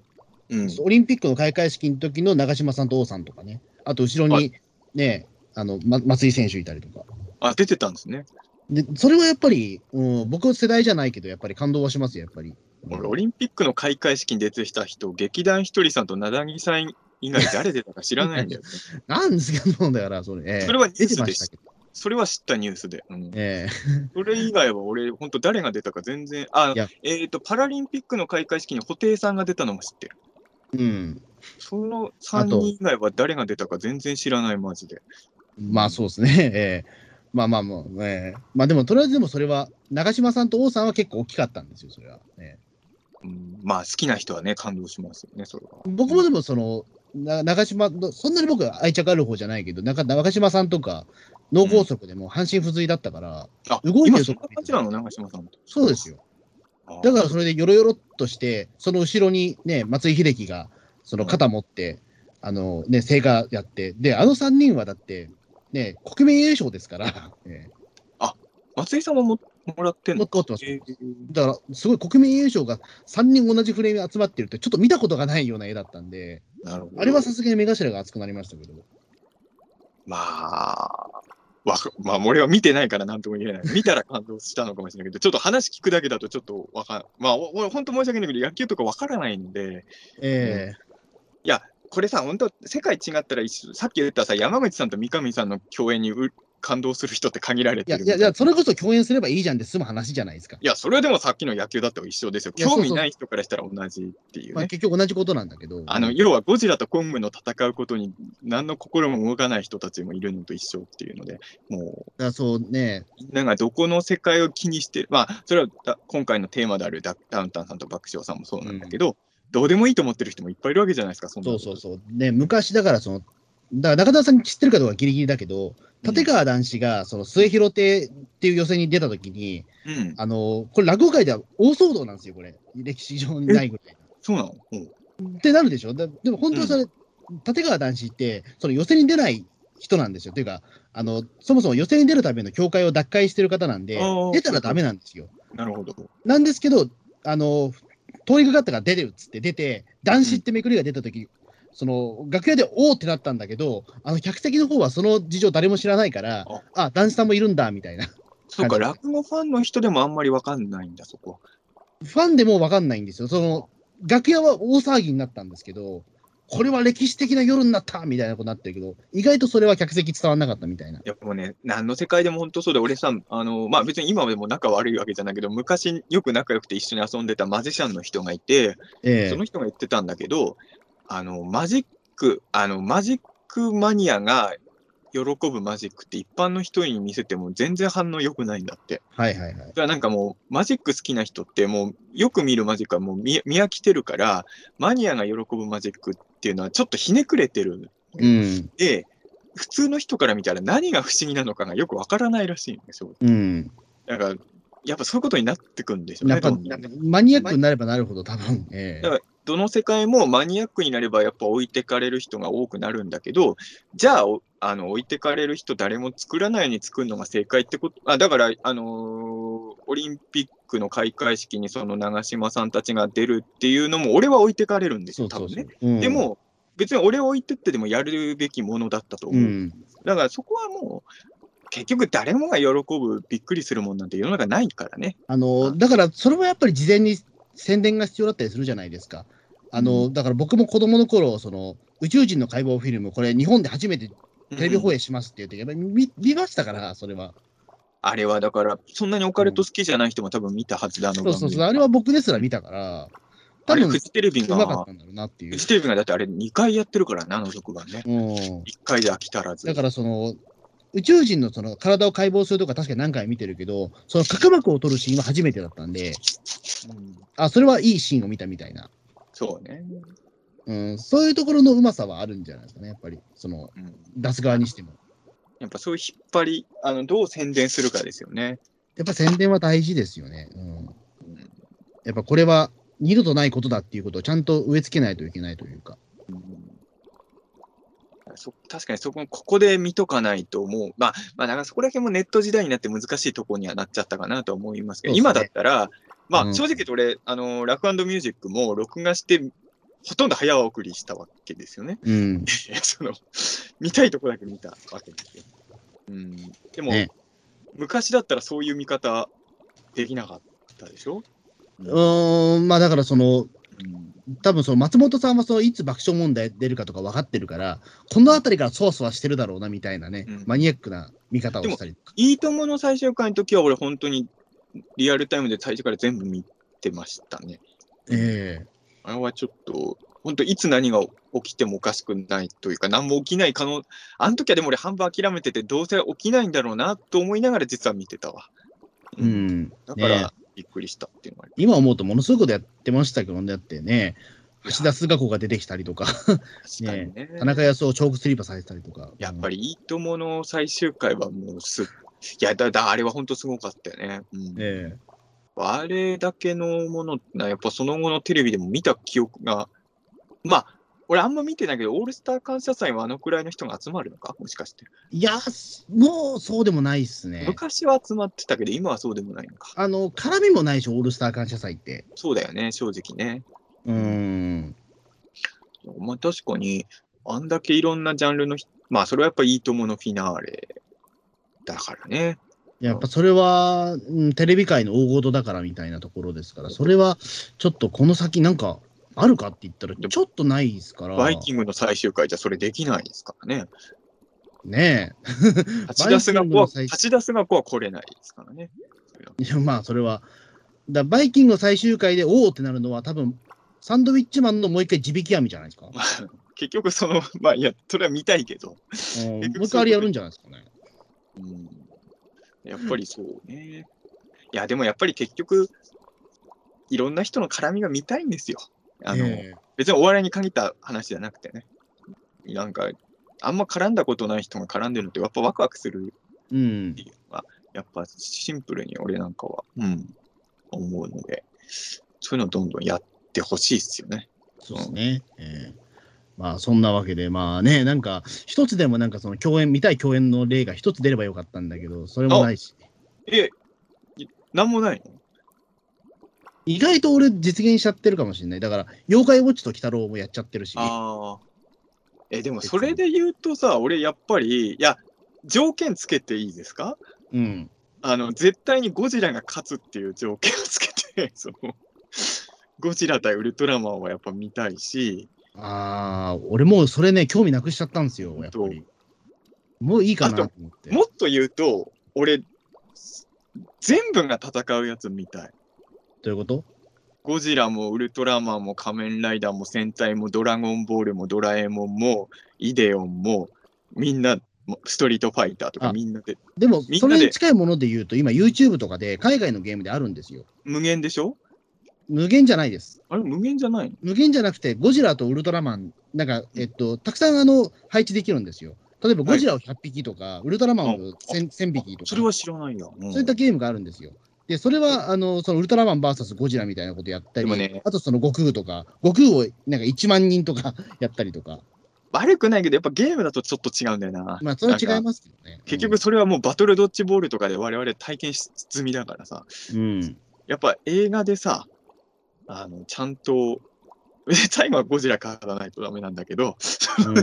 うん、オリンピックの開会式の時の長嶋さんと王さんとかね、あと後ろにね、あの、ま、松井選手いたりとか。あ、出てたんですね。で、それはやっぱり、うん、僕世代じゃないけど、やっぱり感動はしますよ、やっぱり。俺、オリンピックの開会式に出てきた人、劇団ひとりさんとなだぎさん以外誰出たか知らないんだよね。<laughs> なんですけど、だから、それ、ええそれはニュースでしたけ？ど。それは知ったニュースで。うん、ええそれ以外は俺、本当誰が出たか全然。あえっ、と、パラリンピックの開会式に布袋さんが出たのも知ってる。うん。その3人以外は誰が出たか全然知らない、マジで。まあそうですね。<laughs> ええまあまあまあ、ええまあでも、とりあえずでもそれは、長嶋さんと王さんは結構大きかったんですよ、それは。ええうん、まあ、好きな人はね、感動しますよね、それは。僕もでも、その、な長嶋の、そんなに僕は愛着ある方じゃないけど、なんか長嶋さんとか、脳梗塞でも半身不随だったから、あ、動いてる今そんとこな感じなの、長嶋さんと。そうですよ。あだからそれでよろよろっとして、その後ろにね、松井秀喜が、その肩持って、あのね、聖火やって、で、あの3人はだって、ね、国民栄誉賞ですから、ええ松井さんはももらってんの？持ってます。えーだから、すごい国民栄誉賞が3人同じフレームに集まってるって、ちょっと見たことがないような絵だったんで、なるほど。あれはさすがに目頭が熱くなりましたけど。まあ、わかまあ、俺は見てないからなんとも言えない。見たら感動したのかもしれないけど、ちょっと話聞くだけだとちょっとわかんまあ、お俺、本当申し訳ないけど、野球とかわからないんで、えいや、これさ、本当世界違ったらさっき言ったさ、山口さんと三上さんの共演にう感動する人って限られてるいや、いや、それこそ共演すればいいじゃんで済む話じゃないですか。いや、それはでもさっきの野球だって一緒ですよ。興味ない人からしたら同じっていうね。まあ結局同じことなんだけど。あの、要はゴジラとコングの戦うことに何の心も動かない人たちもいるのと一緒っていうので、もう、だそうね、みんながどこの世界を気にしてる、まあ、それはだ今回のテーマであるダダウンタウンさんと爆笑さんもそうなんだけど、どうでもいいと思ってる人もいっぱいいるわけじゃないですか、そんなそうそうそう。ね、昔だからその、だから中田さん知ってるかどうかギリギリだけど、立川談志がその末広亭っていう予選に出たときに、うん、あの、これ落語界では大騒動なんですよ、これ。歴史上にないぐらい。そうなの、うんってなるでしょ？だでも本当はそれ、立川談志って、その予選に出ない人なんですよ。というか、あの、そもそも予選に出るための協会を脱会してる方なんで出たらダメなんですよ。なるほど。なんですけど、あの、通りかかったから出てるっつって出て、男子ってめくりが出たとき、その楽屋でおーってなったんだけど、あの客席の方はその事情誰も知らないから、あ男子さんもいるんだみたいな。そうか、落語ファンの人でもあんまりわかんないんだ、そこ。ファンでも分かんないんですよ。その楽屋は大騒ぎになったんですけど、これは歴史的な夜になったみたいなことになってるけど、意外とそれは客席伝わんなかったみたいな。いや、もうね、何の世界でも本当そうで、俺さ、あの、まあ別に今でも仲悪いわけじゃないけど、昔よく仲良くて一緒に遊んでたマジシャンの人がいて、えその人が言ってたんだけど、あの、マジック、あの、マジックマニアが喜ぶマジックって一般の人に見せても全然反応良くないんだって。はいはいはい。だからなんかもう、マジック好きな人ってもう、よく見るマジックはもう見見飽きてるから、マニアが喜ぶマジックっていうのはちょっとひねくれてる。うん。で、普通の人から見たら何が不思議なのかがよくわからないらしいんですよ。うん。だから、やっぱそういうことになってくんでしょうね、マニアックになればなるほど多分。ええだからどの世界もマニアックになればやっぱ置いてかれる人が多くなるんだけど、じゃあ、おあの置いてかれる人誰も作らないように作るのが正解ってこと、あだから、あのーオリンピックの開会式にその長嶋さんたちが出るっていうのも、俺は置いてかれるんですよ、多分ね。で、も、別に俺を置いてってでもやるべきものだったと思う。うん。だからそこはもう、結局誰もが喜ぶ、びっくりするもんなんて世の中ないからね。あの、だから、それもやっぱり事前に宣伝が必要だったりするじゃないですか。あの、だから僕も子供の頃、その、宇宙人の解剖フィルム、これ日本で初めてテレビ放映しますって言って、やっぱり見見ましたから、それは。あれはだから、そんなにオカルト好きじゃない人も多分見たはずだ、あのそうそうそう、あれは僕ですら見たから、多分、フジテレビが、フ。ジテレビがだってあれ2回やってるからね、あの特番ね。うん。1回で飽き足らず。だからその、宇宙人のその体を解剖するとか確かに何回も見てるけど、その角膜を取るシーンは初めてだったんで、うんあ、それはいいシーンを見たみたいな。そうね。うん、そういうところのうまさはあるんじゃないですかね、やっぱり、その、うん出す側にしても。やっぱそういう引っ張り、あのどう宣伝するかですよね。やっぱ宣伝は大事ですよね。うん。うんやっぱこれは二度とないことだっていうことをちゃんと植え付けないといけないというか。うんそ確かにそこ、ここで見とかないともう、まあ、まあ、だからそこだけもネット時代になって難しいところにはなっちゃったかなと思いますけど、ね今だったら、まあ、うん正直言うと俺、あの、ラフミュージックも録画して、ほとんど早送りしたわけですよね。うん。<laughs> その、見たいとこだけ見たわけですよ。うん。でも、ね昔だったらそういう見方できなかったでしょ？うーん、まあだからその、うん多分その松本さんはそのいつ爆笑問題出るかとか分かってるから、この辺りからそわそわしてるだろうなみたいなね、うんマニアックな見方をしたり。いいともの最終回の時は俺本当にリアルタイムで最初から全部見てましたね。えあれはちょっと、本当いつ何が起きてもおかしくないというか、何も起きない可能、あの時はでも俺半分諦めてて、どうせ起きないんだろうなと思いながら実は見てたわ。えうん。だかねらびっくりしたっていうのがあり今思うとものすごいことやってましたけどね、だってね、橋田壽賀子が出てきたりとか、確かにね。田中康夫チョークスリーパーされてたりとか。やっぱりいいともの最終回はもうす、いや、だ、だ、あれは本当すごかったよね。うんえあれだけのものな、やっぱその後のテレビでも見た記憶が、まあ、俺あんま見てないけど、オールスター感謝祭はあのくらいの人が集まるのか？もしかして。えいや、もうそうでもないっすね。昔は集まってたけど、今はそうでもないのか。あの、絡みもないでしょ、オールスター感謝祭って。そうだよね、正直ね。うーん。まあ確かに、あんだけいろんなジャンルのひ、まあそれはやっぱいいとものフィナーレだからね。やっぱそれは、うん、テレビ界の大事だからみたいなところですから、それはちょっとこの先なんかあるかって言ったら、ちょっとないですから。バイキングの最終回じゃそれできないですからね。ね勝 <laughs> ち出すが子は、子は来れないですからね。いや、まあ、それは。だバイキングの最終回でおおってなるのは、多分サンドウィッチマンのもう一回地引き網じゃないですか。<laughs> 結局その、まあいや、それは見たいけど、うん、もう一回あれやるんじゃないですかね。うん、やっぱりそうね。いや、でもやっぱり結局、いろんな人の絡みが見たいんですよ。あの、え別にお笑いに限った話じゃなくてね。なんか、あんま絡んだことない人が絡んでるのって、やっぱワクワクするえうんって。いうのが、やっぱシンプルに俺なんかは、うん、思うので、そういうのどんどんやってほしいですよね。そうですね。ええまあそんなわけで、まあね、なんか、一つでもなんかその共演、見たい共演の例が一つ出ればよかったんだけど、それもないし。え、いなんもないの？意外と俺実現しちゃってるかもしれない。だから、妖怪ウォッチと鬼太郎もやっちゃってるし。ああ。え、でもそれで言うとさ、俺やっぱり、いや、条件つけていいですか？うん。あの、絶対にゴジラが勝つっていう条件をつけて、<laughs> その、ゴジラ対ウルトラマンはやっぱ見たいし、ああ、俺もうそれね、興味なくしちゃったんですよ、やっぱり。もういいかなと思って。もっと言うと、俺、全部が戦うやつ見たい。どういうこと？ゴジラもウルトラマンも仮面ライダーも戦隊もドラゴンボールもドラえもんもイデオンもみんなもストリートファイターとかあみんなででも、それに近いもので言うと、今 YouTube とかで海外のゲームであるんですよ。無限でしょ？無限じゃないです。あれ無限じゃないの？無限じゃなくて、ゴジラとウルトラマン、なんか、えっと、たくさんあの配置できるんですよ。例えば、ゴジラを100匹とか、ウルトラマンを 1000, 1000匹とか、それは知らないや。うんそういったゲームがあるんですよ。で、それは、あの、そのウルトラマン VS ゴジラみたいなことやったり、ね。あとその悟空とか、悟空をなんか1万人とか <laughs> やったりとか、悪くないけど、やっぱゲームだとちょっと違うんだよな。まあ、それは違いますけどね。結局それはもうバトルドッジボールとかで我々体験し済みだからさ、うん、やっぱ映画でさ、あのちゃんと最後はゴジラ買わないとダメなんだけど、うん、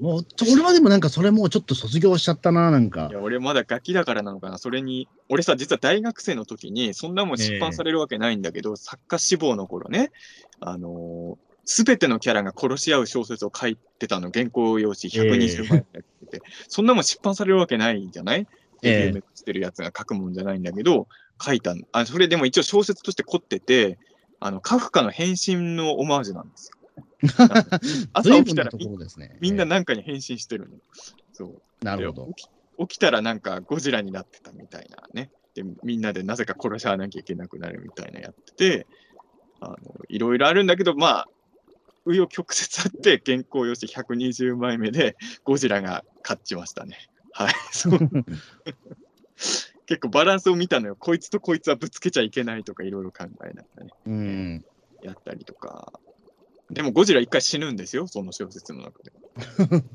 もう俺はでもなんかそれもうちょっと卒業しちゃったな、なんか。い。や俺まだガキだからなのかな、それに、俺さ、実は大学生の時に、そんなもん出版されるわけないんだけど、作家志望の頃ね、あのす、べてのキャラが殺し合う小説を書いてたの、原稿用紙120枚やってて、そんなもん出版されるわけないじゃない？ええ。デビューしてるやつが書くもんじゃないんだけど、書いたのあ、それでも一応小説として凝ってて、あの、カフカの変身のオマージュなんですよ。<laughs> 朝起きたら随分なところですね。みんなえなんかに変身してるの。そう。えなるほど。起き起きたらなんかゴジラになってたみたいなね。で、みんなでなぜか殺し合わなきゃいけなくなるみたいなやってて、あの、いろいろあるんだけど、まあ、紆余曲折あって、原稿用紙120枚目でゴジラが勝ちましたね。はい。そう <laughs> 結構バランスを見たのよ。こいつとこいつはぶつけちゃいけないとかいろいろ考えながらね、うん。やったりとか。でもゴジラ一回死ぬんですよ、その小説の中で。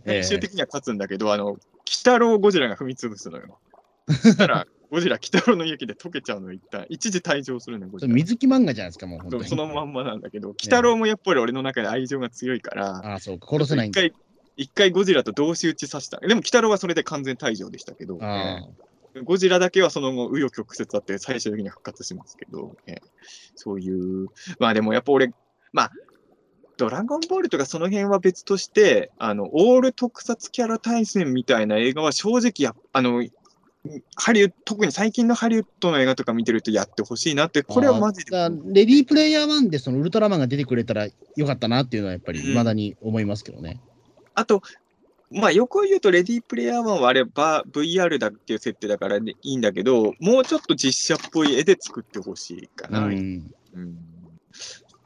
ええ最終的には勝つんだけど、あの、鬼太郎をゴジラが踏み潰すのよ。そしたら、<laughs> ゴジラ、鬼太郎の雪で溶けちゃうの、一旦。一時退場するのよ、ゴジラ。水木漫画じゃないですか、もう本当に。そのまんまなんだけど、鬼太郎もやっぱり俺の中で愛情が強いから、ああ、そうか、殺せないんだ。一回、一回ゴジラと同士打ちさせた。でも、鬼太郎はそれで完全退場でしたけど、ゴジラだけはその後、紆余曲折あって、最終的に復活しますけど、えーそういう、まあでもやっぱ俺、まあ、ドラゴンボールとかその辺は別として、あの、オール特撮キャラ対戦みたいな映画は正直や、あの、ハリウッド、特に最近のハリウッドの映画とか見てるとやってほしいなって、あ。これはマジで。レディープレイヤー1でそのウルトラマンが出てくれたらよかったなっていうのはやっぱりうん未だに思いますけどね。あと、まあ、横を言うと、レディープレイヤー1はあれば VR だっていう設定だから、ね、いいんだけど、もうちょっと実写っぽい絵で作ってほしいかうな。うん。ん。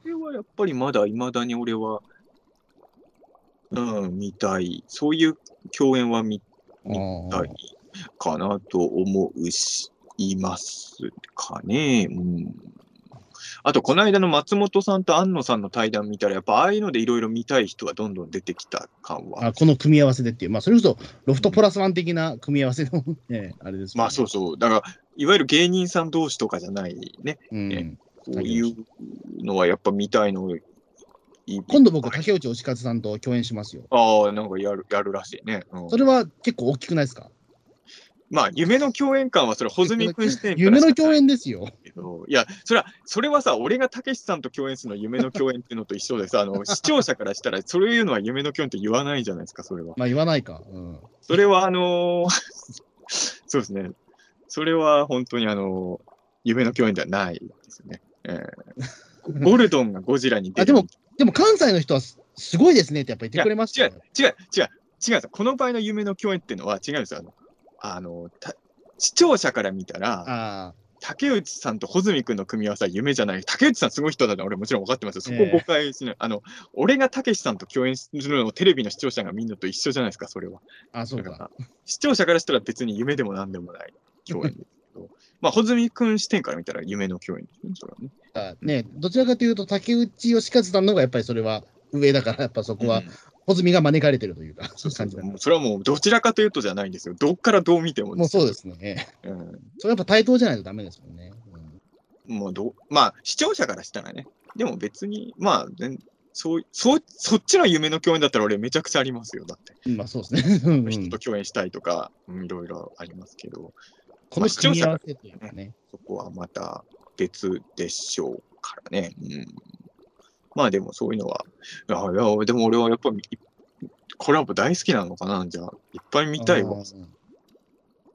それはやっぱりまだ、いまだに俺は、うん、見たい。そういう共演は見あたいかなと思うし、いますかね。うん。あと、この間の松本さんと安野さんの対談見たら、やっぱああいうのでいろいろ見たい人がどんどん出てきた感はあこの組み合わせでっていう、まあ、それこそロフトプラスワン的な組み合わせの、ね、あれですまあそうそう。だから、いわゆる芸人さん同士とかじゃないね。う。うんねそういうのはやっぱ見たいの今度僕、竹内義和さんと共演しますよ。ああ、なんかやるやるらしいね。うんそれは結構大きくないですか？まあ、夢の共演感はそれ、穂積君視点夢の共し演ですよ。いや、それは、それはさ、俺がたけしさんと共演するの夢の共演っていうのと一緒でさ、あの <laughs> 視聴者からしたら、それいうのは夢の共演って言わないじゃないですか、それは。まあ言わないか。うん。それは、あのー <laughs> そうですね。それは本当に、あのー夢の共演ではないですよね。えー <laughs> ゴルドンがゴジラに出るあでもでも関西の人はすすごいですねってやっぱ言ってくれました違うよ。、違う、違う、違う。この場合の夢の共演っていうのは違うんですよ。あの、視聴者から見たら。竹内さんと穂積君の組み合わせは夢じゃない。竹内さんすごい人だって俺もちろん分かってますよ。そこええ誤解しない。あの、俺が竹内さんと共演するのをテレビの視聴者が見るのと一緒じゃないですか、それは。あそうか。視聴者からしたら別に夢でもなんでもない共演ですけど、<laughs> まあ、穂積君視点から見たら夢の共演ですね、それはね。あね、どちらかというと、竹内義和さんの方がやっぱりそれは上だから、やっぱそこはうん、穂積が招かれてるというか、そういう感じだもうそれはもうどちらかというとじゃないんですよ。どっからどう見てももうそうですね。うんそれやっぱ対等じゃないとダメですもんね。もうどう、まあ、視聴者からしたらね、でも別に、まあ、全そう、そう、そっちの夢の共演だったら俺めちゃくちゃありますよ。だって、うんまあそうですね。<laughs> うんうん人と共演したいとか、うんいろいろありますけど、この組み合わせというかね。そこはまた別でしょうからね。うん、まあでもそういうのは、いや、いやでも俺はやっぱりコラボ大好きなのかな、じゃあ、いっぱい見たいわ。ねうん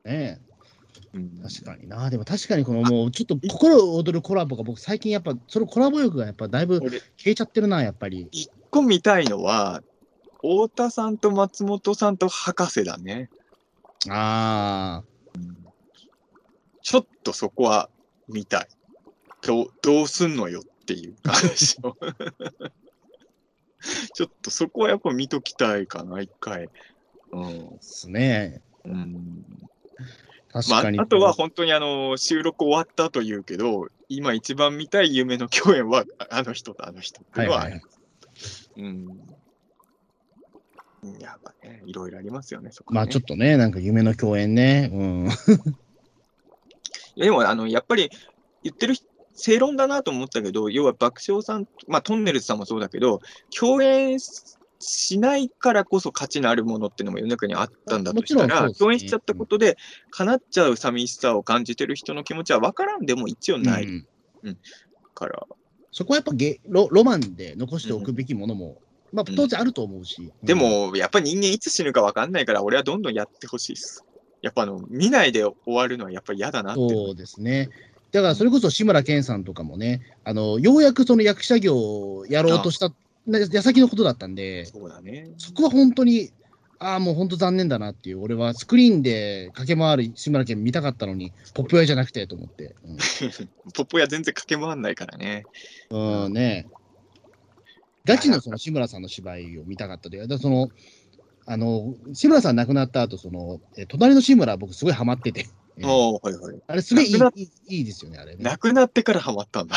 え確かにな。でも確かにこのもうちょっと心躍るコラボが僕最近やっぱそのコラボ欲がやっぱだいぶ俺、消えちゃってるな、やっぱり。一個見たいのは、太田さんと松本さんと博士だね。あちょっとそこは見たい。どうどうすんのよっていう話を。<laughs> ちょっとそこはやっぱ見ときたいかな、一回。うんあ、ですね。うんまあ確かに。、あとは本当にあの収録終わったと言うけど、今一番見たい夢の共演はああの人とあの人っていうのはあります。うん。やっぱね、いろいろありますよね、そこ、ね。まあちょっとね、なんか夢の共演ね。うん。でも、あの、やっぱり言ってる人、正論だなと思ったけど、要は爆笑さん、まあ、トンネルズさんもそうだけど、共演しないからこそ価値のあるものっていうのも世の中にあったんだとしたら、ね共演しちゃったことで、叶っちゃう寂しさを感じてる人の気持ちは分からんでも一応ないうんから、そこはやっぱゲロロマンで残しておくべきものも、まあ、当然あると思うし。でも、やっぱり人間いつ死ぬか分かんないから、俺はどんどんやってほしいです。やっぱあの、見ないで終わるのはやっぱり嫌だなって。そうですね。だからそれこそ志村けんさんとかもね、あのようやくその役者業をやろうとしたな矢先のことだったんで、そうだね。そこは本当に、ああ、もう本当残念だなっていう、俺はスクリーンで駆け回る志村けん見たかったのに、ポップ屋じゃなくてと思って。<laughs> ポップ屋全然駆け回んないからね。うん、うんねガチのその志村さんの芝居を見たかったという、だからその、あの、志村さん亡くなった後、その、え隣の志村、僕すごいハマってて、えおおはいはい。あれすごいいいいいですよね、あれね。亡くなってからハマったんだ。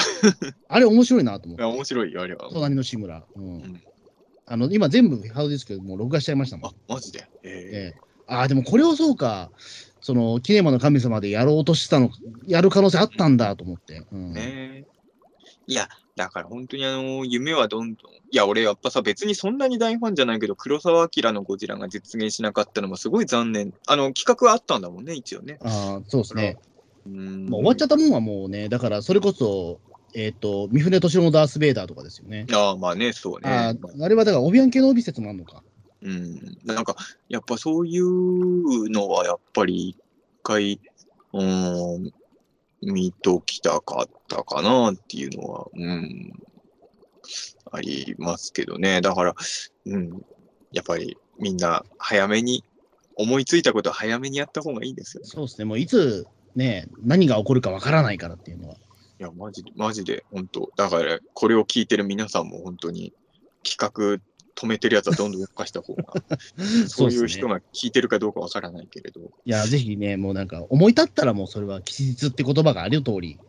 あれ面白いなと思って。面白いよ、あれは。隣の志村。うんんあの今全部ハードディスクもう録画しちゃいましたもんあ。、マジで？えええああ、でもこれをそうか、そのキネマの神様でやろうとしたの、やる可能性あったんだと思って。うんいや、だから本当にあの、夢はどんどん。いや、俺やっぱさ、別にそんなに大ファンじゃないけど、黒澤明のゴジラが実現しなかったのもすごい残念。あの、企画はあったんだもんね、一応ね。ああそうですね。うんもう終わっちゃったもんはもうね、だからそれこそ、えっ、と、三船敏郎のダース・ベイダーとかですよね。ああ、まあね、そうね。あああれはだから、オビアン系の帯説もあるのか。うん、なんか、やっぱそういうのは、やっぱり一回、うん、見ときたかったかなっていうのは、うん、ありますけどね。だから、うん、やっぱりみんな早めに、思いついたことは早めにやった方がいいですよ。そうですね、もういつね、何が起こるかわからないからっていうのは。いや、マジで、マジで、本当だから、これを聞いてる皆さんも本当に、企画止めてるやつはどんどん動かした方が、<laughs> そういう人が。が聞いてるかどうかわからないけれど、いや、ぜひね、もうなんか、思い立ったらもうそれは吉日って言葉がある通り、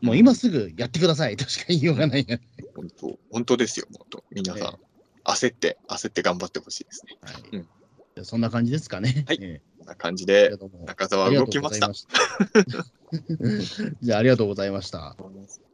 もう今すぐやってくださいとしか言いようがないや。本当、本当ですよ、本当。皆さん、ね焦って、焦って頑張ってほしいですね。はいうんそんな感じですかね。はいえこんな感じで中澤は動きました。した。じゃあ、ありがとうございました。<laughs>